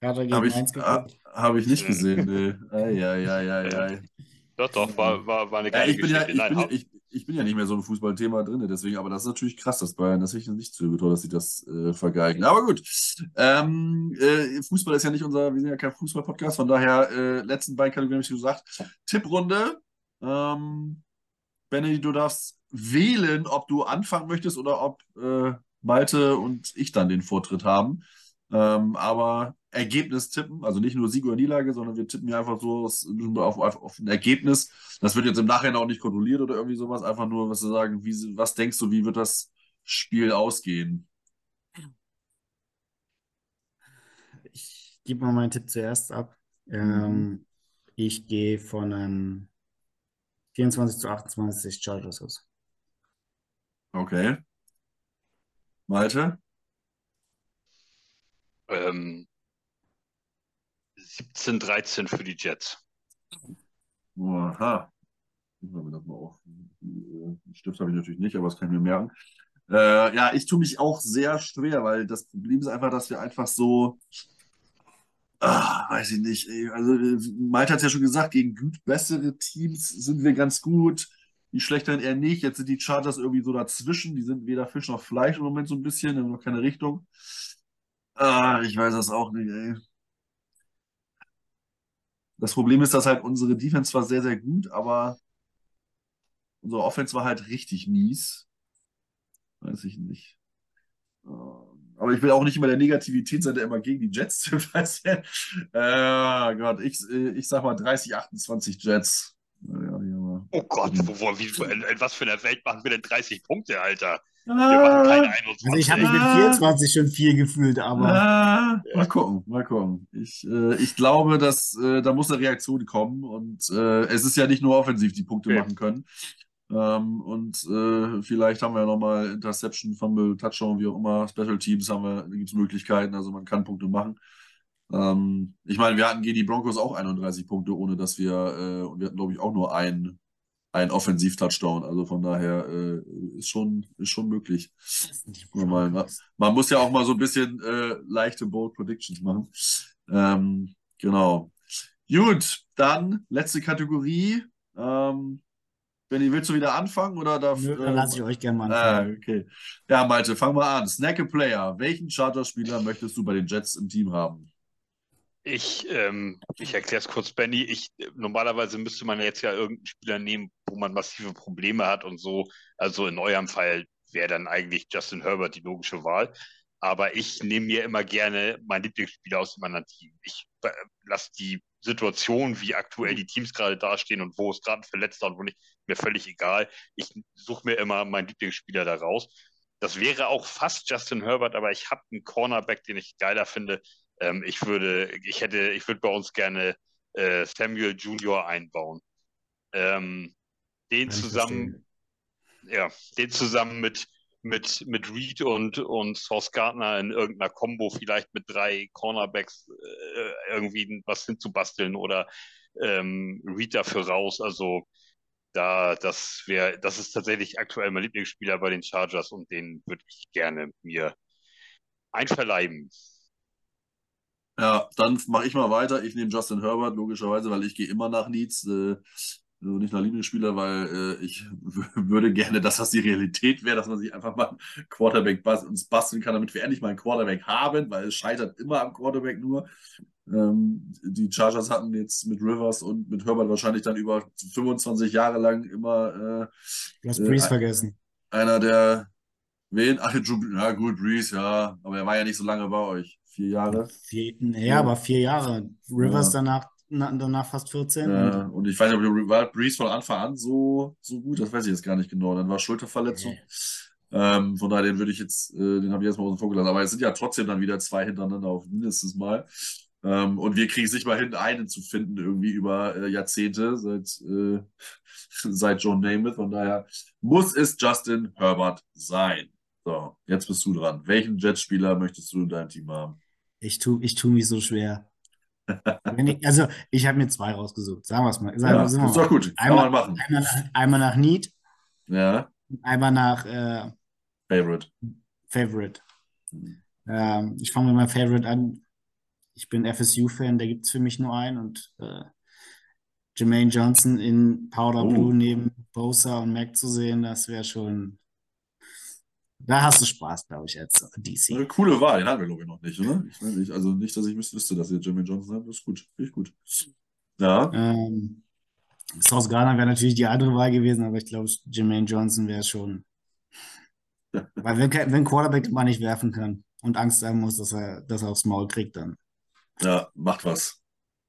Hertha gegen hab ich, 1 geguckt. Habe ich nicht gesehen, nee. Ei, ei, ei, ei, ei. Doch, doch, war, war, war eine geile ja, ich bin Geschichte. Ja, ich, Nein, bin, ich, ich, bin ja nicht mehr so ein Fußballthema drin, deswegen, aber das ist natürlich krass, dass Bayern, das nicht toll, dass sie das äh, vergeigen. Aber gut, ähm, äh, Fußball ist ja nicht unser, wir sind ja kein Fußball-Podcast, von daher, äh, letzten beiden Kategorien habe ich gesagt. Tipprunde, ähm, Benny, du darfst wählen, ob du anfangen möchtest oder ob äh, Malte und ich dann den Vortritt haben. Ähm, aber Ergebnis tippen, also nicht nur Sieg oder Niederlage, sondern wir tippen ja einfach so auf, auf, auf, ein Ergebnis. Das wird jetzt im Nachhinein auch nicht kontrolliert oder irgendwie sowas, einfach nur, was zu sagen, wie, was denkst du, wie wird das Spiel ausgehen? Ich gebe mal meinen Tipp zuerst ab. Ähm, ich gehe von einem 24 zu 28 Chargers aus. Okay. Malte? Ähm, 17, 13 für die Jets. Aha. Ich habe das mal auf. Den Stift habe ich natürlich nicht, aber das kann ich mir merken. Äh, ja, ich tue mich auch sehr schwer, weil das Problem ist einfach, dass wir einfach so. Ah, weiß ich nicht. Also, Malte hat es ja schon gesagt, gegen gut bessere Teams sind wir ganz gut. Die schlechteren eher nicht. Jetzt sind die Chargers irgendwie so dazwischen. Die sind weder Fisch noch Fleisch im Moment so ein bisschen, haben noch keine Richtung. Ah, ich weiß das auch nicht, ey. Das Problem ist, dass halt unsere Defense war sehr, sehr gut, aber unsere Offense war halt richtig mies. Weiß ich nicht. Ähm, aber ich will auch nicht immer der Negativität immer gegen die Jets weißt du? Äh, Gott, ich, ich sag mal 30, 28 Jets. oh Gott, wo, wo, wie, in was für einer Welt machen wir denn 30 Punkte, Alter? Wir machen keine 21. Also ich habe mich mit 24 schon viel gefühlt, aber. Ah, mal gucken, mal gucken. Ich, äh, ich glaube, dass äh, da muss eine Reaktion kommen und äh, es ist ja nicht nur offensiv, die Punkte okay. machen können. Ähm, und äh, vielleicht haben wir ja nochmal Interception, Fumble, Touchdown, wie auch immer, Special Teams haben wir, da gibt es Möglichkeiten, also man kann Punkte machen. Ähm, ich meine, wir hatten gegen die Broncos auch 31 Punkte, ohne dass wir, äh, und wir hatten, glaube ich, auch nur einen ein Offensiv-Touchdown. Also von daher äh, ist, schon, ist schon möglich. Mal, man, man, muss ja auch mal so ein bisschen äh, leichte Bold Predictions machen. Ähm, genau. Gut, dann letzte Kategorie. Ähm, Benny, willst du wieder anfangen oder darf. Nö, dann lasse ich euch gerne mal Ah, anfangen. okay. Ja, Malte, fang mal an. Snack a Player. Welchen Charter-Spieler möchtest du bei den Jets im Team haben? Ich, ähm, ich erkläre es kurz, Benny. Ich, normalerweise müsste man jetzt ja irgendeinen Spieler nehmen, wo man massive Probleme hat und so. Also in eurem Fall wäre dann eigentlich Justin Herbert die logische Wahl. Aber ich nehme mir immer gerne meinen Lieblingsspieler aus dem anderen Team. Ich äh, lasse die Situation, wie aktuell die Teams gerade dastehen und wo es gerade verletzt und wo nicht, mir völlig egal. Ich suche mir immer meinen Lieblingsspieler da raus. Das wäre auch fast Justin Herbert, aber ich habe einen Cornerback, den ich geiler finde. Ähm, ich würde, ich hätte, ich würde bei uns gerne äh, Samuel Junior einbauen. Ähm, den zusammen, ja, den zusammen mit mit, mit Reed und, und Sauce Gardner in irgendeiner Combo vielleicht mit drei Cornerbacks äh, irgendwie was hinzubasteln oder ähm, Reed dafür raus. Also da, das wäre, das ist tatsächlich aktuell mein Lieblingsspieler bei den Chargers und den würde ich gerne mir einverleiben. Ja, dann mache ich mal weiter. Ich nehme Justin Herbert, logischerweise, weil ich gehe immer nach Needs. Äh, also nicht nach Lieblingsspieler, weil äh, ich würde gerne, dass das die Realität wäre, dass man sich einfach mal einen Quarterback bas uns basteln kann, damit wir endlich mal einen Quarterback haben, weil es scheitert immer am Quarterback nur. Ähm, die Chargers hatten jetzt mit Rivers und mit Herbert wahrscheinlich dann über 25 Jahre lang immer Du hast äh, Breeze äh, vergessen. einer der wen? Ach, Drew, ja gut, Breeze, ja, aber er war ja nicht so lange bei euch. Vier Jahre. Vier, ja, aber vier Jahre. Rivers Ja. danach, na, danach fast 14. Ja, Und, und ich weiß nicht, ob war Breeze von Anfang an so, so gut, das weiß ich jetzt gar nicht genau. Dann war Schulterverletzung. Nee. Ähm, von daher, den würde ich jetzt, äh, den habe ich erstmal außen vor gelassen. Aber es sind ja trotzdem dann wieder zwei hintereinander auf mindestens mal. Ähm, und wir kriegen es nicht mal hin, einen zu finden, irgendwie über äh, Jahrzehnte, seit, äh, seit John Namath. Von daher muss es Justin Herbert sein. So, jetzt bist du dran. Welchen Jetspieler möchtest du in deinem Team haben? Ich tue ich tu mich so schwer. Ich, also, ich habe mir zwei rausgesucht. Sagen wir es mal. Sagen, Ja, wir ist mal. doch gut. Einmal, machen. einmal, nach, einmal nach Need, Ja, einmal nach äh, Favorite. Favorite. Ähm, ich fange mit meinem Favorite an. Ich bin FSU-Fan, da gibt es für mich nur einen und äh, Jermaine Johnson in Powder Oh. Blue neben Bosa und Mac zu sehen, das wäre schon. Da hast du Spaß, glaube ich, als Eine DC. coole Wahl, den hatten wir, glaube ich, noch nicht, oder? Ich weiß nicht, also nicht, dass ich wüs- wüsste, dass ihr Jimmy Johnson habt. Das ist gut. Finde ich gut. Ja, Ähm, Sauce Gardner wäre natürlich die andere Wahl gewesen, aber ich glaube, Jermaine Johnson wäre schon. Weil wenn, wenn Quarterback Ball nicht werfen kann und Angst haben muss, dass er, dass er aufs Maul kriegt, dann ja, macht was.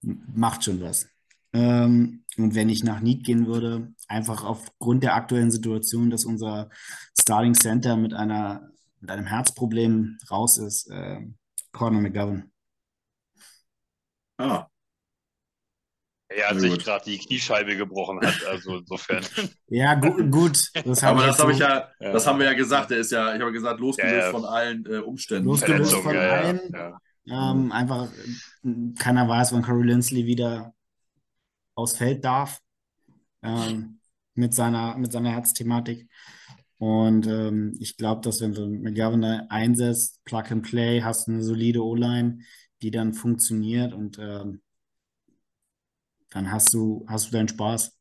macht schon was. Ähm, und wenn ich nach Need gehen würde, einfach aufgrund der aktuellen Situation, dass unser Starting Center mit einer mit einem Herzproblem raus ist, äh, Conor McGovern. Ah, Er Sehr sich gerade die Kniescheibe gebrochen hat, also insofern. Ja, gu gut. Das aber ich das habe ich so ja, Ja. das haben wir ja gesagt. Der ist ja, ich habe gesagt, losgelöst Ja, ja. von allen äh, Umständen. Losgelöst von ja, ja, allen. ja. ähm, einfach keiner weiß, wann Corey Linsley wieder aufs Feld darf ähm, mit seiner, mit seiner Herzthematik. Und ähm, ich glaube, dass wenn du McGovern einsetzt, Plug and Play, hast eine solide O-Line, die dann funktioniert und ähm, dann hast du, hast du deinen Spaß.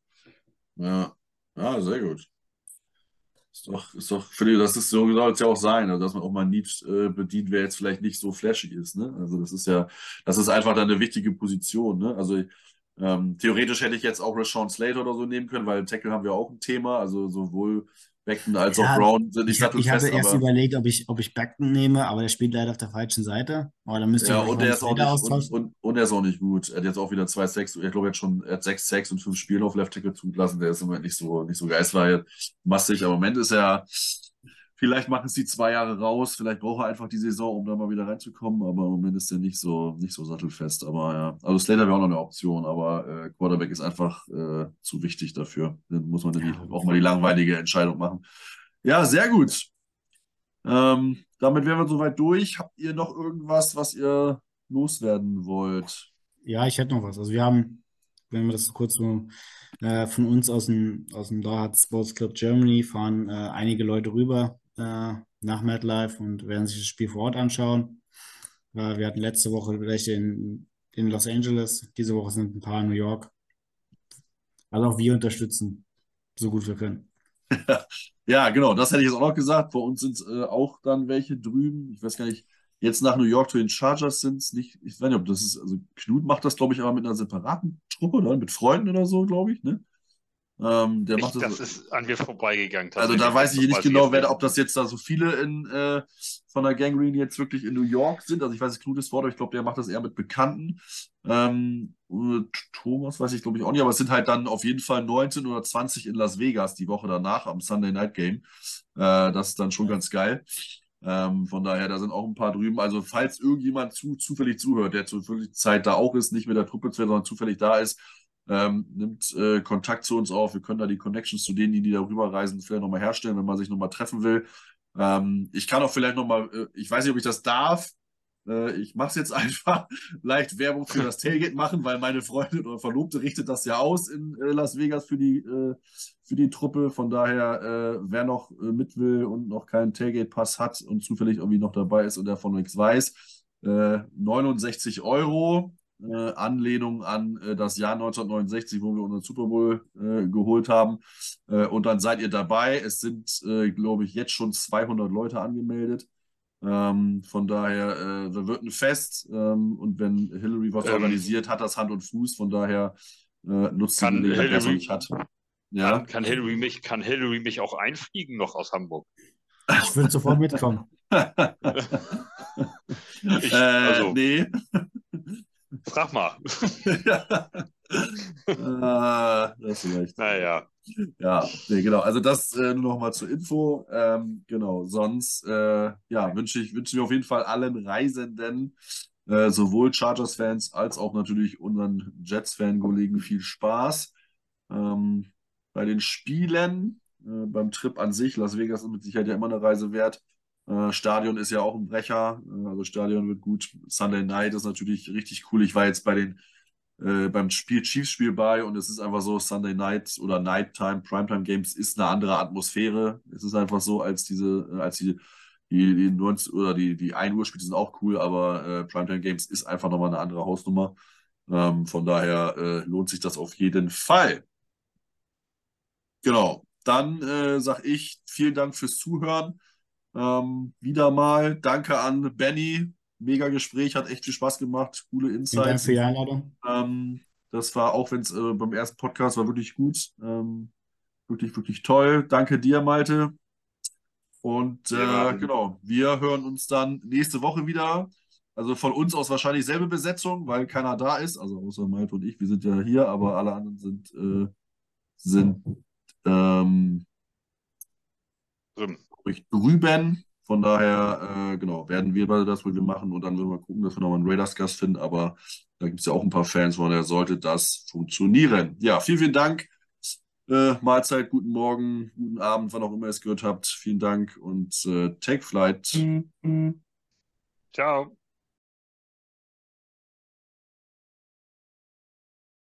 Ja, ja, sehr gut. Ist doch, ist doch, finde ich, das ist so soll es ja auch sein, also dass man auch mal Need äh, bedient, wer jetzt vielleicht nicht so flashy ist, ne? Also das ist ja, das ist einfach dann eine wichtige Position, ne? Also ähm, theoretisch hätte ich jetzt auch Rashawn Slater oder so nehmen können, weil im Tackle haben wir auch ein Thema, also sowohl Beckton als Ja, auch Brown sind nicht Ich, hab- ich hatte erst überlegt, ob ich, ob ich Beckton nehme, aber der spielt leider auf der falschen Seite. Aber dann müsste ja, ich und er ist auch nicht, und, und, und er ist auch nicht gut. Er hat jetzt auch wieder zwei Sacks, ich glaube, er hat schon, er hat sechs Sacks und fünf Spiele auf Left Tackle zugelassen. Der ist im Moment nicht so, nicht so geistreich, massig, aber im Moment ist er, vielleicht machen es die zwei Jahre raus, vielleicht braucht er einfach die Saison, um da mal wieder reinzukommen, aber im Moment ist er nicht so, nicht so sattelfest. Aber ja, also Slater wäre auch noch eine Option, aber äh, Quarterback ist einfach äh, zu wichtig dafür. Dann muss man Ja. auch mal die langweilige Entscheidung machen. Ja, sehr gut. Ähm, damit wären wir soweit durch. Habt ihr noch irgendwas, was ihr loswerden wollt? Ja, ich hätte noch was. Also wir haben, wenn wir das kurz so äh, von uns aus dem, aus dem Doha Sports Club Germany fahren äh, einige Leute rüber äh, nach MetLife und werden sich das Spiel vor Ort anschauen. Äh, wir hatten letzte Woche welche in, in Los Angeles, diese Woche sind ein paar in New York. Also auch wir unterstützen so gut wir können. ja, genau, das hätte ich jetzt auch noch gesagt. Bei uns sind äh, auch dann welche drüben. Ich weiß gar nicht, jetzt nach New York zu den Chargers sind es nicht, ich weiß nicht, ob das ist, also Knut macht das, glaube ich, aber mit einer separaten Truppe oder mit Freunden oder so, glaube ich, ne? Ähm, der ich, macht das, das ist an mir vorbeigegangen. Also da weiß ich nicht genau, wer, ob das jetzt da so viele in, äh, von der Gangrene jetzt wirklich in New York sind. Also ich weiß, Knut ist vor, ich glaube, der macht das eher mit Bekannten. Ähm, Thomas weiß ich, glaube ich, auch nicht, aber es sind halt dann auf jeden Fall 19 oder 20 in Las Vegas die Woche danach am Sunday Night Game. Äh, das ist dann schon ganz geil. Ähm, von daher, da sind auch ein paar drüben. Also, falls irgendjemand zu, zufällig zuhört, der zur Zeit da auch ist, nicht mit der Truppe, sondern zufällig da ist, ähm, nimmt äh, Kontakt zu uns auf. Wir können da die Connections zu denen, die, die darüber reisen, vielleicht nochmal herstellen, wenn man sich nochmal treffen will. Ähm, ich kann auch vielleicht nochmal, äh, ich weiß nicht, ob ich das darf. Äh, ich mache es jetzt einfach leicht Werbung für das Tailgate machen, weil meine Freundin oder Verlobte richtet das ja aus in äh, Las Vegas für die, äh, für die Truppe. Von daher, äh, wer noch mit will und noch keinen Tailgate-Pass hat und zufällig irgendwie noch dabei ist und davon nichts weiß, 69 Euro äh, Anlehnung an äh, das Jahr 1969, wo wir unseren Super Bowl äh, geholt haben. Äh, und dann seid ihr dabei. Es sind, äh, glaube ich, jetzt schon 200 Leute angemeldet. Ähm, von daher äh, wird ein Fest. Ähm, und wenn Hillary was ähm, organisiert, hat das Hand und Fuß. Von daher nutzt sie die Gelegenheit, nicht hat. Ja? Kann, kann, Hillary mich, kann Hillary mich auch einfliegen noch aus Hamburg? Ich will sofort mitkommen. ich, also, nee. Frag mal. ah, das vielleicht. Naja. Ja, nee, genau. Also das äh, nur noch mal zur Info. Ähm, genau. Sonst äh, ja, wünsche ich wünsche mir auf jeden Fall allen Reisenden, äh, sowohl Chargers-Fans als auch natürlich unseren Jets-Fan-Kollegen viel Spaß ähm, bei den Spielen, äh, beim Trip an sich. Las Vegas ist mit Sicherheit ja immer eine Reise wert. Äh, Stadion ist ja auch ein Brecher, äh, also Stadion wird gut. Sunday Night ist natürlich richtig cool. Ich war jetzt bei den äh, beim Spiel Chiefs-Spiel bei und es ist einfach so, Sunday Night oder Nighttime, Primetime Games ist eine andere Atmosphäre. Es ist einfach so, als diese, äh, als die, die, die 90 oder die, die 1 Uhr Spiele sind auch cool, aber Primetime Games ist einfach nochmal eine andere Hausnummer. Ähm, von daher lohnt sich das auf jeden Fall. Genau. Dann äh, sage ich vielen Dank fürs Zuhören. Ähm, wieder mal danke an Benny. Mega Gespräch, hat echt viel Spaß gemacht. Coole Insights. Vielen Dank für die Einladung. Ähm, das war, auch wenn es äh, beim ersten Podcast war, wirklich gut. Ähm, wirklich, wirklich toll. Danke dir, Malte. Und äh, genau, wir hören uns dann nächste Woche wieder. Also von uns aus wahrscheinlich selbe Besetzung, weil keiner da ist. Also außer Malte und ich, wir sind ja hier, aber alle anderen sind, äh, sind ähm, drin drüben. Von daher, äh, genau, werden wir das wohl machen und dann würden wir gucken, dass wir nochmal einen Raiders-Gast finden. Aber da gibt es ja auch ein paar Fans, von daher sollte das funktionieren. Ja, vielen, vielen Dank. Äh, Mahlzeit, guten Morgen, guten Abend, wann auch immer ihr es gehört habt. Vielen Dank und äh, Take Flight. Ciao.